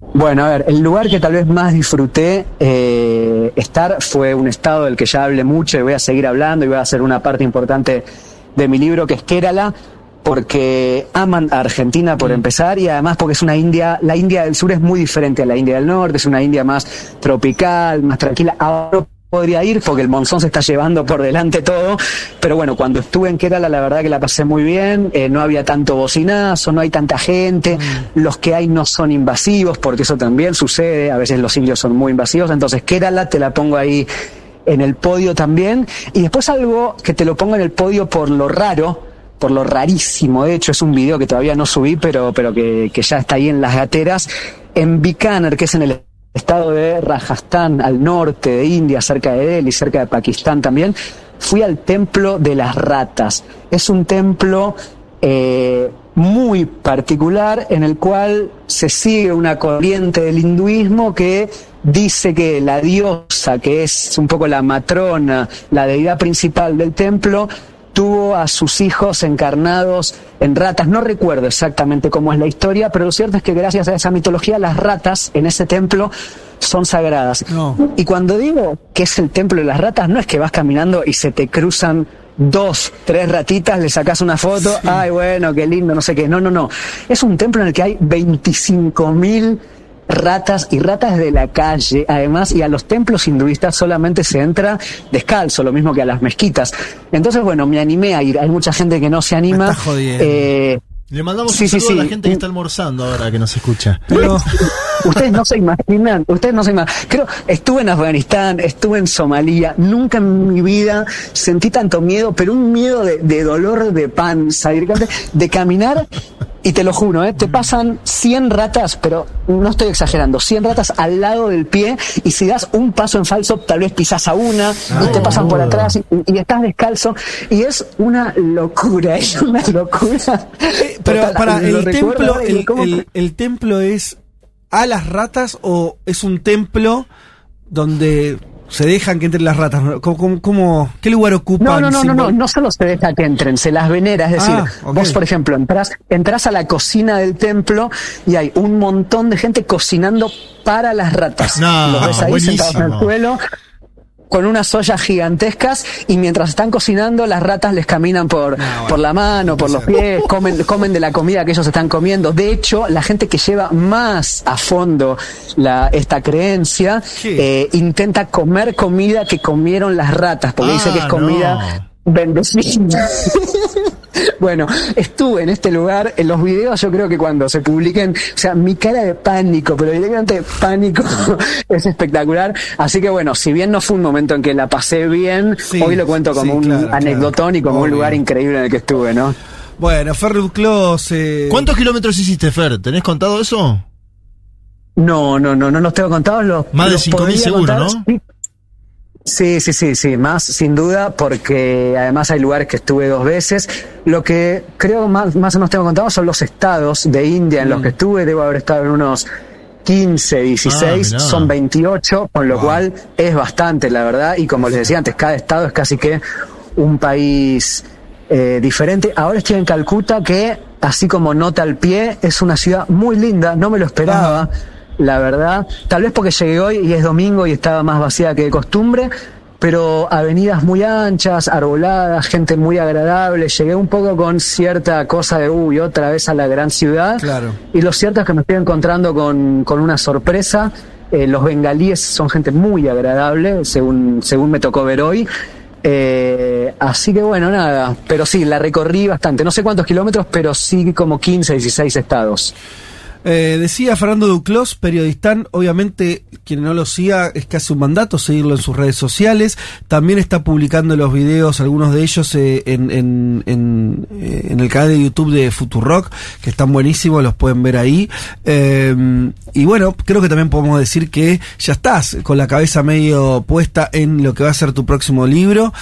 Bueno, a ver, el lugar que tal vez más disfruté eh, estar fue un estado del que ya hablé mucho y voy a seguir hablando y voy a hacer una parte importante de mi libro que es Kerala, porque aman a Argentina por empezar y además porque es una India, la India del sur es muy diferente a la India del norte, es una India más tropical, más tranquila. Ahora podría ir porque el monzón se está llevando por delante todo, pero bueno, cuando estuve en Kerala la verdad que la pasé muy bien, eh, no había tanto bocinazo, no hay tanta gente, los que hay no son invasivos, porque eso también sucede, a veces los indios son muy invasivos, entonces Kerala te la pongo ahí en el podio también, y después algo que te lo pongo en el podio por lo raro, por lo rarísimo, de hecho es un video que todavía no subí, pero, pero que, que ya está ahí en las gateras, en Bikaner, que es en el estado de Rajasthan, al norte de India, cerca de Delhi, cerca de Pakistán también, fui al templo de las ratas. Es un templo eh, muy particular en el cual se sigue una corriente del hinduismo que dice que la diosa, que es un poco la matrona, la deidad principal del templo, tuvo a sus hijos encarnados en ratas. No recuerdo exactamente cómo es la historia, pero lo cierto es que gracias a esa mitología las ratas en ese templo son sagradas. Y cuando digo que es el templo de las ratas, no es que vas caminando y se te cruzan dos, tres ratitas, le sacas una foto, ay bueno, qué lindo, no sé qué. No, no, no. Es un templo en el que hay 25 mil ratas y ratas de la calle, además, y a los templos hinduistas solamente se entra descalzo, lo mismo que a las mezquitas. Entonces, bueno, me animé a ir. Hay mucha gente que no se anima. Me estás jodiendo. Eh, Le mandamos Sí, un sí, saludo a la sí. gente que está almorzando ahora que nos escucha. Pero, Ustedes no se imaginan, ustedes no se imaginan. Creo, estuve en Afganistán, estuve en Somalia, nunca en mi vida sentí tanto miedo, pero un miedo de, de dolor de panza, directamente, de caminar, y te lo juro, ¿eh? te pasan 100 ratas, pero no estoy exagerando, 100 ratas al lado del pie, y si das un paso en falso, tal vez pisas a una, y te pasan por atrás, y, y estás descalzo, y es una locura, *laughs* es una locura. pero Total, para el templo, el, cómo- el- el templo es a las ratas o es un templo donde se dejan que entren las ratas. ¿Cómo, cómo- cómo- qué lugar ocupan? No, no, no, no, no, no solo se deja que entren, se las venera. Es decir, Ah, vos, por ejemplo, entras, entras a la cocina del templo y hay un montón de gente cocinando para las ratas. No, Los ves ahí sentados en el suelo con unas ollas gigantescas y mientras están cocinando las ratas les caminan por, por la mano, por los pies, comen, comen de la comida que ellos están comiendo. De hecho, la gente que lleva más a fondo la, esta creencia eh, intenta comer comida que comieron las ratas, porque Ah, dice que es comida bendecida. *laughs* Bueno, estuve en este lugar, en los videos yo creo que cuando se publiquen, o sea, mi cara de pánico, pero directamente pánico *laughs* es espectacular. Así que bueno, si bien no fue un momento en que la pasé bien, Sí, hoy lo cuento como sí, un claro, anecdotón y como un lugar increíble en el que estuve, ¿no? Bueno, Clos. eh, ¿Cuántos kilómetros hiciste, Fer? ¿Tenés contado eso? No, no, no, no los tengo contados. Los, Más de los 5.000 podría seguro, contar, ¿no? sí. Sí, sí, sí, sí, más sin duda, porque además hay lugares que estuve dos veces. Lo que creo más, más o menos tengo contado son los estados de India en Mm. los que estuve. Debo haber estado en unos 15, 16, Ah, son 28, con lo Wow. cual es bastante, la verdad. Y como les decía antes, cada estado es casi que un país eh, diferente. Ahora estoy en Calcuta, que así como nota al pie, es una ciudad muy linda, no me lo esperaba la verdad. Tal vez porque llegué hoy y es domingo y estaba más vacía que de costumbre, pero avenidas muy anchas, arboladas, gente muy agradable. Llegué un poco con cierta cosa de, uy, otra vez a la gran ciudad. Claro. Y lo cierto es que me estoy encontrando con, con una sorpresa. Eh, los bengalíes son gente muy agradable, según, según me tocó ver hoy. Eh, así que bueno, nada, pero sí, la recorrí bastante. No sé cuántos kilómetros, pero sí como 15, 16 estados. Eh, decía Fernando Duclos, periodistán, obviamente quien no lo siga es casi un mandato seguirlo en sus redes sociales, también está publicando los videos, algunos de ellos eh, en, en, en, eh, en el canal de YouTube de Futurock, que están buenísimos, los pueden ver ahí. Eh, y bueno, creo que también podemos decir que ya estás con la cabeza medio puesta en lo que va a ser tu próximo libro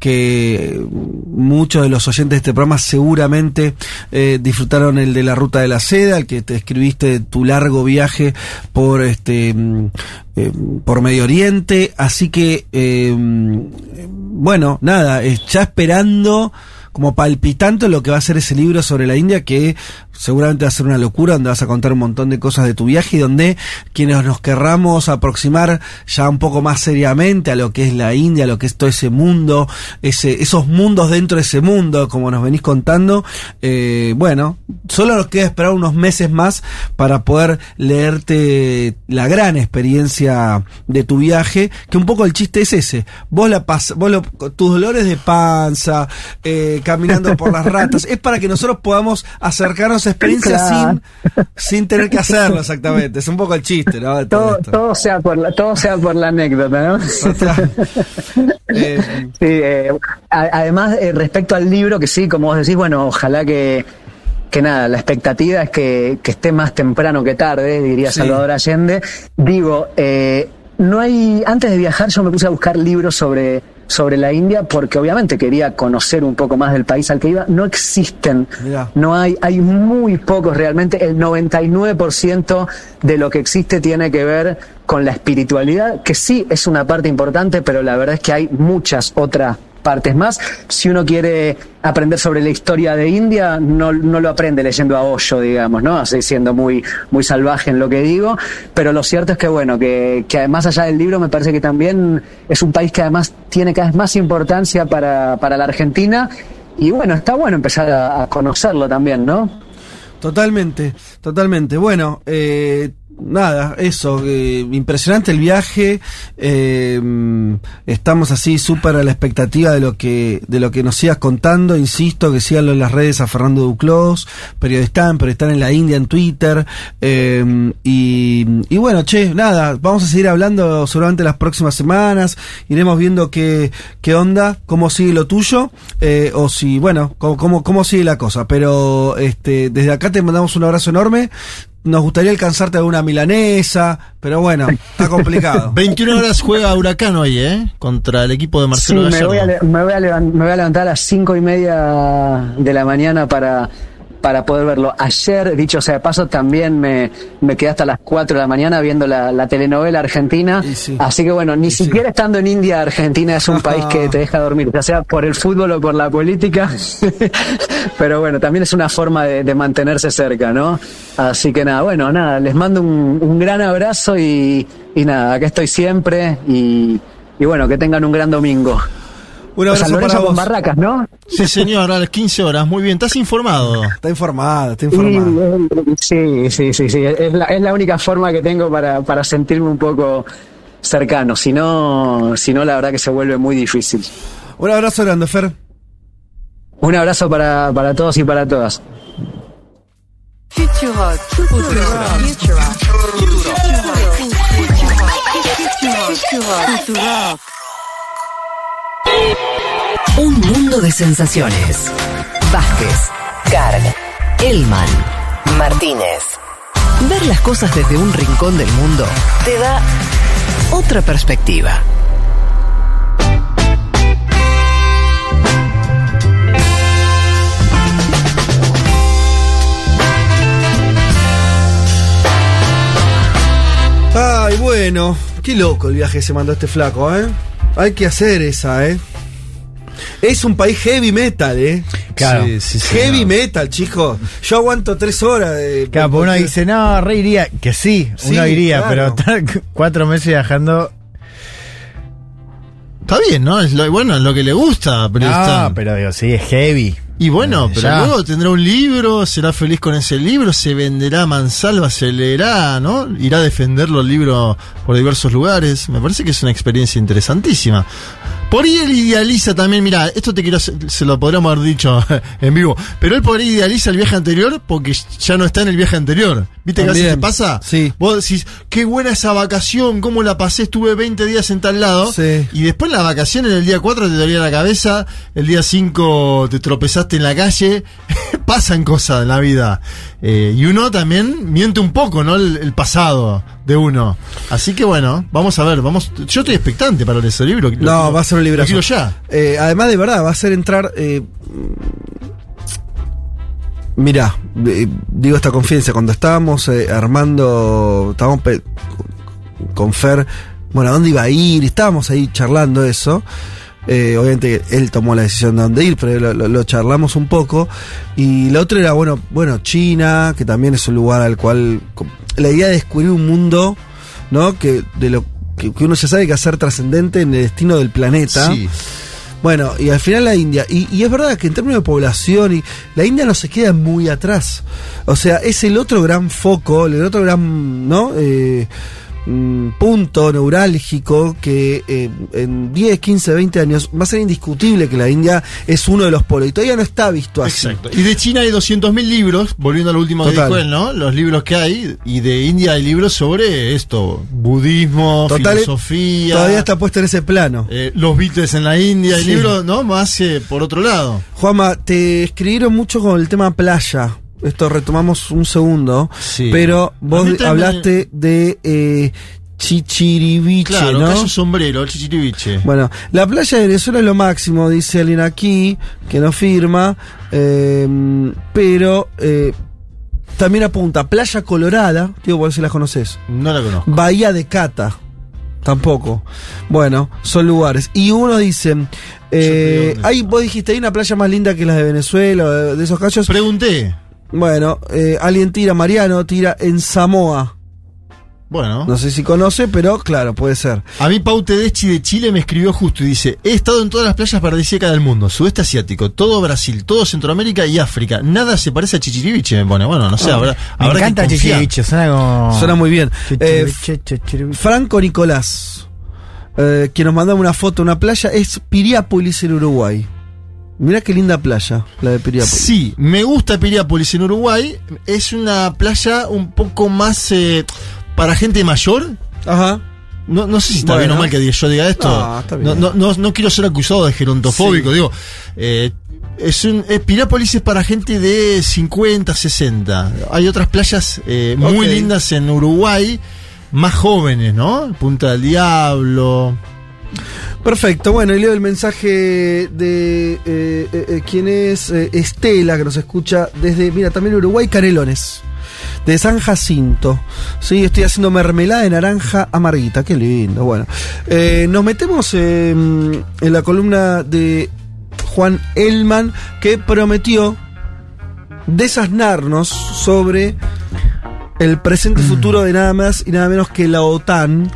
que muchos de los oyentes de este programa seguramente eh, disfrutaron el de la ruta de la seda, el que te escribiste tu largo viaje por este mm, eh, por Medio Oriente, así que eh, bueno, nada, ya esperando como palpitante lo que va a ser ese libro sobre la India que seguramente va a ser una locura donde vas a contar un montón de cosas de tu viaje y donde quienes nos querramos aproximar ya un poco más seriamente a lo que es la India, a lo que es todo ese mundo, ese, esos mundos dentro de ese mundo, como nos venís contando, eh, bueno, solo nos queda esperar unos meses más para poder leerte la gran experiencia de tu viaje, que un poco el chiste es ese, vos la pas vos lo- tus dolores de panza, eh, caminando por las ratas, *laughs* es para que nosotros podamos acercarnos a experiencias Claro. sin, sin tener que hacerlo exactamente, es un poco el chiste, ¿no? todo Todo, sea por la, todo sea por la anécdota, ¿no? *laughs* Eh, Sí, eh, además, eh, respecto al libro, que sí, como vos decís, bueno, ojalá que, que nada, la expectativa es que, que esté más temprano que tarde, diría Sí. Salvador Allende. Digo, eh, no hay, antes de viajar yo me puse a buscar libros sobre, sobre la India porque obviamente quería conocer un poco más del país al que iba. No existen, Mirá. no hay, hay muy pocos realmente. El 99% de lo que existe tiene que ver con la espiritualidad, que sí es una parte importante, pero la verdad es que hay muchas otras partes más. Si uno quiere aprender sobre la historia de India, no, no lo aprende leyendo a Osho, digamos, ¿no? Así siendo muy, muy salvaje en lo que digo. Pero lo cierto es que, bueno, que, que además allá del libro me parece que también es un país que además tiene cada vez más importancia para, para la Argentina. Y bueno, está bueno empezar a, a conocerlo también, ¿no? Totalmente, totalmente. Bueno, eh, nada, eso, eh, impresionante el viaje. eh, estamos así súper a la expectativa de lo que de lo que nos sigas contando. Insisto que síganlo en las redes a Fernando Duclos, periodista, pero están en la India en Twitter. eh, y, y bueno, che, nada, vamos a seguir hablando seguramente las próximas semanas. Iremos viendo qué, qué onda, cómo sigue lo tuyo, eh, o si, bueno, cómo, cómo, cómo sigue la cosa. Pero este, desde acá te mandamos un abrazo enorme. Nos gustaría alcanzarte alguna milanesa, pero bueno, está complicado. *laughs* 21 horas juega Huracán hoy, ¿eh? Contra el equipo de Sí, Marcelo me Gallardo. voy, a, me, voy a levan- me voy a levantar a las cinco y media de la mañana para, para poder verlo. Ayer, dicho sea de paso, también me, me quedé hasta las 4 de la mañana viendo la, la telenovela argentina. Así que bueno, ni siquiera estando en India, Argentina es un *laughs* país que te deja dormir, ya sea por el fútbol o por la política. *laughs* Pero bueno, también es una forma de, de mantenerse cerca, ¿no? Así que nada, bueno, nada, les mando un, un gran abrazo y, y nada, acá estoy siempre y, y bueno, que tengan un gran domingo. Un abrazo para con vos. Barracas, ¿no? Sí, señor, a las 15 horas. Muy bien, ¿estás informado? Está informado, está informado. Sí, sí, sí, sí. Es la, es la única forma que tengo para, para sentirme un poco cercano. Si no, si no, la verdad que se vuelve muy difícil. Un abrazo grande, Fer. Un abrazo para, para todos y para todas. Futurock. Futurock. Futurock. Un mundo de sensaciones. Vázquez, Carg, Elman, Martínez. Ver las cosas desde un rincón del mundo te da otra perspectiva. Ay, bueno, qué loco el viaje se mandó este flaco, ¿eh? Hay que hacer esa, ¿eh? Es un país heavy metal, ¿eh? Claro. Sí, sí, sí, heavy no. metal, chicos. Yo aguanto tres horas de. Claro, porque uno dice, no, re iría. Que sí, Sí, uno iría, claro. pero estar *laughs* cuatro meses viajando. Está bien, ¿no? Es lo, bueno, es lo que le gusta. Pero No, está- pero digo, sí, es heavy. Y bueno, Eh, pero ya. luego tendrá un libro, será feliz con ese libro, se venderá a mansalva, se leerá, ¿no? Irá a defenderlo el libro por diversos lugares. Me parece que es una experiencia interesantísima. Por ahí él idealiza también, mira, esto te quiero, se, se lo podríamos haber dicho *laughs* en vivo, pero él por ahí idealiza el viaje anterior porque ya no está en el viaje anterior. ¿Viste que a veces te También, pasa? sí. Vos decís, qué buena esa vacación, cómo la pasé, estuve 20 días en tal lado. Sí. Y después la vacación en el día 4 te dolía la cabeza, el día 5 te tropezaste en la calle. *laughs* Pasan cosas en la vida. Eh, y uno también miente un poco, ¿no? El, el pasado de uno. Así que bueno, vamos a ver, vamos. Yo estoy expectante para ese libro. Lo No, va a ser un lo librazo. quiero ya. Eh, además, de verdad, va a ser entrar. Eh, Mirá, eh, digo esta confianza. Cuando estábamos eh, armando. Estábamos con Fer. Bueno, ¿a dónde iba a ir? Estábamos ahí charlando eso. Eh, obviamente él tomó la decisión de dónde ir, pero lo, lo- lo charlamos un poco. Y lo otro era, bueno, bueno, China, que también es un lugar al cual. La idea de descubrir un mundo, ¿no? Que de lo que, que uno ya sabe que hacer trascendente en el destino del planeta. Sí. Bueno, y al final la India. Y, y es verdad que en términos de población, y la India no se queda muy atrás. O sea, es el otro gran foco, el otro gran, ¿no? Eh, mm, punto neurálgico que eh, en 10, 15, 20 años va a ser indiscutible que la India es uno de los polos. Y todavía no está visto así. Exacto. Y de China hay 200.000 libros, volviendo al último dijo él, ¿no? Los libros que hay. Y de India hay libros sobre esto: budismo, Total, filosofía. Todavía está puesto en ese plano. eh, los Beatles en la India, Sí. libros, ¿no? Más eh, por otro lado. Juanma, te escribieron mucho con el tema playa. Esto retomamos un segundo. Sí. Pero vos hablaste de eh, Chichiriviche, Claro, ¿no? Cayo Sombrero, el chichiriviche. Bueno, la playa de Venezuela es lo máximo, dice alguien aquí, que no firma, eh, pero eh, también apunta Playa Colorada, digo, por si las conoces. No la conozco. Bahía de Cata, tampoco. Bueno, son lugares. Y uno dice, eh, hay, vos dijiste, hay una playa más linda que las de Venezuela, o de, de esos cachos. Pregunté. Bueno, eh, alguien tira, Mariano tira en Samoa. Bueno. No sé si conoce, pero claro, puede ser. A mí Pau Tedeschi de Chile me escribió justo y dice, he estado en todas las playas paradisíacas del mundo, sudeste asiático, todo Brasil, todo Centroamérica y África. Nada se parece a Chichiriviche, me pone. Bueno, no sé, habrá, Me habrá encanta que. Chichiriviche, suena como... Suena muy bien. Eh, Chichiriviche, Chichiriviche. Franco Nicolás, eh, que nos mandaba una foto de una playa, es Piriápolis en Uruguay. Mirá qué linda playa, la de Piriápolis. Sí, me gusta Piriápolis en Uruguay. Es una playa un poco más eh, para gente mayor. Ajá. No, no sé si está Bueno. bien o mal que yo diga esto. No, está bien. No, no, no- no quiero ser acusado de gerontofóbico. Sí. Digo, eh, es un, Piriápolis es para gente de 50, 60. Hay otras playas eh, muy lindas en Uruguay, más jóvenes, ¿no? Punta del Diablo. Perfecto, bueno, y leo el mensaje de eh, eh, eh, quién es eh, Estela, que nos escucha desde, mira, también Uruguay, Canelones, de San Jacinto. Sí, estoy haciendo mermelada de naranja amarguita, qué lindo. Bueno, nos metemos en la columna de Juan Elman, que prometió desasnarnos sobre el presente y *clears throat* futuro de nada más y nada menos que la OTAN.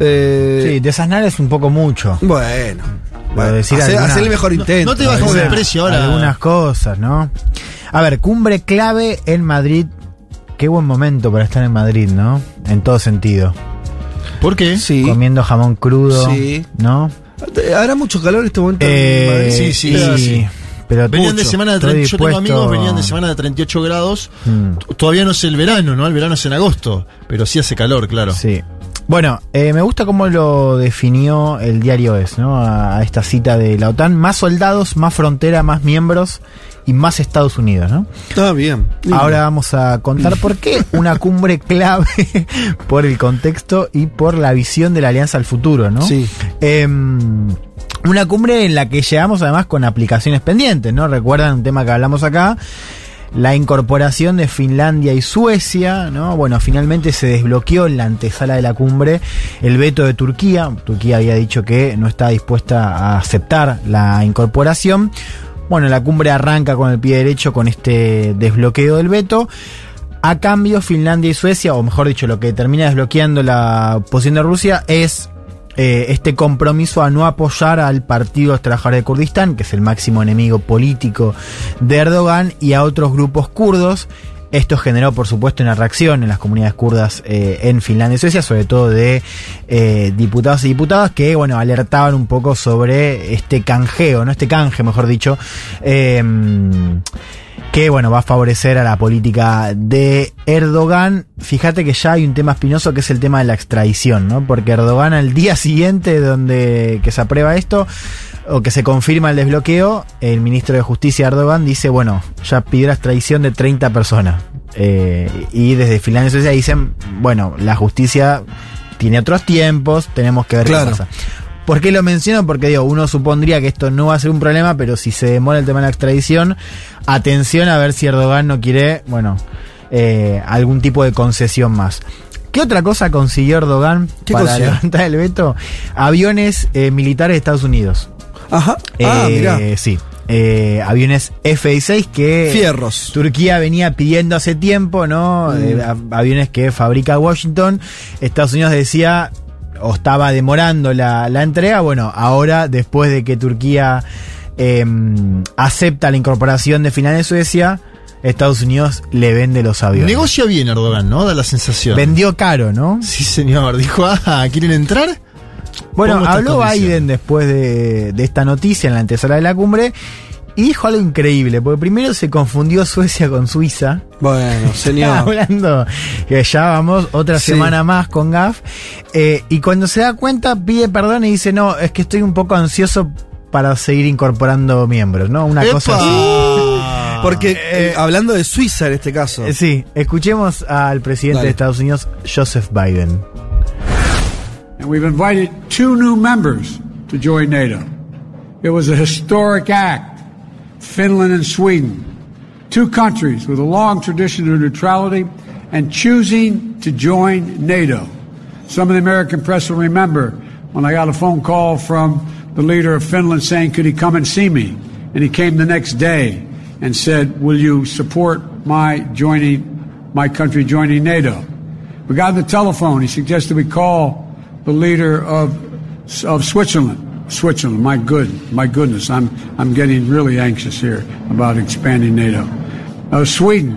Eh, Sí, desasnar es un poco mucho. bueno, bueno, decir hacer, alguna- hacer el mejor intento. no te bajes de precio ahora. Algunas cosas, ¿no? A ver, cumbre clave en Madrid. Qué buen momento para estar en Madrid, ¿no? En todo sentido. ¿Por qué? Sí. Comiendo jamón crudo, Sí. ¿no? Hará mucho calor en este momento Eh, en Madrid. sí, sí, Pero sí. Pero Venían de mucho. semana de Estoy 30, yo tengo amigos, venían de semana de 38 grados. Mm. T- Todavía no es el verano, ¿no? El verano es en agosto, pero sí hace calor, claro. Sí. Bueno, eh, me gusta cómo lo definió el diario Es, ¿no? A, a esta cita de la OTAN. Más soldados, más frontera, más miembros y más Estados Unidos, ¿no? Está bien. lindo. Ahora vamos a contar por qué una cumbre clave *laughs* por el contexto y por la visión de la alianza al futuro, ¿no? Sí. Em, una cumbre en la que llegamos además con aplicaciones pendientes, ¿no? Recuerdan un tema que hablamos acá, la incorporación de Finlandia y Suecia, ¿no? Bueno, finalmente se desbloqueó en la antesala de la cumbre el veto de Turquía. Turquía había dicho que no está dispuesta a aceptar la incorporación. Bueno, la cumbre arranca con el pie derecho con este desbloqueo del veto. A cambio, Finlandia y Suecia, o mejor dicho, lo que termina desbloqueando la posición de Rusia es eh, este compromiso a no apoyar al Partido Trabajadores de Kurdistán, que es el máximo enemigo político de Erdogan, y a otros grupos kurdos. Esto generó, por supuesto, una reacción en las comunidades kurdas eh, en Finlandia y Suecia, sobre todo de eh, diputados y diputadas que, bueno, alertaban un poco sobre este canjeo, ¿no? Este canje, mejor dicho, que bueno, va a favorecer a la política de Erdogan. Fíjate que ya hay un tema espinoso que es el tema de la extradición, ¿no? Porque Erdogan al día siguiente donde que se aprueba esto o que se confirma el desbloqueo, el ministro de Justicia Erdogan dice, bueno, ya pidió la extradición de 30 personas. Eh, y desde Finlandia y Suecia dicen, bueno, la justicia tiene otros tiempos, tenemos que ver Claro. qué pasa. ¿Por qué lo menciono? Porque digo, uno supondría que esto no va a ser un problema, pero si se demora el tema de la extradición, atención a ver si Erdogan no quiere, bueno, eh, algún tipo de concesión más. ¿Qué otra cosa consiguió Erdogan ¿Qué para consiguió? levantar el veto? Aviones eh, militares de Estados Unidos. Ajá. ah, Eh, mirá. Sí. Eh, aviones F-16 que Fierros. Turquía venía pidiendo hace tiempo, ¿no? Mm. Eh, av- aviones que fabrica Washington. Estados Unidos decía, o estaba demorando la, la entrega. Bueno, ahora, después de que Turquía eh, acepta la incorporación de Finlandia y Suecia, Estados Unidos le vende los aviones. Negocia bien Erdogan, ¿no? Da la sensación. Vendió caro, ¿no? Sí, señor. Dijo, ah, ¿quieren entrar? Bueno, habló. Biden después de, de esta noticia en la antesala de la cumbre y dijo algo increíble, porque primero se confundió Suecia con Suiza. Bueno, *laughs* señor. hablando que ya vamos otra Sí. semana más con GAF. eh, y cuando se da cuenta, pide perdón y dice: No, es que estoy un poco ansioso para seguir incorporando miembros, ¿no? Una ¡Epa! cosa así. Porque eh, hablando de Suiza en este caso. Eh, Sí, escuchemos al presidente Dale. de Estados Unidos, Joseph Biden. And we've invited two new members to join NATO. It was a historic act. Finland and Sweden, two countries with a long tradition of neutrality and choosing to join NATO. Some of the American press will remember when I got a phone call from the leader of Finland saying, could he come and see me? And he came the next day and said, will you support my joining, my country joining NATO? We got on the telephone. He suggested we call the leader of, of Switzerland. Switzerland, my good, my goodness, I'm, I'm getting really anxious here about expanding NATO. Uh, Sweden,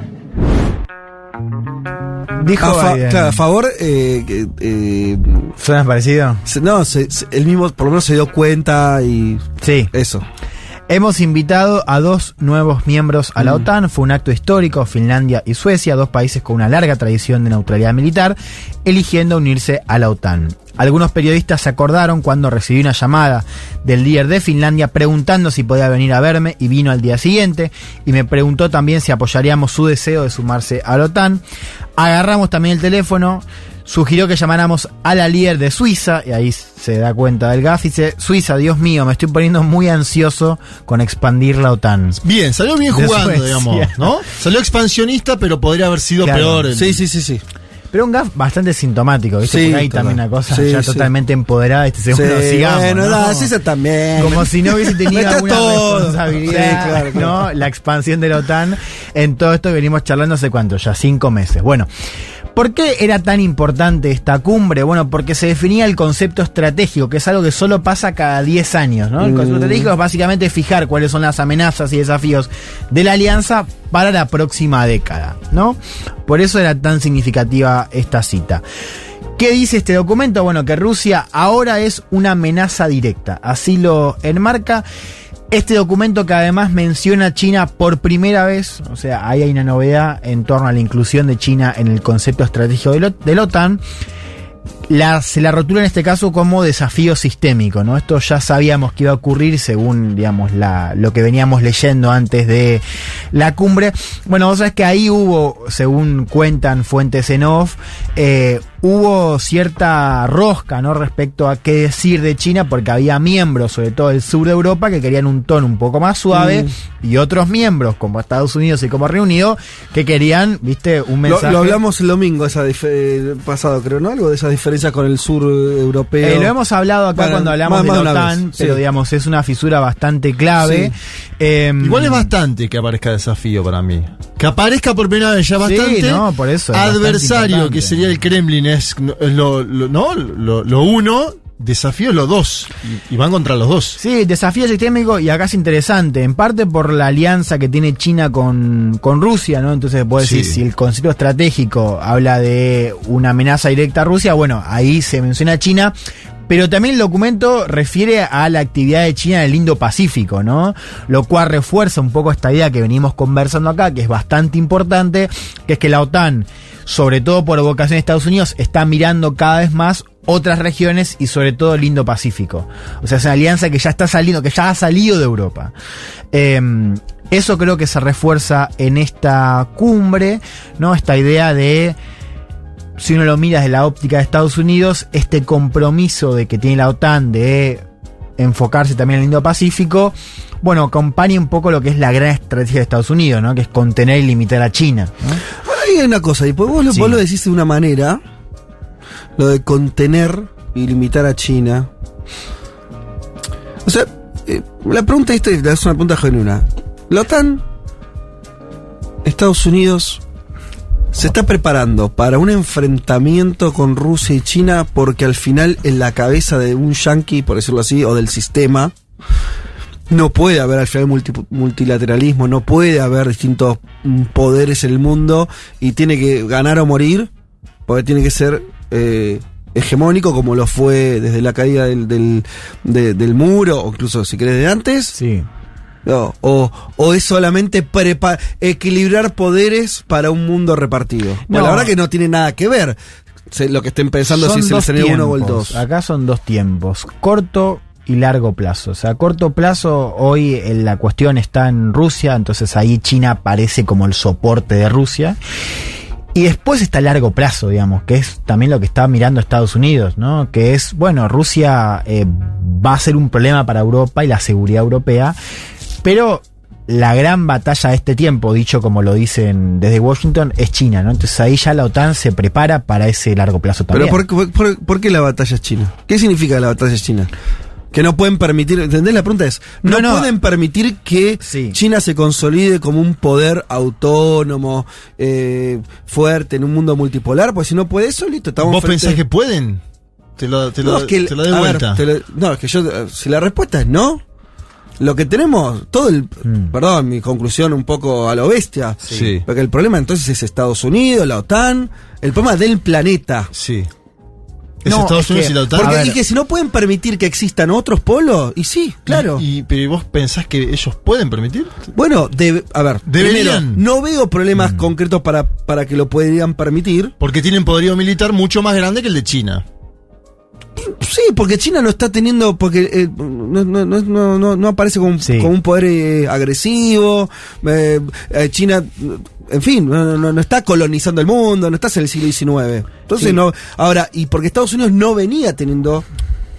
Dijo A, fa- Biden. claro, a favor, eh, que, eh, ¿Suena parecido? se- no, se, se- él mismo por lo menos se dio cuenta y Sí. eso. Hemos invitado a dos nuevos miembros a la OTAN. Fue un acto histórico, Finlandia y Suecia, dos países con una larga tradición de neutralidad militar, eligiendo unirse a la OTAN. Algunos periodistas se acordaron cuando recibí una llamada del líder de Finlandia preguntando si podía venir a verme y vino al día siguiente y me preguntó también si apoyaríamos su deseo de sumarse a la OTAN. Agarramos también el teléfono, sugirió que llamáramos a la líder de Suiza, y ahí se da cuenta del GAF, y dice, Suiza, Dios mío, me estoy poniendo muy ansioso con expandir la OTAN. Bien, salió bien De jugando, Suecia. digamos, ¿no? Salió expansionista, pero podría haber sido Claro. peor. en- Sí, sí, sí, sí. Pero un GAF bastante sintomático, ¿viste? Sí, Porque hay también una cosa Sí, ya sí. totalmente empoderada, este segundo, Sí, sigamos, bueno, ¿no? da, Suiza también. Como si no hubiese tenido alguna todo. responsabilidad, Sí, claro, claro. ¿no? La expansión de la OTAN en todo esto que venimos charlando hace cuánto, ya cinco meses. Bueno, ¿por qué era tan importante esta cumbre? Bueno, porque se definía el concepto estratégico, que es algo que solo pasa cada 10 años, ¿no? El concepto Mm. estratégico es básicamente fijar cuáles son las amenazas y desafíos de la alianza para la próxima década, ¿no? Por eso era tan significativa esta cita. ¿Qué dice este documento? Bueno, que Rusia ahora es una amenaza directa. Así lo enmarca. Este documento que además menciona a China por primera vez, o sea, ahí hay una novedad en torno a la inclusión de China en el concepto estratégico de, la OTAN, la- se la rotula en este caso como desafío sistémico, ¿no? Esto ya sabíamos que iba a ocurrir según, digamos, la, lo que veníamos leyendo antes de la cumbre. Bueno, vos sabés que ahí hubo, según cuentan fuentes en off, eh, hubo cierta rosca, ¿no? Respecto a qué decir de China, porque había miembros, sobre todo del sur de Europa, que querían un tono un poco más suave, y otros miembros, como Estados Unidos y como Reino Unido, que querían, viste, un mensaje. lo hablamos el domingo esa eh, pasado, creo, ¿no? Algo de esa diferencia con el sur eh, europeo. Eh, lo hemos hablado acá Bueno, cuando hablamos más- de la OTAN, pero sí. digamos, es una fisura bastante clave. Sí. Eh, Igual es bastante que aparezca desafío para mí. Que aparezca por primera vez ya Sí, bastante. no, por eso, es Adversario, que sería el Kremlin, es, es lo, lo- ¿no? lo, lo uno. Desafío es lo dos. Y, van contra los dos. Sí, desafío sistémico y acá es interesante, en parte por la alianza que tiene China con, con Rusia, ¿no? Entonces puedo decir, si el concepto estratégico habla de una amenaza directa a Rusia, bueno, ahí se menciona China, pero también el documento refiere a la actividad de China en el Indo-Pacífico, ¿no? Lo cual refuerza un poco esta idea que venimos conversando acá, que es bastante importante, que es que la OTAN, sobre todo por vocación de Estados Unidos, está mirando cada vez más otras regiones y sobre todo el Indo-Pacífico. O sea, es una alianza que ya está saliendo, que ya ha salido de Europa. Eh, eso creo que se refuerza en esta cumbre, ¿no? Esta idea de si uno lo mira desde la óptica de Estados Unidos, este compromiso de que tiene la OTAN de enfocarse también en el Indo-Pacífico, bueno, acompaña un poco lo que es la gran estrategia de Estados Unidos, ¿no? Que es contener y limitar a China. ¿no? Bueno, hay una cosa, y pues vos, Sí. vos lo decís de una manera, lo de contener y limitar a China. O sea, eh, la pregunta esta es una pregunta genuina. La OTAN, Estados Unidos, se está preparando para un enfrentamiento con Rusia y China porque al final en la cabeza de un yanqui, por decirlo así, o del sistema, no puede haber al final multi- multilateralismo, no puede haber distintos poderes en el mundo y tiene que ganar o morir, porque tiene que ser eh, hegemónico como lo fue desde la caída del, del, de- del muro, o incluso si querés de antes. Sí. No, o, o es solamente prepa- equilibrar poderes para un mundo repartido. Bueno, No. la verdad que no tiene nada que ver se- lo que estén pensando Son si es el dos escenario uno o el. 2. Acá son dos tiempos, corto y largo plazo. O sea, a corto plazo hoy eh, la cuestión está en Rusia, entonces ahí China aparece como el soporte de Rusia. Y después está a largo plazo, digamos, que es también lo que está mirando Estados Unidos, ¿no? Que es, bueno, Rusia eh, va a ser un problema para Europa y la seguridad europea, pero la gran batalla de este tiempo, dicho como lo dicen desde Washington, es China, ¿no? Entonces ahí ya la OTAN se prepara para ese largo plazo también. Pero ¿por, por qué la batalla es china? ¿Qué significa la batalla es china? Que no pueden permitir, ¿entendés? La pregunta es, no, No, no. pueden permitir que Sí. China se consolide como un poder autónomo, eh, fuerte en un mundo multipolar, pues si no puede eso, listo, estamos ¿Vos frente- pensás que pueden? Te lo, te lo, es que te lo doy ver, vuelta. te lo- no, es que yo, si la respuesta es no, lo que tenemos, todo el, Mm. perdón, mi conclusión un poco a lo bestia, Sí. porque el problema entonces es Estados Unidos, la OTAN, el problema del planeta. Sí. Es No, Estados es Unidos que- y la OTAN. Porque, y que si no pueden permitir que existan otros polos, y sí, claro. Y, y- pero vos pensás que ellos pueden permitir? bueno, debe- a ver, Deberían. primero, no veo problemas concretos para, para que lo podrían permitir. Porque tienen poderío militar mucho más grande que el de China. Sí, porque China no está teniendo, porque eh, no, no, no, no, aparece como, un- Sí. como un poder eh, agresivo. eh, eh, China, en fin, no, no- no está colonizando el mundo, no está en el siglo XIX. Entonces Sí. no, ahora, y porque Estados Unidos no venía teniendo,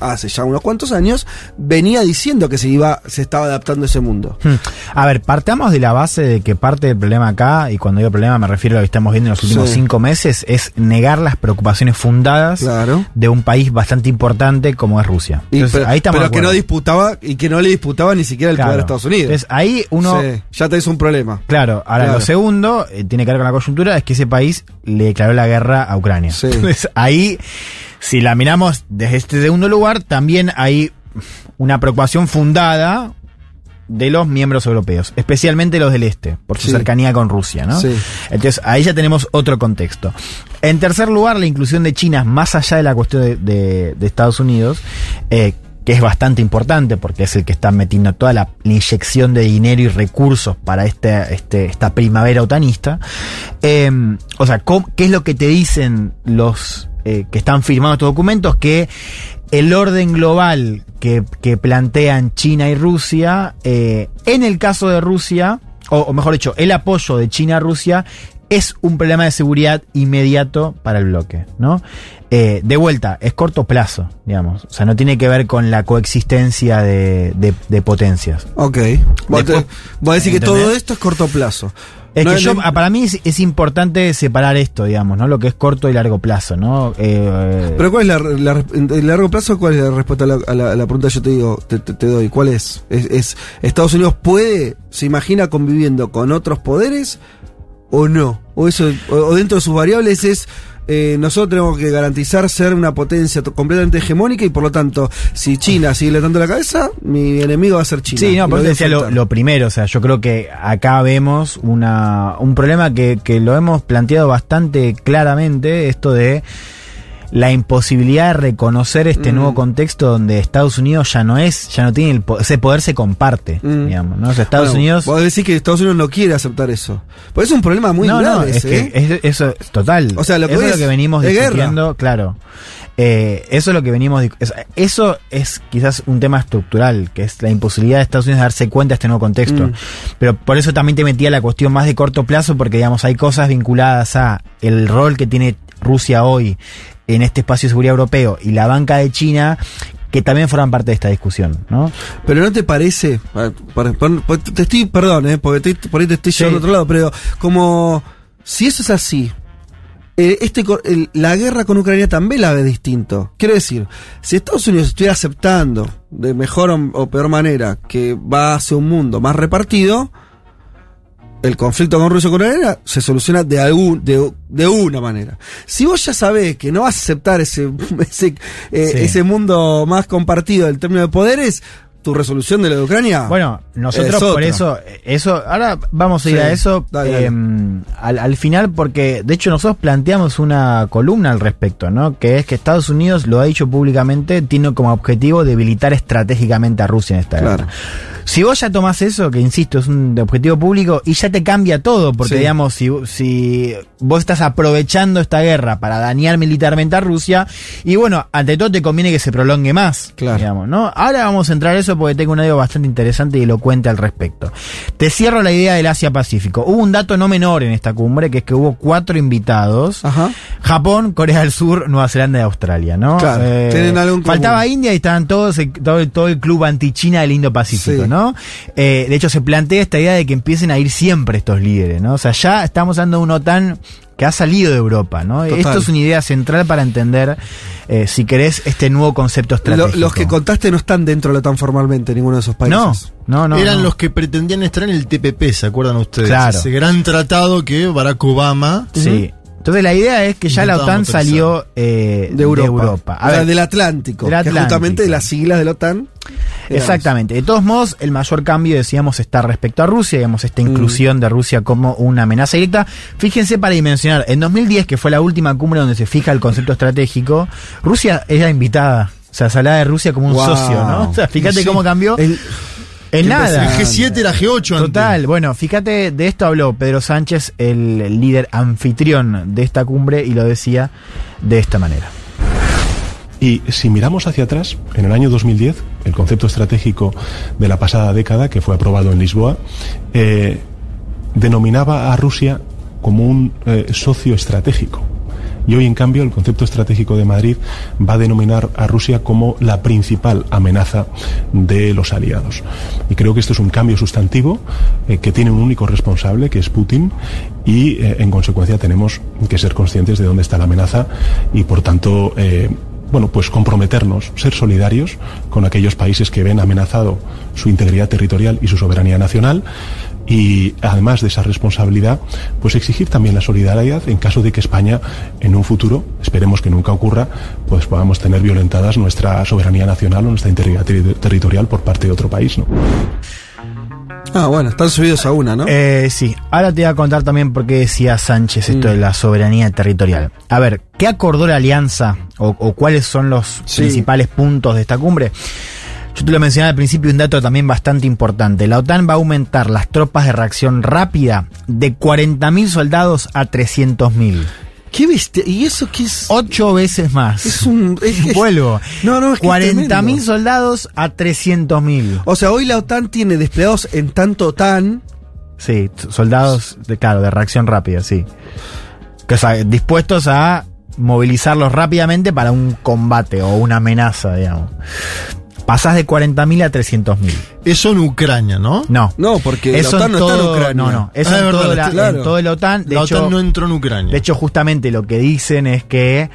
hace ya unos cuantos años, venía diciendo que se iba, se estaba adaptando a ese mundo. Hmm. A ver, partamos de la base de que parte del problema acá, y cuando digo problema me refiero a lo que estamos viendo en los últimos Sí. cinco meses, es negar las preocupaciones fundadas Claro. de un país bastante importante como es Rusia. Entonces, pero ahí estamos pero que no disputaba, y que no le disputaba ni siquiera el Claro. poder a Estados Unidos. Entonces ahí uno... Sí, ya tenés un problema. Claro, ahora Claro. lo segundo, eh, tiene que ver con la coyuntura, es que ese país le declaró la guerra a Ucrania. Sí. Entonces ahí, si la miramos desde este segundo lugar, también hay una preocupación fundada de los miembros europeos, especialmente los del este, por su Sí. cercanía con Rusia, ¿no? Sí. Entonces ahí ya tenemos otro contexto. En tercer lugar, la inclusión de China, más allá de la cuestión de, de- de Estados Unidos, eh, que es bastante importante porque es el que está metiendo toda la, inyección de dinero y recursos para este, este, esta primavera otanista. Eh, o sea, ¿cómo- ¿qué es lo que te dicen los eh, que están firmando estos documentos? Que el orden global que, que plantean China y Rusia, eh, en el caso de Rusia, o mejor dicho, el apoyo de China a Rusia es un problema de seguridad inmediato para el bloque, ¿no? Eh, de vuelta, es corto plazo, digamos. O sea, no tiene que ver con la coexistencia de, de- de potencias. Ok. Vos, te- Después- vos decís que todo esto es corto plazo. Es No que yo, ah, para mí es, es importante separar esto, digamos, ¿no? Lo que es corto y largo plazo, ¿no? Eh, Pero ¿cuál es la, el largo plazo? ¿Cuál es la respuesta a la, a la- a la pregunta que yo te digo, te, te- te doy? ¿Cuál es? es? es Estados Unidos puede, se imagina conviviendo con otros poderes o no? O eso, o, o dentro de sus variables es eh, nosotros tenemos que garantizar ser una potencia completamente hegemónica y por lo tanto, si China sigue levantando la cabeza, mi enemigo va a ser China. Sí, no, a decía lo, lo primero, o sea, yo creo que acá vemos una, un problema que, que lo hemos planteado bastante claramente, esto de la imposibilidad de reconocer este Mm. nuevo contexto donde Estados Unidos ya no es, ya no tiene el po- ese poder se comparte, Mm. digamos, ¿no? O sea, Estados Bueno, Unidos Vos decís que Estados Unidos no quiere aceptar eso. Pues es un problema muy no, no, grave. es ese, que ¿eh? es- eso es total. O sea, lo que eso es lo que venimos guerra. discutiendo, claro. Eh, eso es lo que venimos Eso es quizás un tema estructural, que es la imposibilidad de Estados Unidos de darse cuenta de este nuevo contexto. Mm. Pero por eso también te metía la cuestión más de corto plazo, porque digamos, hay cosas vinculadas a el rol que tiene Rusia hoy en este espacio de seguridad europeo y la banca de China que también forman parte de esta discusión, ¿no? Pero no te parece, pa- pa- pa- pa- te estoy, perdón, eh, porque te- por ahí te estoy Sí. llevando a otro lado, pero como si eso es así, eh, este, el- la guerra con Ucrania también la ve distinto. Quiero decir, si Estados Unidos estuviera aceptando de mejor o, o peor manera que va hacia un mundo más repartido, el conflicto con Rusia y con Ucrania se soluciona de algún de, de una manera. Si vos ya sabés que no vas a aceptar ese *laughs* ese, eh, Sí. ese mundo más compartido del término de poderes, tu resolución de lo de Ucrania. Bueno, nosotros es por eso, eso, ahora vamos a ir Sí, a eso dale, dale. eh, al, al final, porque de hecho nosotros planteamos una columna al respecto, ¿no? Que es que Estados Unidos lo ha dicho públicamente, tiene como objetivo debilitar estratégicamente a Rusia en esta Claro. guerra. Si vos ya tomás eso, que insisto, es un objetivo público, y ya te cambia todo, porque Sí. digamos, si, si vos estás aprovechando esta guerra para dañar militarmente a Rusia, y bueno, ante todo te conviene que se prolongue más, Claro. digamos, ¿no? Ahora vamos a entrar a eso porque tengo un audio bastante interesante y elocuente al respecto. Te cierro la idea del Asia-Pacífico. Hubo un dato no menor en esta cumbre, que es que hubo cuatro invitados. Ajá. Japón, Corea del Sur, Nueva Zelanda y Australia, ¿no? Eh, Claro, tienen algo en común. Faltaba India y estaban todos, el- todo, el- todo el club anti-China del Indo-Pacífico, Sí. ¿no? Eh, de hecho, se plantea esta idea de que empiecen a ir siempre estos líderes, ¿no? O sea, ya estamos dando una OTAN que ha salido de Europa, ¿no? Total. Esto es una idea central para entender, eh, si querés, este nuevo concepto Lo- estratégico. los que contaste no están dentro de la OTAN formalmente, ninguno de esos países. No, no, no. Eran no. los que pretendían estar en el TPP, ¿se acuerdan ustedes? Claro. Ese gran tratado que Barack Obama. Sí. Entonces la idea es que ya la OTAN salió eh, De Europa. A O sea, ver, del Atlántico. del Que Atlántico. justamente de las siglas de la OTAN. Exactamente. De todos modos, el mayor cambio, decíamos, está respecto a Rusia, digamos, esta Mm. inclusión de Rusia como una amenaza directa. Fíjense para dimensionar, en 2010, que fue la última cumbre donde se fija el concepto estratégico, Rusia era invitada. O sea, se hablaba de Rusia como un Wow. socio, ¿no? *laughs* O sea, fíjate Sí. cómo cambió. El- en nada. El G7 era G8 antes. Total, bueno, fíjate, de esto habló Pedro Sánchez, el líder anfitrión de esta cumbre, y lo decía de esta manera. Y si miramos hacia atrás, en el año 2010, el concepto estratégico de la pasada década, que fue aprobado en Lisboa, eh, denominaba a Rusia como un eh, socio estratégico. Y hoy, en cambio, el concepto estratégico de Madrid va a denominar a Rusia como la principal amenaza de los aliados. Y creo que esto es un cambio sustantivo eh, que tiene un único responsable, que es Putin, y eh, en consecuencia tenemos que ser conscientes de dónde está la amenaza y, por tanto, eh, bueno, pues comprometernos, ser solidarios con aquellos países que ven amenazado su integridad territorial y su soberanía nacional y además de esa responsabilidad, pues exigir también la solidaridad en caso de que España en un futuro, esperemos que nunca ocurra, pues podamos tener violentadas nuestra soberanía nacional o nuestra integridad terri- territorial por parte de otro país, ¿no? Ah, bueno, están subidos a una, ¿no? Eh, sí, ahora te voy a contar también por qué decía Sánchez esto Mm. de la soberanía territorial. A ver, ¿qué acordó la alianza o, o cuáles son los Sí. principales puntos de esta cumbre? Yo te lo mencionaba al principio, un dato también bastante importante. La OTAN va a aumentar las tropas de reacción rápida de 40.000 soldados a 300.000. ¿Qué bestia? ¿Y eso qué es? Ocho veces más. Es un. es Vuelvo. No, no, es que es 40.000 tremendo. soldados a 300.000. O sea, hoy la OTAN tiene desplegados en tanto OTAN. Sí, soldados, de, claro, de reacción rápida, sí. Que, o sea, dispuestos a movilizarlos rápidamente para un combate o una amenaza, digamos. Pasás de 40.000 a 300.000. Eso en Ucrania, ¿no? No. No, porque Eso la OTAN en no está en todo, Ucrania. No, no. Eso Ah, es en, verdad, todo la, claro. en todo la OTAN. De La hecho, OTAN no entró en Ucrania. de hecho, justamente lo que dicen es que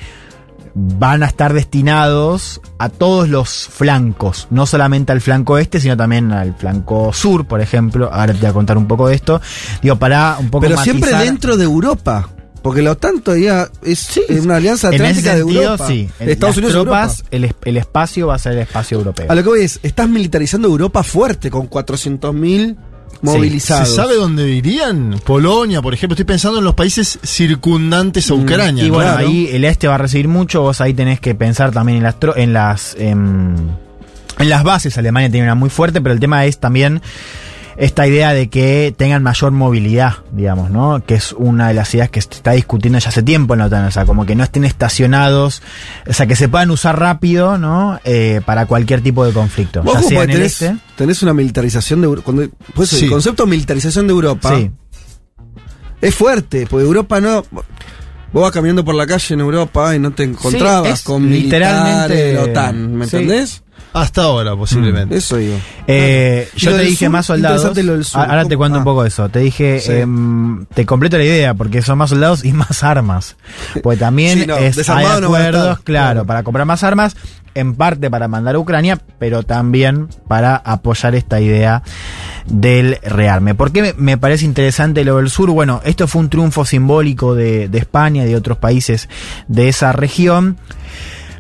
van a estar destinados a todos los flancos, no solamente al flanco este, sino también al flanco sur, por ejemplo. Ahora te voy a contar un poco de esto. Digo, para un poco Pero siempre dentro de Europa. Porque la OTAN todavía es una alianza en ese atlántica de sentido, Europa. sí. En Estados las Unidos y tropas, Europa. el, es- el espacio va a ser el espacio europeo. A lo que voy es, estás militarizando Europa fuerte con 400.000 movilizados. ¿Se sabe dónde irían? Polonia, por ejemplo. Estoy pensando en los países circundantes a Ucrania. Mm, y ¿no? bueno, claro. ahí el este va a recibir mucho, vos ahí tenés que pensar también en las tro- en las em, en las bases, Alemania tiene una muy fuerte, pero el tema es también esta idea de que tengan mayor movilidad, digamos, ¿no? Que es una de las ideas que se está discutiendo ya hace tiempo en la OTAN, o sea, como que no estén estacionados, o sea, que se puedan usar rápido, ¿no? Eh, para cualquier tipo de conflicto, Vos ya sea en el tenés, este. tenés una militarización de Europa. Cuando, pues Sí. el concepto de militarización de Europa Sí, es fuerte, porque Europa no. Vos vas caminando por la calle en Europa y no te encontrabas con literalmente- militares de la OTAN, ¿me sí. entendés? Hasta ahora, posiblemente. Eso digo. Eh, yo te dije sur, más soldados. Ahora te cuento Ah. un poco de eso. Te dije, Sí. em, te completo la idea, porque son más soldados y más armas. Porque también *laughs* Sí, no, es, hay no acuerdos, estar, claro, claro. para comprar más armas, en parte para mandar a Ucrania, pero también para apoyar esta idea del rearme. ¿Por qué me, me parece interesante lo del sur? Bueno, esto fue un triunfo simbólico de, de España y de otros países de esa región.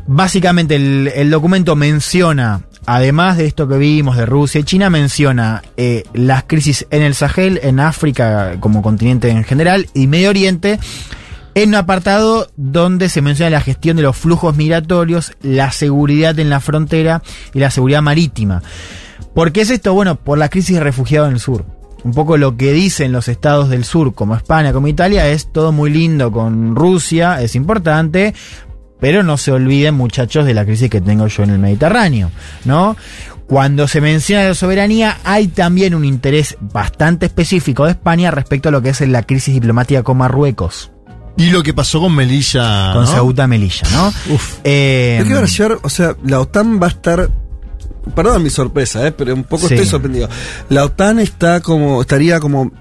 Básicamente el, documento menciona, además de esto que vimos de Rusia y China, menciona eh, las crisis en el Sahel, en África como continente en general y Medio Oriente, en un apartado donde se menciona la gestión de los flujos migratorios, la seguridad en la frontera y la seguridad marítima. ¿Por qué es esto? Bueno, por la crisis de refugiados en el sur. Un poco lo que dicen los estados del sur, como España, como Italia, es todo muy lindo con Rusia, es importante, pero no se olviden, muchachos, de la crisis que tengo yo en el Mediterráneo, ¿no? Cuando se menciona la soberanía, hay también un interés bastante específico de España respecto a lo que es la crisis diplomática con Marruecos, Y lo que pasó con Melilla. con ¿no? Ceuta Melilla, ¿no? Uf. Eh, Lo que van a llevar, o sea, la OTAN va a estar. Perdón mi sorpresa, eh, pero un poco Sí. estoy sorprendido. La OTAN está como. estaría como.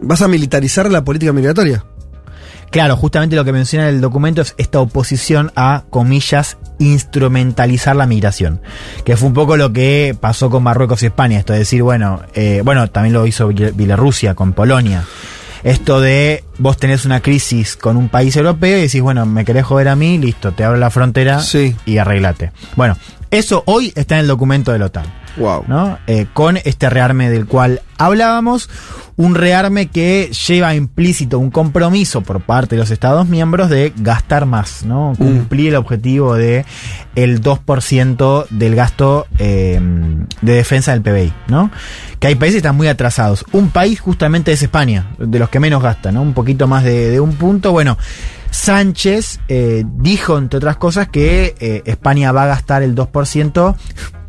Vas a militarizar la política migratoria. Claro, justamente lo que menciona el documento es esta oposición a, comillas, instrumentalizar la migración. Que fue un poco lo que pasó con Marruecos y España. Esto de decir, bueno, eh, bueno, también lo hizo Biel- Bielorrusia con Polonia. Esto de vos tenés una crisis con un país europeo y decís, bueno, me querés joder a mí, listo, te abro la frontera y arreglate. Bueno, eso hoy está en el documento de la OTAN. Wow. ¿no? Eh, con este rearme del cual hablábamos, un rearme que lleva implícito un compromiso por parte de los Estados miembros de gastar más, ¿no? Cumplir el objetivo de el 2% del gasto eh, de defensa del PBI, ¿no? Que hay países que están muy atrasados. Un país justamente es España, de los que menos gasta, ¿no? Un poquito más de, de un punto. Bueno, Sánchez eh, dijo, entre otras cosas, que eh, España va a gastar el 2%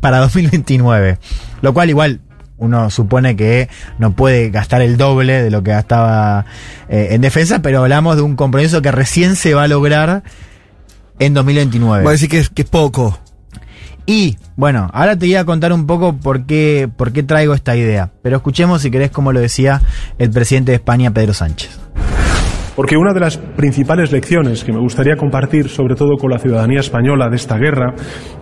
para 2029. Lo cual igual uno supone que no puede gastar el doble de lo que gastaba eh, en defensa, pero hablamos de un compromiso que recién se va a lograr en 2029. Va a decir que es, que es poco. Y bueno, ahora te voy a contar un poco por qué, por qué traigo esta idea. Pero escuchemos si querés como lo decía el presidente de España, Pedro Sánchez. Porque una de las principales lecciones que me gustaría compartir, sobre todo con la ciudadanía española de esta guerra,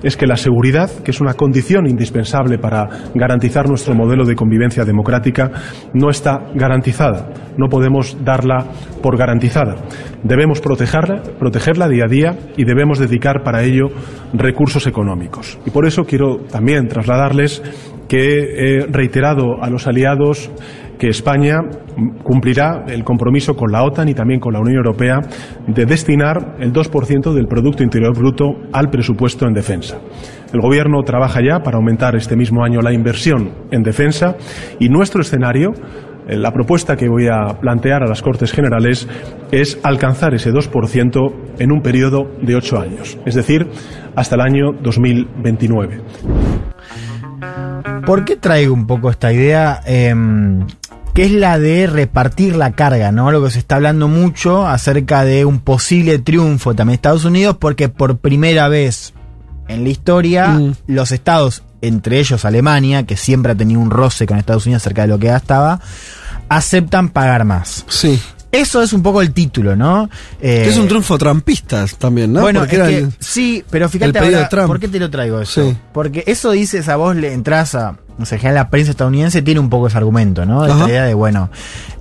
es que la seguridad, que es una condición indispensable para garantizar nuestro modelo de convivencia democrática, no está garantizada. No podemos darla por garantizada. Debemos protegerla, protegerla día a día y debemos dedicar para ello recursos económicos. Y por eso quiero también trasladarles que he reiterado a los aliados que España cumplirá el compromiso con la OTAN y también con la Unión Europea de destinar el 2% del Producto Interior Bruto al presupuesto en defensa. El Gobierno trabaja ya para aumentar este mismo año la inversión en defensa y nuestro escenario eh, la propuesta que voy a plantear a las Cortes Generales es alcanzar ese 2% en un periodo de ocho años, es decir, hasta el año 2029. ¿Por qué traigo un poco esta idea? Eh, que es la de repartir la carga, ¿no? Lo que se está hablando mucho acerca de un posible triunfo también de Estados Unidos, porque por primera vez en la historia, mm. los estados, entre ellos Alemania, que siempre ha tenido un roce con Estados Unidos acerca de lo que gastaba, aceptan pagar más. Sí. Eso es un poco el título, ¿no? Eh, es un triunfo trampista también, ¿no? Bueno, Porque es que, el, sí, pero fíjate ahora, ¿por qué te lo traigo eso? Sí. Porque eso dices a vos le entras a, no sé, la prensa estadounidense tiene un poco ese argumento, ¿no? Esta idea de, bueno,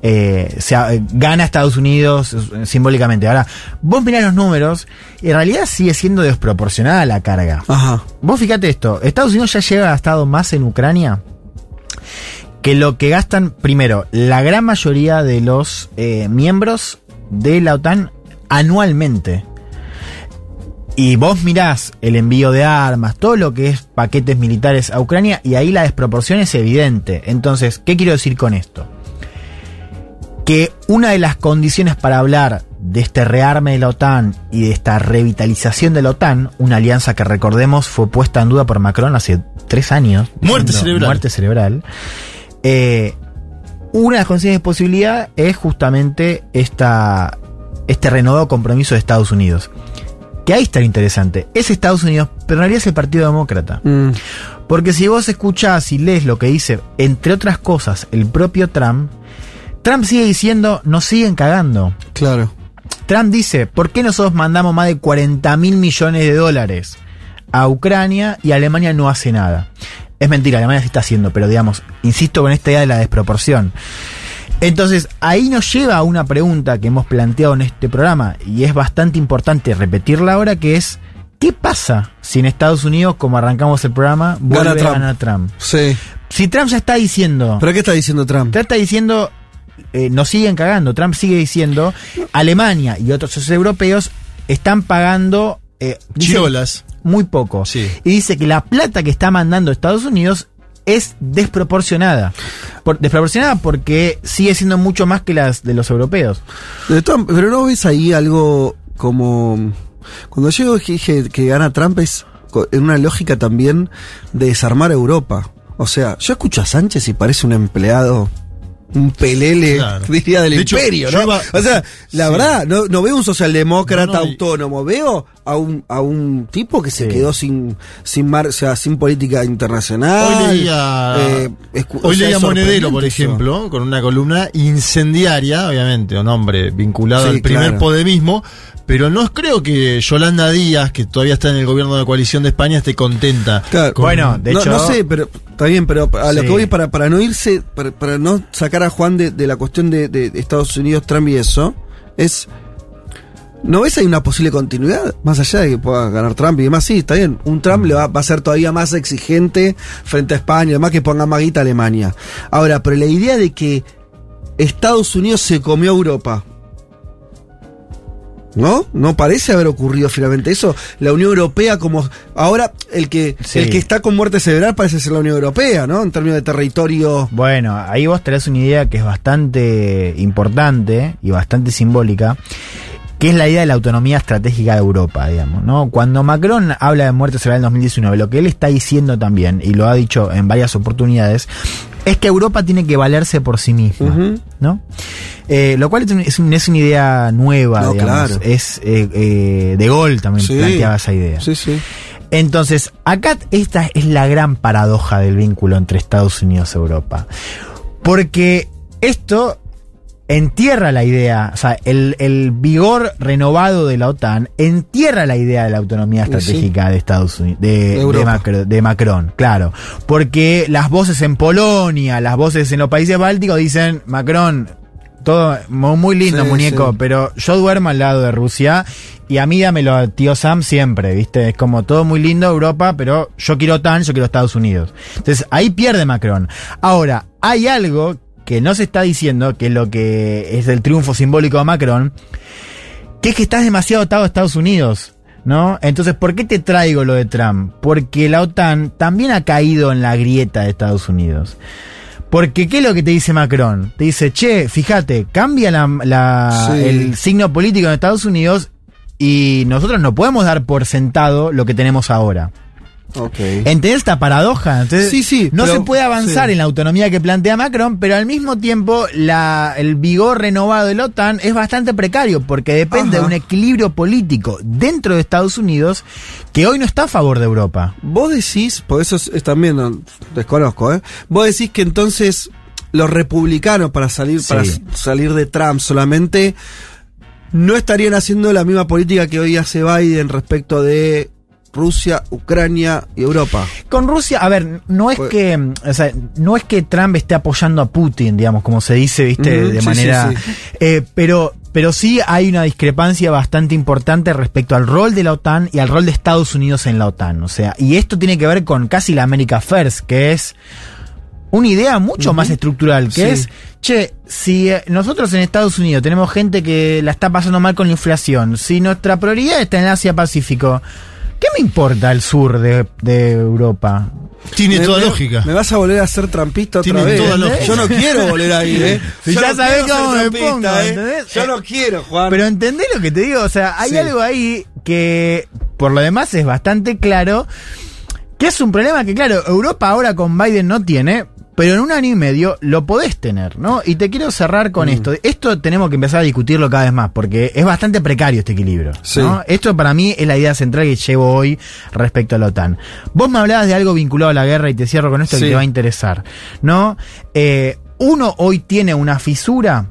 eh, se, gana Estados Unidos simbólicamente. Ahora, vos mirás los números y en realidad sigue siendo desproporcionada la carga. Ajá. Vos fíjate esto, Estados Unidos ya lleva gastado más en Ucrania que lo que gastan, primero, la gran mayoría de los eh, miembros de la OTAN anualmente. Y vos mirás el envío de armas, todo lo que es paquetes militares a Ucrania, y ahí la desproporción es evidente. Entonces, ¿qué quiero decir con esto? Que una de las condiciones para hablar de este rearme de la OTAN y de esta revitalización de la OTAN, una alianza que recordemos fue puesta en duda por Macron hace tres años. Muerte cerebral. Muerte cerebral. Eh, una de las condiciones de posibilidad es justamente esta, este renovado compromiso de Estados Unidos. Que ahí está lo interesante. Es Estados Unidos, pero en realidad es el Partido Demócrata. Mm. Porque si vos escuchás y lees lo que dice, entre otras cosas, el propio Trump, Trump sigue diciendo, nos siguen cagando. Claro. Trump dice, ¿por qué nosotros mandamos más de 40 mil millones de dólares a Ucrania y Alemania no hace nada? Es mentira, Alemania sí está haciendo, pero digamos, insisto con esta idea de la desproporción. Entonces, ahí nos lleva a una pregunta que hemos planteado en este programa, y es bastante importante repetirla ahora, que es, ¿qué pasa si en Estados Unidos, como arrancamos el programa, vuelve Gana Trump. a ganar Trump? Sí. Si Trump ya está diciendo... ¿Pero qué está diciendo Trump? Trump está diciendo, eh, nos siguen cagando, Trump sigue diciendo, Alemania y otros socios europeos están pagando... Eh, Chiolas. muy poco. Sí. Y dice que la plata que está mandando Estados Unidos es desproporcionada. Por- desproporcionada porque sigue siendo mucho más que las de los europeos. Pero no ves ahí algo como. Cuando yo dije que gana Trump es en una lógica también de desarmar Europa. O sea, yo escucho a Sánchez y parece un empleado un pelele, Claro. *laughs* diría, del De imperio, ¿no? iba- o sea, la Sí. verdad, no, no veo un socialdemócrata No, no, y- autónomo, veo a un, a un tipo que se Sí. quedó sin, sin mar, o sea, sin política internacional. Hoy leía, eh, hoy sea, leía Monedero, por eso. ejemplo, con una columna incendiaria, obviamente, un hombre vinculado Sí, al primer claro. podemismo, pero no creo que Yolanda Díaz, que todavía está en el gobierno de coalición de España, esté contenta. Claro. con- Bueno, de no, hecho- no sé, pero está bien, pero a lo Sí. que voy para, para no irse, para, para no sacar a Juan de, de la cuestión de, de Estados Unidos, Trump y eso, es. ¿No ves ahí una posible continuidad? Más allá de que pueda ganar Trump y demás, sí, está bien. Un Trump le va, va a ser todavía más exigente frente a España, además que ponga más guita a Alemania. Ahora, pero la idea de que Estados Unidos se comió a Europa. ¿No? No parece haber ocurrido finalmente eso. La Unión Europea como ahora el que Sí. el que está con muerte cerebral parece ser la Unión Europea, ¿no? En términos de territorio. Bueno, ahí vos tenés una idea que es bastante importante y bastante simbólica, que es la idea de la autonomía estratégica de Europa, digamos, ¿no? Cuando Macron habla de muerte cerebral en 2019, lo que él está diciendo también, y lo ha dicho en varias oportunidades, es que Europa tiene que valerse por sí misma. ¿no? Eh, lo cual es, es un- es una idea nueva, No, digamos. claro. Es eh, eh, De Gaulle también Sí. planteaba esa idea. Sí, sí. Entonces, acá esta es la gran paradoja del vínculo entre Estados Unidos y Europa. Porque esto entierra la idea, o sea, el, el vigor renovado de la OTAN entierra la idea de la autonomía Sí. estratégica de Estados Unidos, de, De Macron, claro. Porque las voces en Polonia, las voces en los países bálticos dicen, Macron, todo mu- muy lindo, Sí, muñeco, sí. pero yo duermo al lado de Rusia y a mí dámelo a tío Sam siempre, ¿viste? Es como todo muy lindo Europa, pero yo quiero OTAN, yo quiero Estados Unidos. Entonces ahí pierde Macron. Ahora, hay algo que no se está diciendo, que es lo que es el triunfo simbólico de Macron, que es que estás demasiado atado a Estados Unidos. ¿No? Entonces, ¿por qué te traigo lo de Trump? Porque la OTAN también ha caído en la grieta de Estados Unidos. Porque, ¿qué es lo que te dice Macron? Te dice, che, fíjate, cambia la, la- Sí. el signo político en Estados Unidos y nosotros no podemos dar por sentado lo que tenemos ahora. Ok. ¿Entendés esta paradoja? Entonces, Sí, sí, no pero- se puede avanzar sí. en la autonomía que plantea Macron, pero al mismo tiempo la, el vigor renovado de la OTAN es bastante precario porque depende Ajá. de un equilibrio político dentro de Estados Unidos que hoy no está a favor de Europa. Vos decís, por eso es, es también, no, desconozco, ¿eh? Vos decís que entonces los republicanos para salir, para salir de Trump solamente no estarían haciendo la misma política que hoy hace Biden respecto de Rusia, Ucrania y Europa. Con Rusia, a ver, no es Pues- que, o sea, no es que Trump esté apoyando a Putin, digamos, como se dice, viste, de sí, manera, sí, sí. eh, pero, pero sí hay una discrepancia bastante importante respecto al rol de la OTAN y al rol de Estados Unidos en la OTAN, o sea, y esto tiene que ver con casi la America First, que es una idea mucho más estructural, que Sí. es, che, si eh, nosotros en Estados Unidos tenemos gente que la está pasando mal con la inflación, si nuestra prioridad está en Asia Pacífico, ¿qué me importa el sur de, de Europa? Tiene Me- toda me- lógica. Me vas a volver a ser trampista otra Tiene vez. toda ¿eh? lógica. Yo no quiero volver ahí, ¿eh? Si *laughs* ya no sabés cómo me pongo, ¿eh? ¿entendés? Yo no quiero, Juan. Pero ¿entendés lo que te digo? O sea, hay Sí. algo ahí que, por lo demás, es bastante claro, que es un problema que, claro, Europa ahora con Biden no tiene, pero en un año y medio lo podés tener, ¿no? Y te quiero cerrar con Mm. esto. Esto tenemos que empezar a discutirlo cada vez más, porque es bastante precario este equilibrio. Sí. ¿no? Esto para mí es la idea central que llevo hoy respecto a la OTAN. Vos me hablabas de algo vinculado a la guerra y te cierro con esto Sí. que te va a interesar, ¿no? Eh, uno hoy tiene una fisura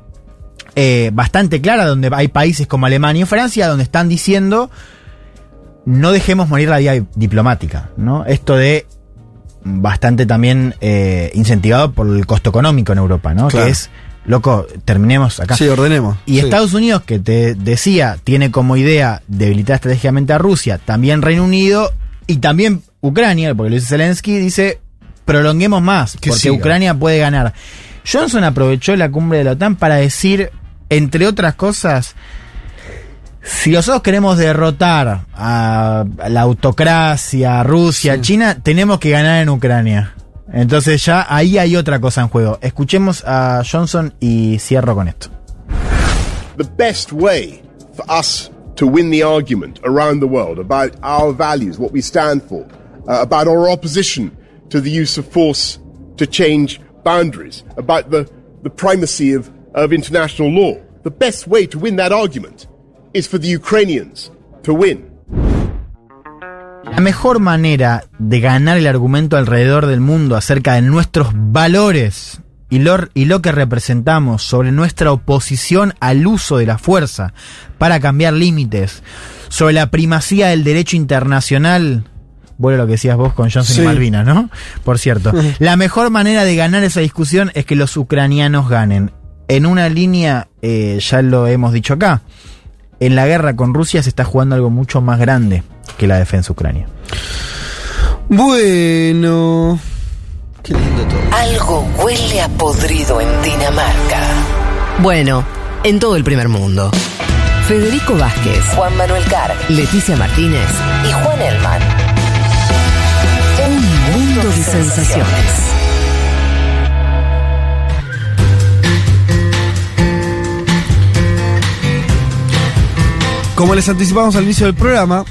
eh, bastante clara donde hay países como Alemania y Francia donde están diciendo no dejemos morir la vía diplomática, ¿no? Esto de bastante también eh, incentivado por el costo económico en Europa, ¿no? Claro. Que es, loco, terminemos acá. Sí, ordenemos. Y Sí. Estados Unidos, que te decía, tiene como idea debilitar estratégicamente a Rusia, también Reino Unido y también Ucrania, porque lo dice Zelensky, dice, prolonguemos más, Que porque siga. Ucrania puede ganar. Johnson aprovechó la cumbre de la OTAN para decir, entre otras cosas, si nosotros queremos derrotar a la autocracia, a Rusia, a China, tenemos que ganar en Ucrania. Entonces ya ahí hay otra cosa en juego. Escuchemos a Johnson y cierro con esto. the best way for us to win the argument around the world about our values, what we stand for, uh, about our opposition to the use of force to change boundaries, about the the primacy of, of international law. The best way to win that argument is for the Ukrainians to win. La mejor manera de ganar el argumento alrededor del mundo acerca de nuestros valores y lo, y lo que representamos sobre nuestra oposición al uso de la fuerza para cambiar límites, sobre la primacía del derecho internacional, vuelvo a lo que decías vos con Johnson Sí. y Malvinas, ¿no? Por cierto, *laughs* la mejor manera de ganar esa discusión es que los ucranianos ganen. En una línea, eh, ya lo hemos dicho acá, en la guerra con Rusia se está jugando algo mucho más grande que la defensa de Ucrania. Bueno. Qué lindo todo. Algo huele a podrido en Dinamarca. Bueno, en todo el primer mundo. Federico Vázquez, Juan Manuel Carr, Leticia Martínez y Juan Elman. Un mundo de sensaciones. Como les anticipamos al inicio del programa,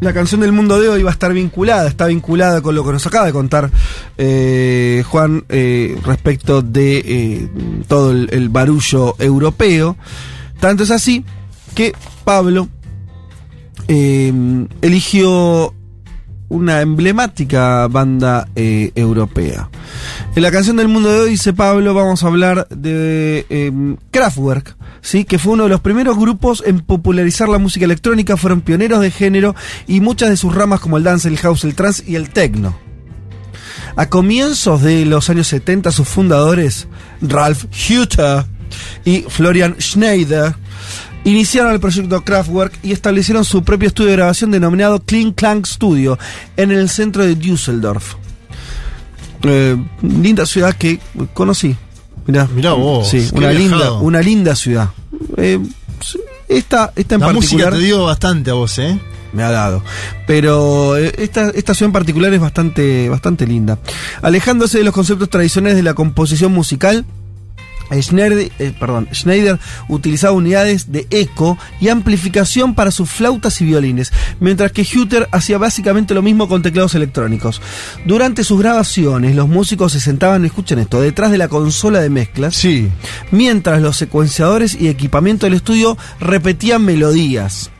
la canción del mundo de hoy va a estar vinculada, está vinculada con lo que nos acaba de contar eh, Juan eh, respecto de eh, todo el, barullo europeo. Tanto es así que Pablo eligió una emblemática banda europea. En la canción del mundo de hoy, dice Pablo, vamos a hablar de Kraftwerk, ¿sí? que fue uno de los primeros grupos en popularizar la música electrónica, fueron pioneros de género y muchas de sus ramas como el dance, el house, el trance y el techno. A comienzos de los años 70, sus fundadores, Ralph Hutter y Florian Schneider, iniciaron el proyecto Kraftwerk y establecieron su propio estudio de grabación denominado Clean Clank Studio en el centro de Düsseldorf. Eh, linda ciudad que conocí. Mirá, Mirá vos, Sí, una linda, una linda ciudad. Eh, esta, esta en La música particular te dio bastante a vos, ¿eh? me ha dado. Pero eh, esta, esta ciudad en particular es bastante, bastante linda. Alejándose de los conceptos tradicionales de la composición musical, Schneider, eh, perdón, Schneider utilizaba unidades de eco y amplificación para sus flautas y violines, mientras que Hutter hacía básicamente lo mismo con teclados electrónicos. Durante sus grabaciones, los músicos se sentaban, escuchen esto, detrás de la consola de mezclas, Sí. mientras los secuenciadores y equipamiento del estudio repetían melodías.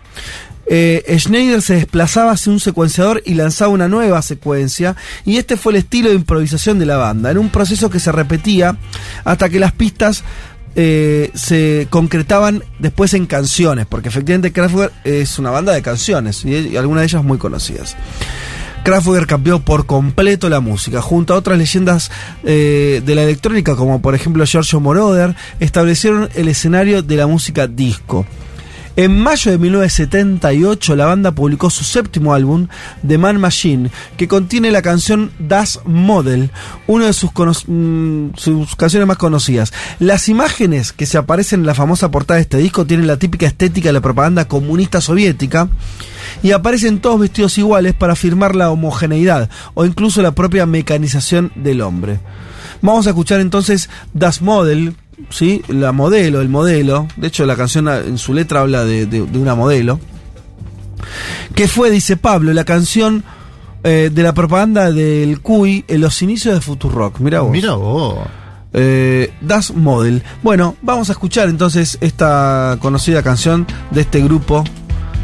Eh, Schneider se desplazaba hacia un secuenciador y lanzaba una nueva secuencia, y este fue el estilo de improvisación de la banda, en un proceso que se repetía hasta que las pistas eh, se concretaban después en canciones, porque efectivamente Kraftwerk es una banda de canciones, y, algunas de ellas muy conocidas. Kraftwerk cambió por completo la música. Junto a otras leyendas eh, de la electrónica, como por ejemplo Giorgio Moroder, establecieron el escenario de la música disco. En mayo de 1978 la banda publicó su séptimo álbum, The Man Machine, que contiene la canción Das Model, una de sus, mm, sus canciones más conocidas. Las imágenes que se aparecen en la famosa portada de este disco tienen la típica estética de la propaganda comunista soviética y aparecen todos vestidos iguales para afirmar la homogeneidad o incluso la propia mecanización del hombre. Vamos a escuchar entonces Das Model, ¿sí? la modelo, el modelo. De hecho, la canción en su letra habla de, de- de una modelo. Que fue, dice Pablo, la canción eh, de la propaganda del CUI en los inicios de Futurock. Mira vos. Mira vos. Eh, Das Model. Bueno, vamos a escuchar entonces esta conocida canción de este grupo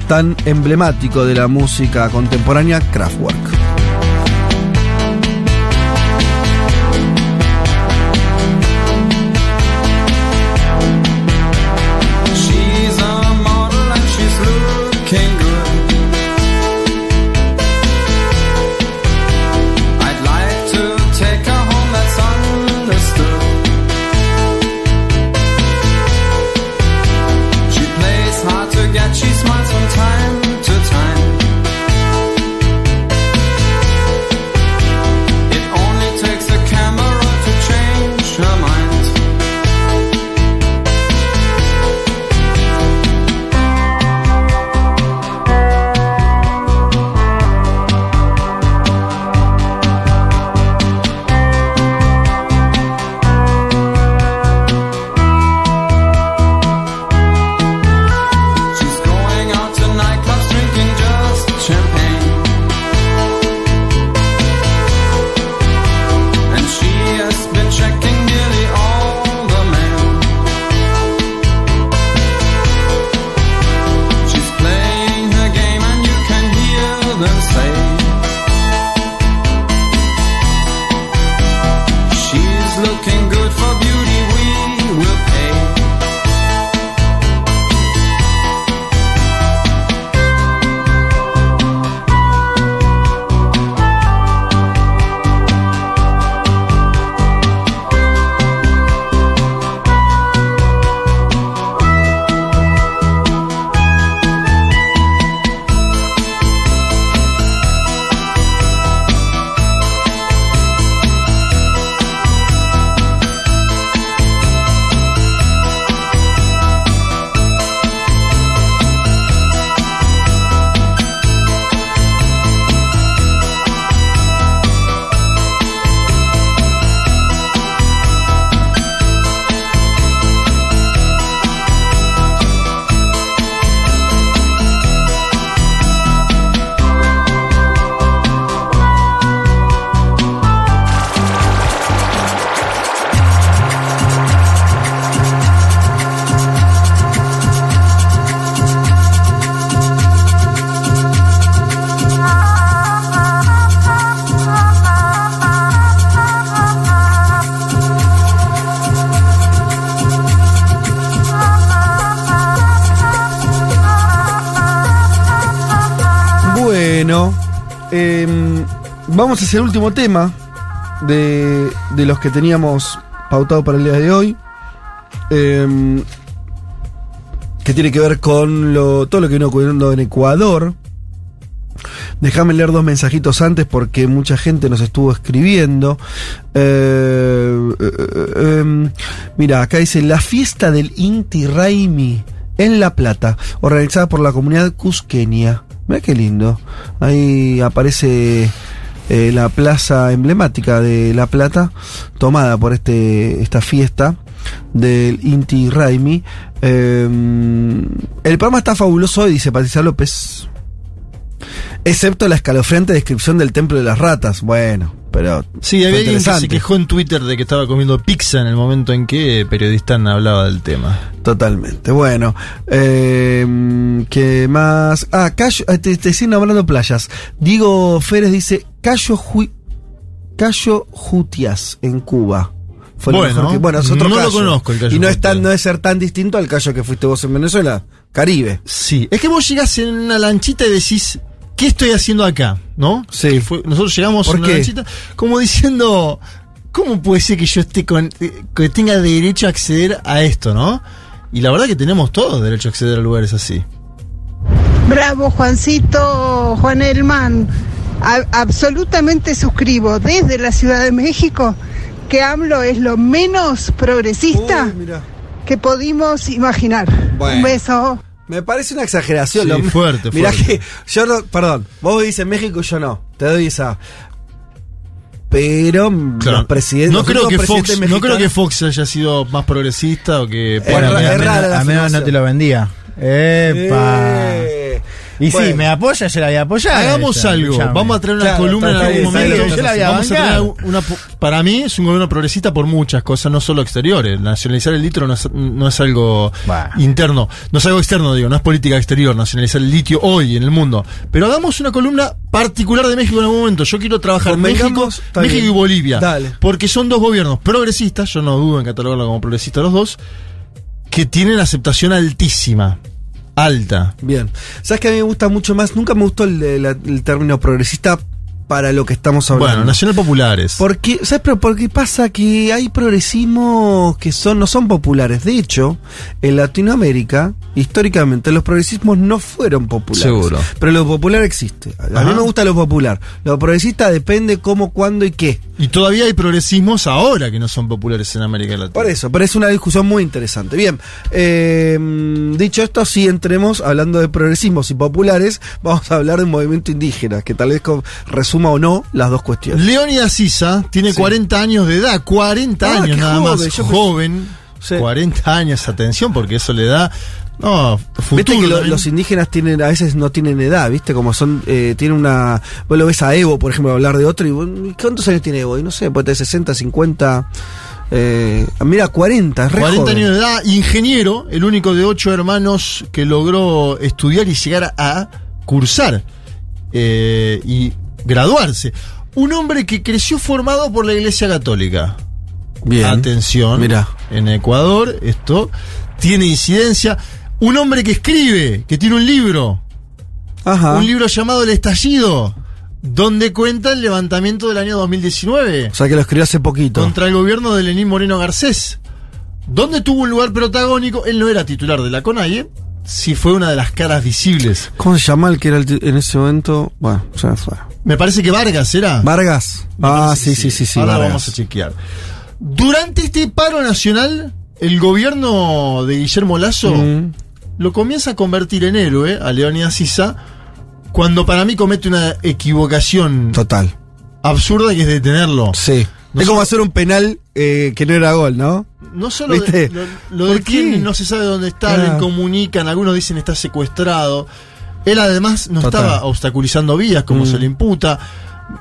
tan emblemático de la música contemporánea, Kraftwerk. Vamos hacia el último tema de, de los que teníamos pautado para el día de hoy. Em, que tiene que ver con todo lo que viene ocurriendo en Ecuador. Déjame leer dos mensajitos antes porque mucha gente nos estuvo escribiendo. Eh, eh, em, mira, acá dice la fiesta del Inti Raimi en La Plata, organizada por la comunidad cusqueña. Mira qué lindo. Ahí aparece eh, la plaza emblemática de La Plata, tomada por este, esta fiesta del Inti Raimi. Eh, el programa está fabuloso hoy, dice Patricia López. Excepto la escalofriante descripción del templo de las ratas. Bueno, pero. Sí, había alguien que se quejó en Twitter de que estaba comiendo pizza en el momento en que Periodistán hablaba del tema. Totalmente. Bueno, eh, ¿qué más? Ah, Cayo, eh, te, te siguen hablando playas. Diego Férez dice Cayo, Ju- Cayo Jutias en Cuba. Fue Bueno, mejor que- bueno, es otro no lo conozco el Cayo Y no es, tan, no es ser tan distinto al Cayo que fuiste vos en Venezuela. Caribe. Sí, es que vos llegás en una lanchita y decís, ¿qué estoy haciendo acá? ¿No? Sí. Fue- nosotros llegamos ¿Por en una qué? lanchita como diciendo, ¿cómo puede ser que yo esté con, que tenga derecho a acceder a esto, no? Y la verdad que tenemos todos derecho a acceder a lugares así. Bravo, Juancito, Juan Elman. A- absolutamente suscribo desde la Ciudad de México que AMLO es lo menos progresista que pudimos imaginar. Bueno. Un beso. Me parece una exageración. Sí, lo- fuerte, Mirá fuerte. que yo no, perdón, vos dices México, yo no. Te doy esa. Pero Claro. los presidentes. no creo que Fox, no creo que Fox haya sido más progresista o que Bueno, a menos- no te lo vendía. ¡Epa! Eh, Y sí, Bueno. me apoya, yo la voy a apoyar. Hagamos esa, algo. Vamos a traer una Claro, columna en algún momento. bien, Yo la voy a Vamos a traer bancar. una, para mí es un gobierno progresista por muchas cosas, no solo exteriores. Nacionalizar el litio no es, no es algo Bah. interno, no es algo externo, digo, no es política exterior, nacionalizar el litio hoy en el mundo. Pero hagamos una columna particular de México en algún momento. Yo quiero trabajar México, México y Bolivia. Dale. Porque son dos gobiernos progresistas, yo no dudo en catalogarlo como progresistas los dos, que tienen aceptación altísima. Alta. Bien. ¿Sabes que a mí me gusta mucho más? Nunca me gustó el, el- el término progresista para lo que estamos hablando. Bueno, nacional populares. Porque, ¿sabes? Pero porque pasa que hay progresismos que son, no son populares. De hecho, en Latinoamérica, históricamente, los progresismos no fueron populares. Seguro. Pero lo popular existe. A mí Ajá. me gusta lo popular. Lo progresista depende cómo, cuándo y qué. Y todavía hay progresismos ahora que no son populares en América Latina. Por eso, pero es una discusión muy interesante. Bien, eh, dicho esto, si entremos hablando de progresismos y populares, vamos a hablar de un movimiento indígena, que tal vez co- resuma o no las dos cuestiones. Leónidas Sisa tiene Sí. 40 años de edad, 40 Ah, años nada joven, más, pensé- joven, Sí. 40 años, atención, porque eso le da, no, futuro. Viste que lo- también. los indígenas tienen, a veces no tienen edad, viste, como son, eh, tienen una, vos lo ves a Evo, por ejemplo, hablar de otro, y ¿cuántos años tiene Evo? Y no sé, puede tener 60, 50, eh, mira, 40, es re 40 joven. años de edad, ingeniero, el único de ocho hermanos que logró estudiar y llegar a cursar eh, y graduarse. Un hombre que creció formado por la Iglesia Católica. Bien. Atención. Mira. En Ecuador esto tiene incidencia. Un hombre que escribe, que tiene un libro. Ajá. Un libro llamado El Estallido, donde cuenta el levantamiento del año 2019 O sea que lo escribió hace poquito. contra el gobierno de Lenín Moreno Garcés, donde tuvo un lugar protagónico. Él no era titular de la CONAIE, sí fue una de las caras visibles. ¿Cómo se llama el que era el en ese momento? Bueno, ya fue. Me parece que Vargas era. Vargas. Me Ah, sí, sí, sí, sí, Ahora Vargas. vamos a chequear. Durante este paro nacional, el gobierno de Guillermo Lazo Mm. lo comienza a convertir en héroe a Leonidas Sisa cuando para mí comete una equivocación Total. absurda que es detenerlo. Sí. No es como hacer un penal eh, que no era gol, ¿no? No solo ¿Viste? de- lo, lo ¿Por detienen, qué? no se sabe dónde está, Ah. le comunican, algunos dicen está secuestrado. Él además no Total. estaba obstaculizando vías como Mm. se le imputa.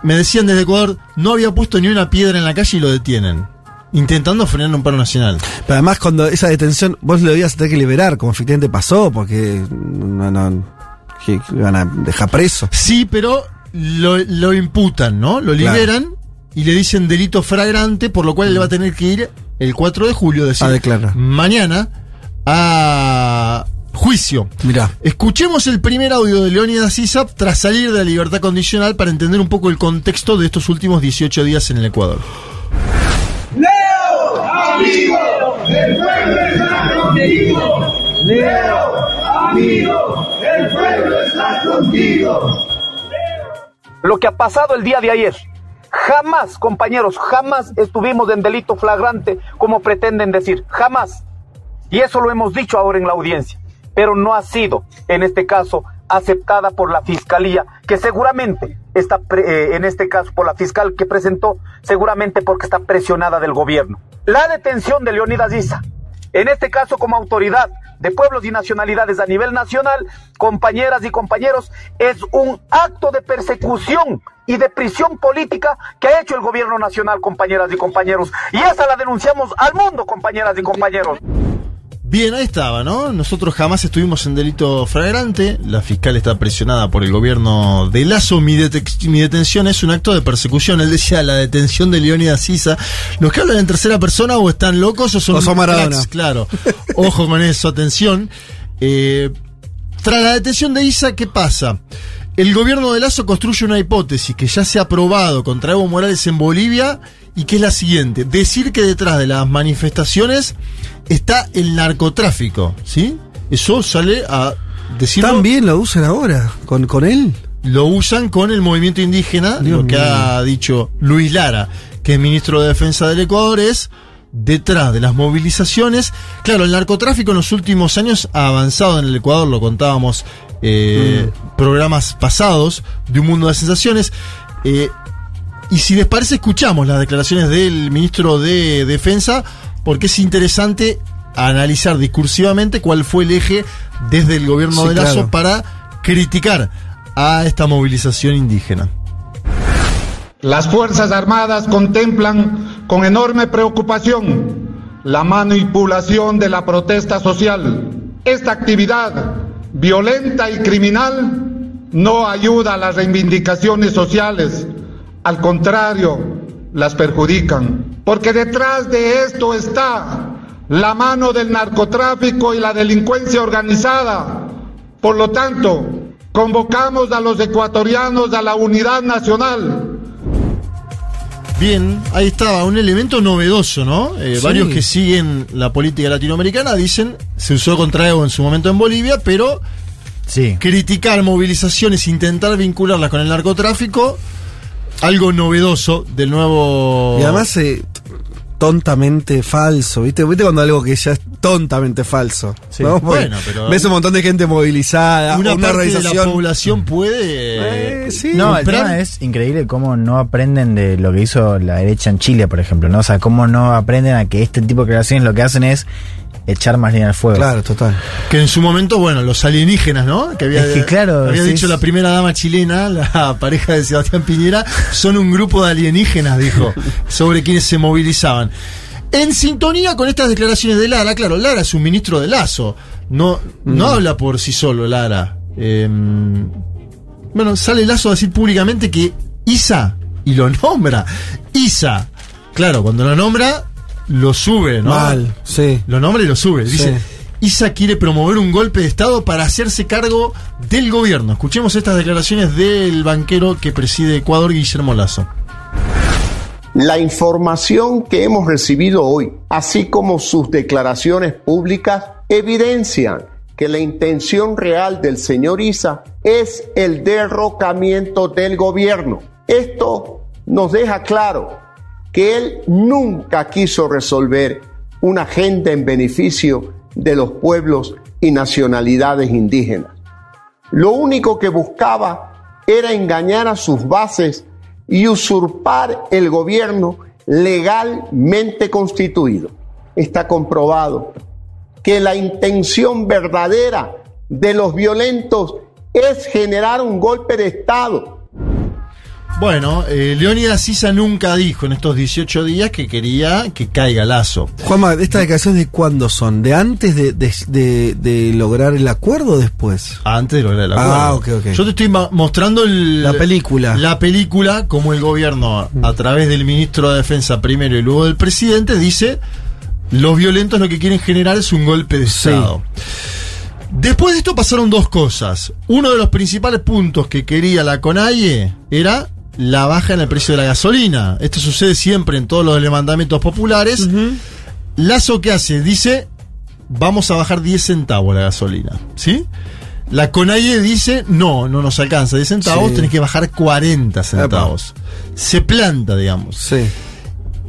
Me decían desde Ecuador, no había puesto ni una piedra en la calle y lo detienen. Intentando frenar un paro nacional. Pero además cuando esa detención vos lo a tener que liberar, como efectivamente pasó, porque no, no, que iban a dejar preso. Sí, pero lo, lo imputan, ¿no? Lo Claro. Y le dicen delito flagrante, por lo cual él va a tener que ir el 4 de julio, es decir, A declarar. mañana, a, juicio. Mirá. Escuchemos el primer audio de Leonidas Issa tras salir de la libertad condicional para entender un poco el contexto de estos últimos 18 días en el Ecuador. Leo, amigo, el pueblo está contigo. Leo, amigo, el pueblo está contigo. Lo que ha pasado el día de ayer, jamás, compañeros, jamás estuvimos en delito flagrante como pretenden decir, jamás. Y eso lo hemos dicho ahora en la audiencia, pero no ha sido, en este caso, aceptada por la fiscalía, que seguramente está, eh, en este caso, por la fiscal que presentó, seguramente porque está presionada del gobierno. La detención de Leonidas Issa, en este caso como autoridad de pueblos y nacionalidades a nivel nacional, compañeras y compañeros, es un acto de persecución y de prisión política que ha hecho el gobierno nacional, compañeras y compañeros. Y esa la denunciamos al mundo, compañeras y compañeros. Bien, ahí estaba, ¿no? Nosotros jamás estuvimos en delito flagrante. La fiscal está presionada por el gobierno de Lazo. Mi, mi detención es un acto de persecución. Él decía la detención de Leonidas Sisa. Los que hablan en tercera persona o están locos o son, O son Maradona. cracks, claro. Ojo con eso, atención. Eh, tras la detención de Isa, ¿qué pasa? El gobierno de Lazo construye una hipótesis que ya se ha probado contra Evo Morales en Bolivia y que es la siguiente: decir que detrás de las manifestaciones está el narcotráfico, ¿sí? Eso sale a decirlo. También lo usan ahora, con, con él. Lo usan con el movimiento indígena, Dios lo que mío. ha dicho Luis Lara, que es ministro de Defensa del Ecuador, es detrás de las movilizaciones. Claro, el narcotráfico en los últimos años ha avanzado en el Ecuador, lo contábamos eh, programas pasados de un mundo de sensaciones. Eh, y si les parece, escuchamos las declaraciones del ministro de Defensa, porque es interesante analizar discursivamente cuál fue el eje desde el gobierno Sí, de Lazo claro. para criticar a esta movilización indígena. Las Fuerzas Armadas contemplan con enorme preocupación la manipulación de la protesta social. Esta actividad violenta y criminal no ayuda a las reivindicaciones sociales, al contrario, las perjudican. Porque detrás de esto está la mano del narcotráfico y la delincuencia organizada. Por lo tanto, convocamos a los ecuatorianos a la unidad nacional. Bien, ahí estaba, un elemento novedoso, ¿no? Eh, Sí. Varios que siguen la política latinoamericana dicen, se usó contra Evo en su momento en Bolivia, pero Sí. criticar movilizaciones, intentar vincularlas con el narcotráfico, algo novedoso del nuevo... Y además, eh, tontamente falso, ¿viste? ¿Viste cuando algo que ya es tontamente falso? Sí. Bueno, pero- Ves un montón de gente movilizada, una, una, parte de la población puede... Eh, sí. No, el comprar- tema es increíble cómo no aprenden de lo que hizo la derecha en Chile, por ejemplo, ¿no? O sea, cómo no aprenden a que este tipo de creaciones lo que hacen es echar más leña al fuego. Claro, total. Que en su momento, bueno, los alienígenas, ¿no? Que había, Es que claro, había sí, dicho la primera dama chilena, la *laughs* pareja de Sebastián Piñera, son un grupo de alienígenas, dijo, *laughs* sobre quienes se movilizaban. En sintonía con estas declaraciones de Lara, claro, Lara es un ministro de Lazo, no, no Mm. habla por sí solo Lara. Eh, bueno, sale Lazo a decir públicamente que Isa, y lo nombra, Isa, claro, cuando lo nombra, lo sube, ¿no? Mal, sí. Lo nombra y lo sube. Dice, Sí. Isa quiere promover un golpe de Estado para hacerse cargo del gobierno. Escuchemos estas declaraciones del banquero que preside Ecuador, Guillermo Lazo. La información que hemos recibido hoy, así como sus declaraciones públicas, evidencian que la intención real del señor Isa es el derrocamiento del gobierno. Esto nos deja claro que él nunca quiso resolver una agenda en beneficio de los pueblos y nacionalidades indígenas. Lo único que buscaba era engañar a sus bases y usurpar el gobierno legalmente constituido. Está comprobado que la intención verdadera de los violentos es generar un golpe de Estado. Bueno, eh, Leónidas Sisa nunca dijo en estos 18 días que quería que caiga Lazo. Juanma, ¿estas declaraciones de cuándo son? ¿De antes de, de- de- de lograr el acuerdo o después? Antes de lograr el acuerdo. Ah, ok, ok. Yo te estoy mostrando el- La película. La película, como el gobierno, a través del ministro de Defensa primero y luego del presidente, dice: los violentos lo que quieren generar es un golpe de Sí. Estado. Después de esto pasaron dos cosas. Uno de los principales puntos que quería la CONAIE era la baja en el precio de la gasolina. Esto sucede siempre en todos los levantamientos populares. Lazo, ¿qué hace? Dice, vamos a bajar 10 centavos la gasolina. ¿Sí? La CONAIE dice, no, no nos alcanza 10 centavos, Sí. tenés que bajar 40 centavos. Se planta, digamos. Sí.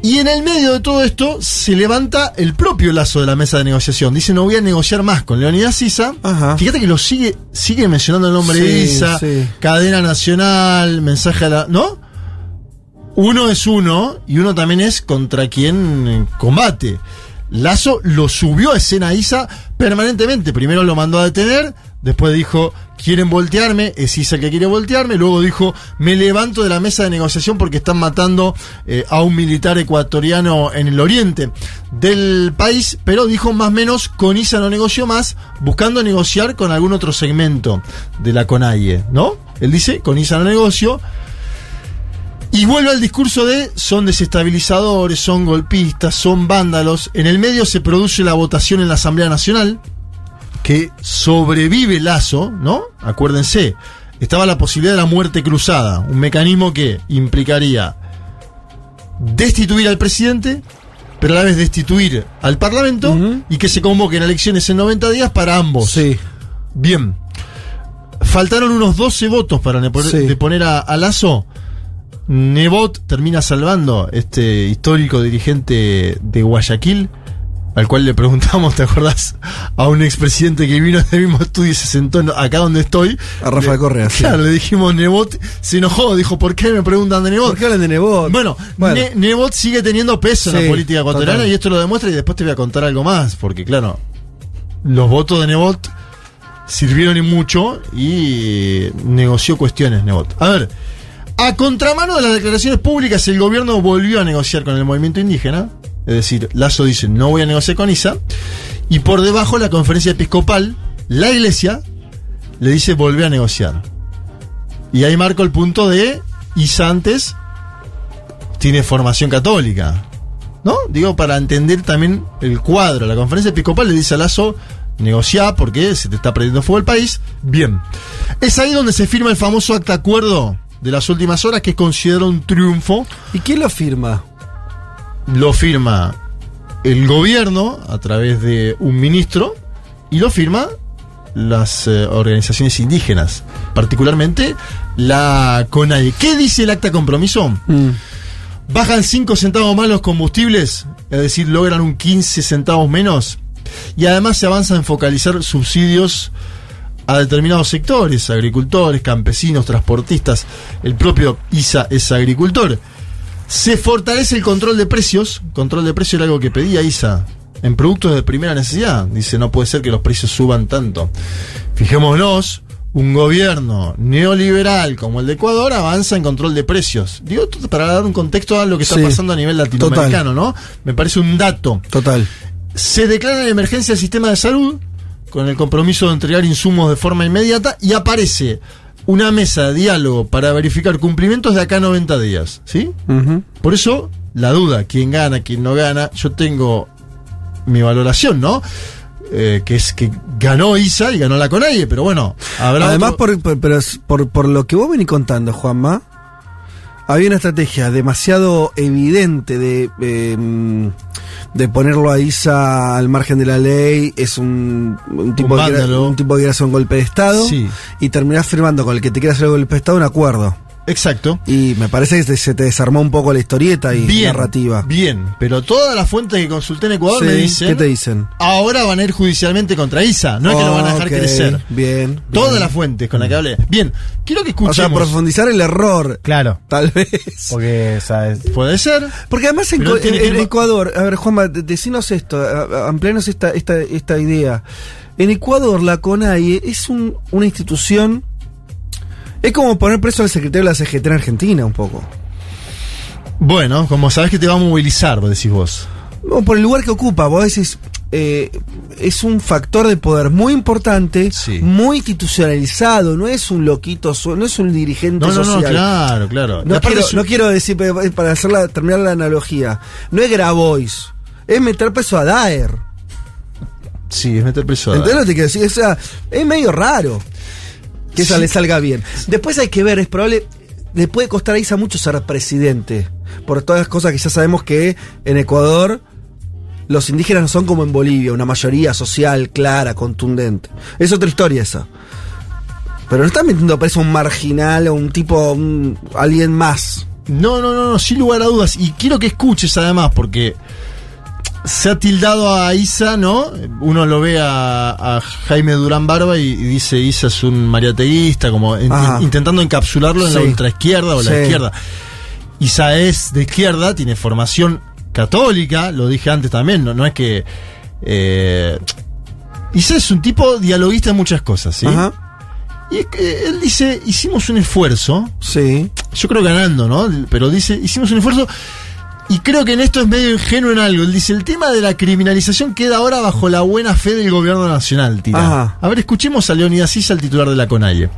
Y en el medio de todo esto se levanta el propio lazo de la mesa de negociación. Dice, no voy a negociar más con Leonidas Isa. Fíjate que lo sigue, sigue mencionando el nombre de Isa, sí. cadena nacional, mensaje a la... ¿No? Uno es uno y uno también es contra quien eh, combate. Lazo lo subió a escena a Isa permanentemente. Primero lo mandó a detener, después dijo, quieren voltearme, es Isa el que quiere voltearme. Luego dijo, me levanto de la mesa de negociación porque están matando eh, a un militar ecuatoriano en el oriente del país. Pero dijo más o menos, con Isa no negoció más, buscando negociar con algún otro segmento de la CONAIE, ¿no? Él dice, con Isa no negocio. Y vuelve al discurso de son desestabilizadores, son golpistas, son vándalos. En el medio se produce la votación en la Asamblea Nacional, que sobrevive Lazo, ¿no? Acuérdense, estaba la posibilidad de la muerte cruzada, un mecanismo que implicaría destituir al presidente, pero a la vez destituir al Parlamento y que se convoquen elecciones en 90 días para ambos. Sí. Bien. Faltaron unos 12 votos para Sí. de poner a, a Lazo. Nebot termina salvando este histórico dirigente de Guayaquil, al cual le preguntamos, ¿te acordás? A un expresidente que vino del mismo estudio y se sentó en- acá donde estoy. A Rafael Le- Correa, sí. Claro, le dijimos Nebot, se enojó, dijo, ¿por qué me preguntan de Nebot? ¿Por qué hablan de Nebot? Bueno, Bueno. Ne- Nebot sigue teniendo peso en Sí, la política ecuatoriana total. y esto lo demuestra y después te voy a contar algo más, porque claro, los votos de Nebot sirvieron y mucho y negoció cuestiones Nebot. A ver, a contramano de las declaraciones públicas, el gobierno volvió a negociar con el movimiento indígena. Es decir, Lazo dice, no voy a negociar con ISA. Y por debajo la conferencia episcopal, la iglesia, le dice, volvé a negociar. Y ahí marco el punto de ISA antes tiene formación católica. ¿No? Digo, para entender también el cuadro. La conferencia episcopal le dice a Lazo, negociá porque se te está perdiendo fuego el país. Bien. Es ahí donde se firma el famoso acta acuerdo de las últimas horas que es considerado un triunfo. ¿Y quién lo firma? Lo firma el gobierno a través de un ministro y lo firma las eh, organizaciones indígenas, particularmente la CONAIE. ¿Qué dice el acta compromiso? Bajan 5 centavos más los combustibles, es decir, logran un 15 centavos menos. Y además se avanza en focalizar subsidios a determinados sectores, agricultores, campesinos, transportistas. El propio ISA es agricultor. Se fortalece el control de precios. Control de precios era algo que pedía ISA en productos de primera necesidad. Dice, no puede ser que los precios suban tanto. Fijémonos, un gobierno neoliberal como el de Ecuador avanza en control de precios. Digo, para dar un contexto a lo que está Sí. pasando a nivel latinoamericano, ¿no? Me parece un dato. Total. Se declara en emergencia el sistema de salud con el compromiso de entregar insumos de forma inmediata y aparece una mesa de diálogo para verificar cumplimientos de acá a 90 días, ¿sí? Por eso, la duda, quién gana, quién no gana, yo tengo mi valoración, ¿no? Eh, que es que ganó Isa y ganó la Conaie, pero bueno, habrá Además, otro- por, por- pero es por, por lo que vos venís contando, Juanma, había una estrategia demasiado evidente de, eh, de ponerlo a Isa al margen de la ley. Es un, un tipo, Un vándalo. un tipo que quiere hacer un golpe de Estado. Sí. Y terminás firmando con el que te quiere hacer el golpe de Estado un acuerdo. Exacto. Y me parece que se- te desarmó un poco la historieta y bien, narrativa. Bien, pero todas las fuentes que consulté en Ecuador Sí, me dicen. ¿Qué te dicen? Ahora van a ir judicialmente contra Isa, no es que lo van a dejar crecer. Bien. Todas las fuentes con las que hablé. Bien, quiero que O sea, escuchemos. profundizar el error. Claro. Tal vez. Porque, ¿sabes? Puede ser. Porque además en, que Ecuador, a ver Juanma, de- decinos esto, a- a- amplíanos esta, esta, esta idea. En Ecuador la CONAIE es un- una institución, es como poner preso al secretario de la CGT en Argentina un poco. Bueno, como sabes que te va a movilizar, decís vos. No, por el lugar que ocupa, vos decís, eh, es un factor de poder muy importante, muy institucionalizado, no es un loquito, no es un dirigente No, no, no, social. claro, claro. No quiero, no quiero decir, para hacerla, terminar la analogía, no es Grabois, es meter peso a Daer. Sí, es meter preso. a- ¿Entendés lo que te quiero decir? O sea, es medio raro que esa le salga bien. Después hay que ver, es probable. Le puede costar a Isa mucho ser presidente. Por todas las cosas que ya sabemos que en Ecuador los indígenas no son como en Bolivia, una mayoría social, clara, contundente. Es otra historia esa. Pero no están metiendo preso a un marginal o un tipo, un- alguien más. No, no, no, no, sin lugar a dudas. Y quiero que escuches además, porque se ha tildado a Isa, ¿no? Uno lo ve a, a Jaime Durán Barba y, y dice Isa es un mariateísta, como in- intentando encapsularlo en la ultraizquierda o la izquierda. Isa es de izquierda, tiene formación católica, lo dije antes también, no, no es que... Eh, Isa es un tipo dialoguista en muchas cosas, ¿sí? Ajá. Y eh, él dice, hicimos un esfuerzo. Sí. Yo creo ganando, ¿no? Pero dice, hicimos un esfuerzo. Y creo que en esto es medio ingenuo en algo. Él dice, el tema de la criminalización queda ahora bajo la buena fe del gobierno nacional, tira. Ajá. A ver, escuchemos a Leonidas Issa, el titular de la CONAIE.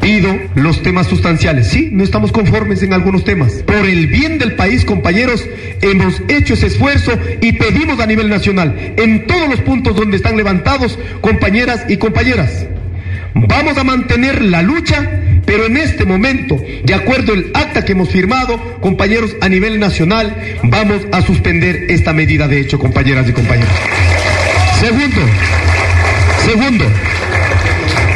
Pido los temas sustanciales. Sí, no estamos conformes en algunos temas. Por el bien del país, compañeros, hemos hecho ese esfuerzo y pedimos a nivel nacional, en todos los puntos donde están levantados, compañeras y compañeras. Vamos a mantener la lucha, pero en este momento, de acuerdo al acta que hemos firmado, compañeros, a nivel nacional, vamos a suspender esta medida de hecho, compañeras y compañeros. Segundo, segundo,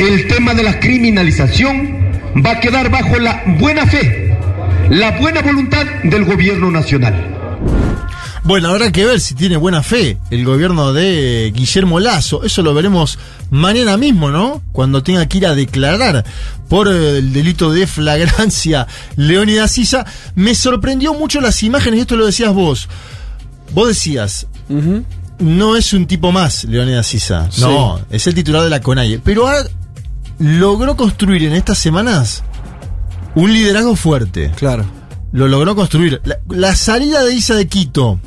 el tema de la criminalización va a quedar bajo la buena fe, la buena voluntad del gobierno nacional. Bueno, habrá que ver si tiene buena fe el gobierno de Guillermo Lazo. Eso lo veremos mañana mismo, ¿no? Cuando tenga que ir a declarar por eh, el delito de flagrancia *laughs* Leónidas Issa. Me sorprendió mucho las imágenes, y esto lo decías vos. Vos decías, no es un tipo más, Leónidas Issa. No, es el titular de la CONAIE. Pero ha- logró construir en estas semanas un liderazgo fuerte. Claro. Lo logró construir. La, la salida de Isa de Quito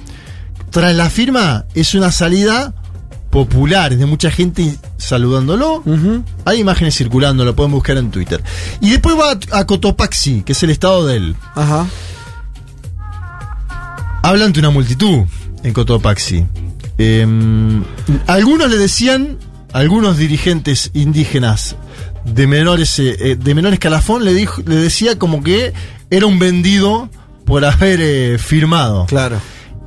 tras la firma es una salida popular, es de mucha gente saludándolo. Hay imágenes circulando, lo pueden buscar en Twitter. Y después va a, a Cotopaxi, que es el estado de él. Ajá. Habla ante una multitud en Cotopaxi. Em, algunos le decían, algunos dirigentes indígenas de menores eh, de menor escalafón le dijo, le decía como que era un vendido por haber eh, firmado. Claro.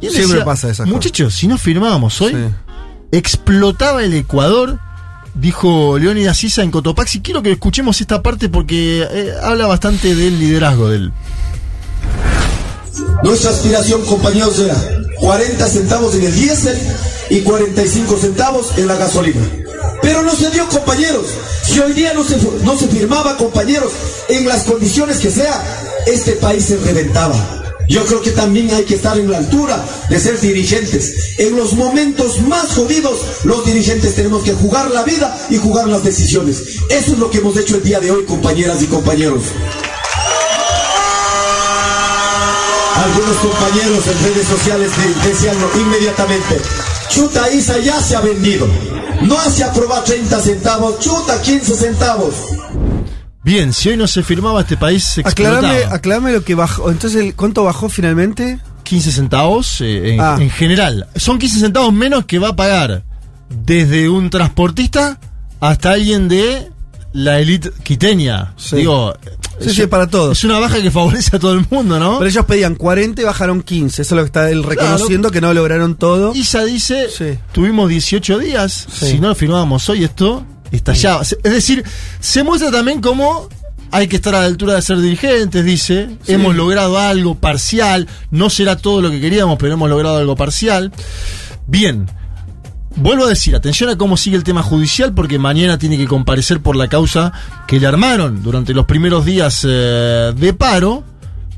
Y él Siempre decía, pasa cosas. Muchachos, si no firmábamos hoy, explotaba el Ecuador. Dijo Leónidas Issa en Cotopaxi. Quiero que escuchemos esta parte porque eh, habla bastante del liderazgo de él. Nuestra aspiración, compañeros, era 40 centavos en el diésel y 45 centavos en la gasolina. Pero no se dio, compañeros. Si hoy día no se, no se firmaba, compañeros, en las condiciones que sea, este país se reventaba. Yo creo que también hay que estar en la altura de ser dirigentes. En los momentos más jodidos, los dirigentes tenemos que jugar la vida y jugar las decisiones. Eso es lo que hemos hecho el día de hoy, compañeras y compañeros. Algunos compañeros en redes sociales de- decían inmediatamente, chuta Isa ya se ha vendido. No hace aprobar 30 centavos, chuta 15 centavos. Bien, si hoy no se firmaba este país se explotaba. Aclarame, aclarame lo que bajó. Entonces, ¿cuánto bajó finalmente? 15 centavos eh, en, Ah. en general. Son 15 centavos menos que va a pagar desde un transportista hasta alguien de la élite quiteña. Digo, Sí, es- sí, para todos. Es una baja que favorece a todo el mundo, ¿no? Pero ellos pedían 40 y bajaron 15. Eso es lo que está él reconociendo que no lograron todo. Isa dice, tuvimos 18 días, si no lo firmábamos hoy esto, estallaba. Es decir, se muestra también cómo hay que estar a la altura de ser dirigentes, dice. Sí. Hemos logrado algo parcial, no será todo lo que queríamos, pero hemos logrado algo parcial. Bien. Vuelvo a decir, atención a cómo sigue el tema judicial, porque mañana tiene que comparecer por la causa que le armaron durante los primeros días eh, de paro.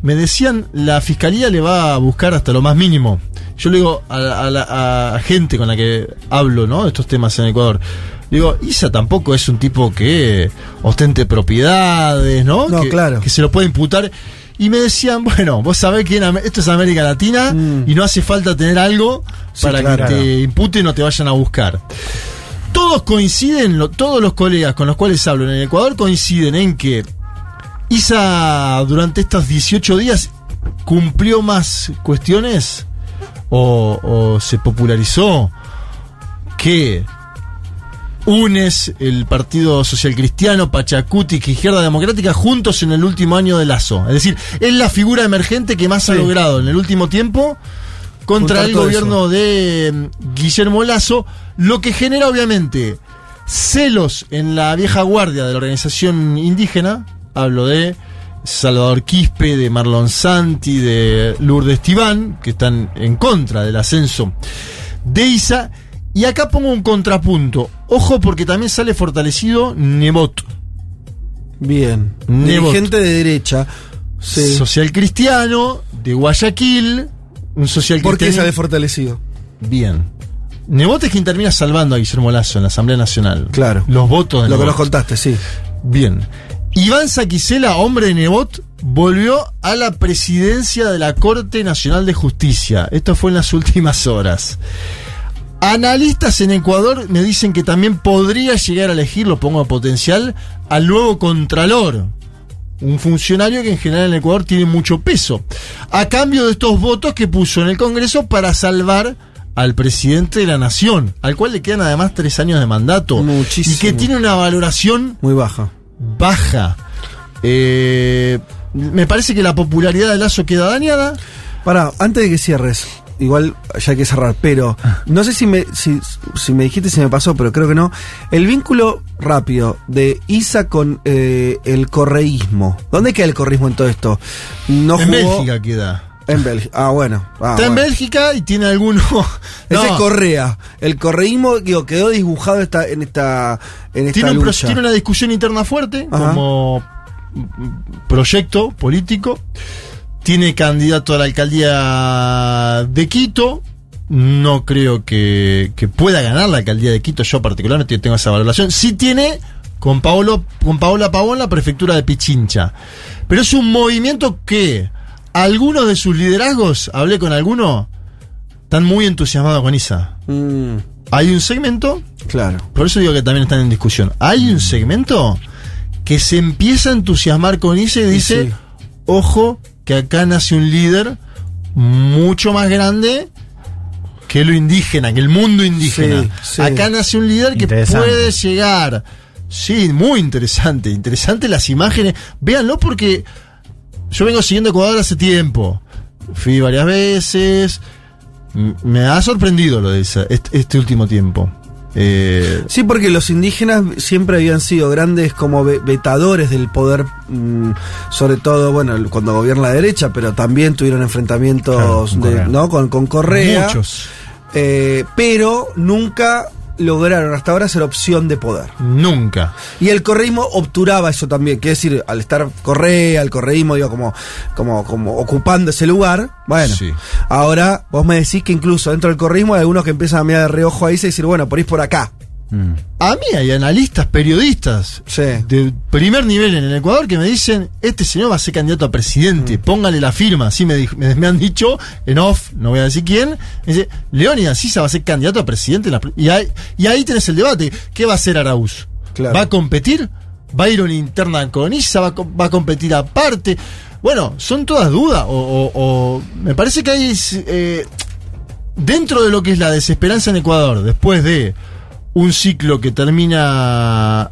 Me decían, la fiscalía le va a buscar hasta lo más mínimo. Yo le digo a, la- a a gente con la que hablo, ¿no? De estos temas en Ecuador. Digo, Isa tampoco es un tipo que ostente propiedades, ¿no? No, que, claro. Que se lo puede imputar. Y me decían, *laughs* bueno, vos sabés que esto es América Latina y no hace falta tener algo Mm. Sí, para claro. que te imputen o te vayan a buscar. Todos coinciden, todos los colegas con los cuales hablo en el Ecuador coinciden en que Isa durante estos 18 días cumplió más cuestiones o, o se popularizó que unes el Partido Social Cristiano, Pachacuti y Izquierda Democrática juntos en el último año de Lazo. Es decir, es la figura emergente que más ha logrado en el último tiempo contra Juntar el gobierno de mm, Guillermo Lazo, lo que genera obviamente celos en la vieja guardia de la organización indígena. Hablo de Salvador Quispe, de Marlon Santi, de Lourdes Tibán, que están en contra del ascenso de ISA. Y acá pongo un contrapunto. Ojo porque también sale fortalecido Nebot. Bien. Nebot. Dirigente de derecha. Sí. Social cristiano, de Guayaquil. Un social ¿Por qué sale fortalecido? Bien. Nebot es quien termina salvando a Guillermo Lazo en la Asamblea Nacional. Claro. Los votos de Lo que nos contaste, sí. Bien. Iván Saquicela, hombre de Nebot, volvió a la presidencia de la Corte Nacional de Justicia. Esto fue en las últimas horas. Analistas en Ecuador me dicen que también podría llegar a elegir, lo pongo a potencial, al nuevo Contralor. Un funcionario que en general en Ecuador tiene mucho peso. A cambio de estos votos que puso en el Congreso para salvar al presidente de la nación, al cual le quedan además tres años de mandato. Muchísimo. Y que tiene una valoración Muy baja. baja. Eh, me parece que la popularidad de Lazo queda dañada. Para, antes de que cierres, igual ya hay que cerrar, pero no sé si me, si, si me dijiste si me pasó, pero creo que no. El vínculo rápido de Isa con eh, el correísmo. ¿Dónde queda el correísmo en todo esto? No en jugó- Bélgica queda. En Bélgica. Ah, bueno. Ah, Está en. Bélgica y tiene alguno. *laughs* Ese es No, Correa. El correísmo digo, quedó dibujado esta, en esta, en esta tiene, un pro- lucha. tiene una discusión interna fuerte Ajá. como proyecto político. Tiene candidato a la alcaldía de Quito. No creo que, que pueda ganar la alcaldía de Quito. Yo particularmente tengo esa valoración. Sí tiene con, Paolo, con Paola Pavón la prefectura de Pichincha. Pero es un movimiento que algunos de sus liderazgos, hablé con algunos, están muy entusiasmados con Isa. Mm, Hay un segmento claro. por eso digo que también están en discusión. Hay un segmento que se empieza a entusiasmar con ISA y dice, sí. ojo, que acá nace un líder mucho más grande que lo indígena, que el mundo indígena. Sí, sí. Acá nace un líder que puede llegar. Sí, muy interesante. Interesante las imágenes. Véanlo porque yo vengo siguiendo Ecuador hace tiempo. Fui varias veces. Me ha sorprendido lo de esa- este, este último tiempo. Eh, Sí, porque los indígenas siempre habían sido grandes como ve- vetadores del poder, mm, sobre todo, bueno, cuando gobierna la derecha, pero también tuvieron enfrentamientos Claro, con de- Correa. ¿no? con, con Correa. Muchos. Eh, pero nunca lograron hasta ahora ser opción de poder. Nunca. Y el correísmo obturaba eso también, quiere decir, al estar Correa, el correísmo, digo, como, como, como ocupando ese lugar, bueno, Sí. ahora vos me decís que incluso dentro del correísmo hay algunos que empiezan a mirar de reojo ahí y decir, bueno, por es por acá. A mí hay analistas, periodistas Sí. de primer nivel en el Ecuador que me dicen, este señor va a ser candidato a presidente, póngale la firma. Así me, dij- me, me han dicho en off, no voy a decir quién. Me dice, Leónidas Sisa va a ser candidato a presidente. la y, ahí, y ahí tenés el debate. ¿Qué va a hacer Arauz? Claro. ¿Va a competir? ¿Va a ir a una interna con Isa? ¿Va a, co- va a competir aparte? Bueno, son todas dudas. O, o- o- me parece que hay... eh, dentro de lo que es la desesperanza en Ecuador, después de un ciclo que termina.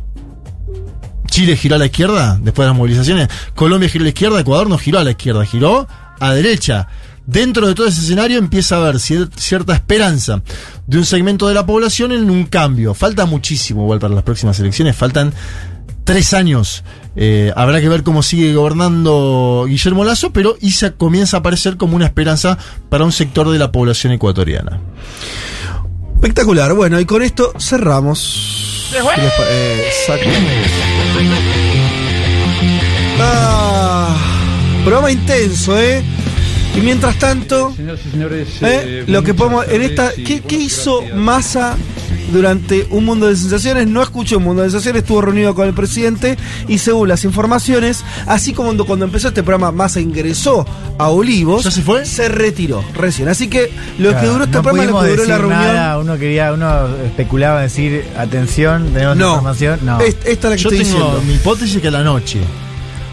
Chile giró a la izquierda, después de las movilizaciones. Colombia giró a la izquierda, Ecuador no giró a la izquierda, giró a derecha. Dentro de todo ese escenario empieza a haber cier- cierta esperanza de un segmento de la población en un cambio. Falta muchísimo igual para las próximas elecciones, faltan tres años. Eh, habrá que ver cómo sigue gobernando Guillermo Lazo, pero ISA comienza a aparecer como una esperanza para un sector de la población ecuatoriana. Espectacular. Bueno, y con esto cerramos. ¿Qué les pa- eh, exactamente. Ah, programa intenso, ¿eh? Y mientras tanto, Señoras y señores, ¿eh? eh, lo que podemos. En esta. ¿Qué, qué hizo. Massa durante un mundo de sensaciones? No escuchó un mundo de sensaciones, estuvo reunido con el presidente y según las informaciones, así como cuando, cuando empezó este programa, Massa ingresó a Olivos. ¿Ya se fue? Se retiró recién. Así que lo que duró este no programa, lo que duró la reunión. nada, uno quería, uno especulaba decir, atención, tenemos No. información. No. Es- esta es la que Yo estoy tengo diciendo. mi hipótesis que a la noche.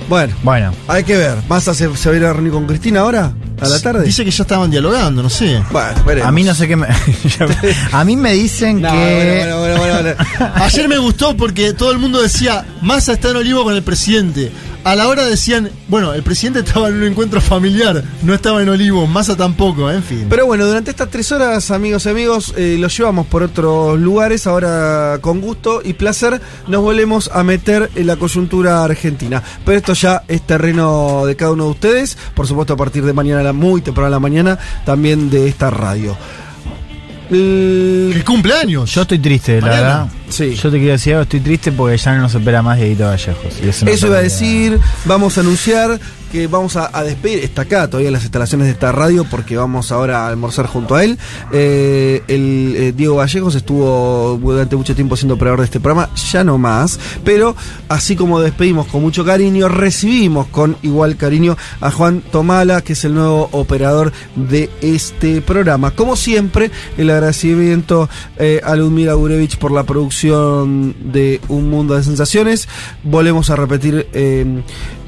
Bueno, Bueno, hay que ver. ¿Massa se, se va a ir a reunir con Cristina ahora? A la tarde. Dice que ya estaban dialogando, no sé. Bueno, A mí no sé qué me. *laughs* a mí me dicen No, que. bueno, bueno, bueno, bueno, bueno. *laughs* Ayer me gustó porque todo el mundo decía, Massa está en olivo con el presidente. A la hora decían, bueno, el presidente estaba en un encuentro familiar, no estaba en olivo, Massa tampoco, en fin. Pero bueno, durante estas tres horas, amigos y amigos, eh, los llevamos por otros lugares. Ahora, con gusto y placer, nos volvemos a meter en la coyuntura argentina. Pero esto ya es terreno de cada uno de ustedes. Por supuesto, a partir de mañana, a la- muy temprano a la mañana, también de esta radio. El- cumpleaños. Yo estoy triste, la Mañana. verdad. Sí. Yo te quiero decir algo, estoy triste porque ya no nos opera más Dieguito Vallejos. y Eso iba a decir, vamos a anunciar que vamos a, despedir, está acá todavía en las instalaciones de esta radio porque vamos ahora a almorzar junto a él. Eh, el eh, Diego Vallejos estuvo durante mucho tiempo siendo operador de este programa, ya no más, pero así como despedimos con mucho cariño, recibimos con igual cariño a Juan Tomala, que es el nuevo operador de este programa. Como siempre, el agradecimiento eh, a Ludmila Gurevich por la producción de Un Mundo de Sensaciones. Volvemos a repetir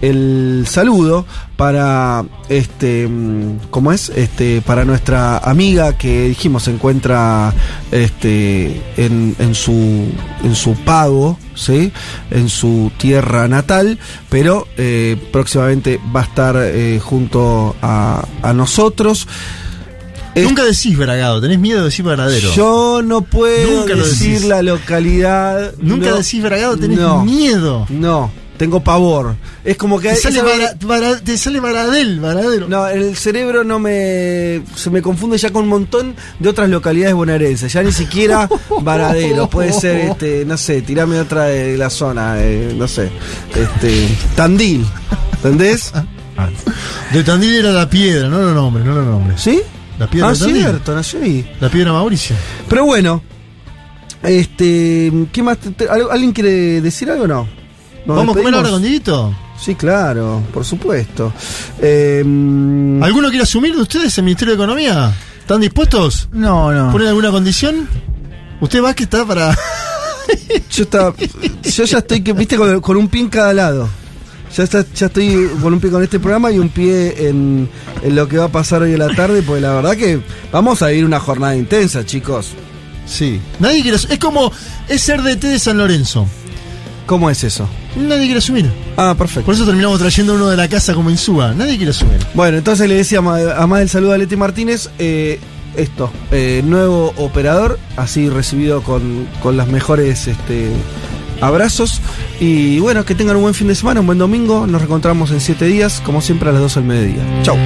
el saludo para este mm, ¿cómo es? Este para nuestra amiga que dijimos se encuentra este en, en su en su pago, ¿sí? En su tierra natal, pero eh, próximamente va a estar eh, junto a, a nosotros. Nunca decís Bragado, tenés miedo de decir Varadero. yo no puedo Nunca decir la localidad. Nunca no, decís Bragado, tenés no, miedo. No, tengo pavor. Es como que Te sale, Vara- Vara- te sale Varadel, Varadero. No, el cerebro no me. Se me confunde ya con un montón de otras localidades bonaerenses. Ya ni siquiera *laughs* Varadero. Puede ser, este, no sé, tirame otra de la zona, eh, no sé. Este. Tandil. ¿Entendés? De Tandil era la piedra, no lo nombres, no lo nombres. ¿Sí? La piedra Ah, de Tandil. cierto, nació ahí. La piedra Mauricio. Pero bueno. Este. ¿Qué más? te- te- ¿al- ¿Alguien quiere decir algo o no? ¿Nos ¿Vamos a comer ahora con Dieguito? Sí, claro, por supuesto. Eh, ¿Alguno quiere asumir de ustedes el Ministerio de Economía? ¿Están dispuestos? No, no. ¿Ponen alguna condición? ¿Usted va que está para.? *laughs* Yo, estaba- yo ya estoy, viste, con, con un pie en cada lado. Ya, está, ya estoy con un pie con este programa y un pie en, en lo que va a pasar hoy en la tarde, porque la verdad que vamos a vivir una jornada intensa, chicos. Sí. Nadie quiere. Es como. Es ser DT de San Lorenzo. ¿Cómo es eso? Nadie quiere asumir. Ah, perfecto. Por eso terminamos trayendo uno de la casa como Insúa. Nadie quiere asumir. Bueno, entonces le decía, a más del saludo a Leti Martínez, eh, esto, eh, nuevo operador, así recibido con, con las mejores este, abrazos. Y bueno, que tengan un buen fin de semana, un buen domingo. Nos reencontramos en siete días, como siempre a las 12 del mediodía. Chau.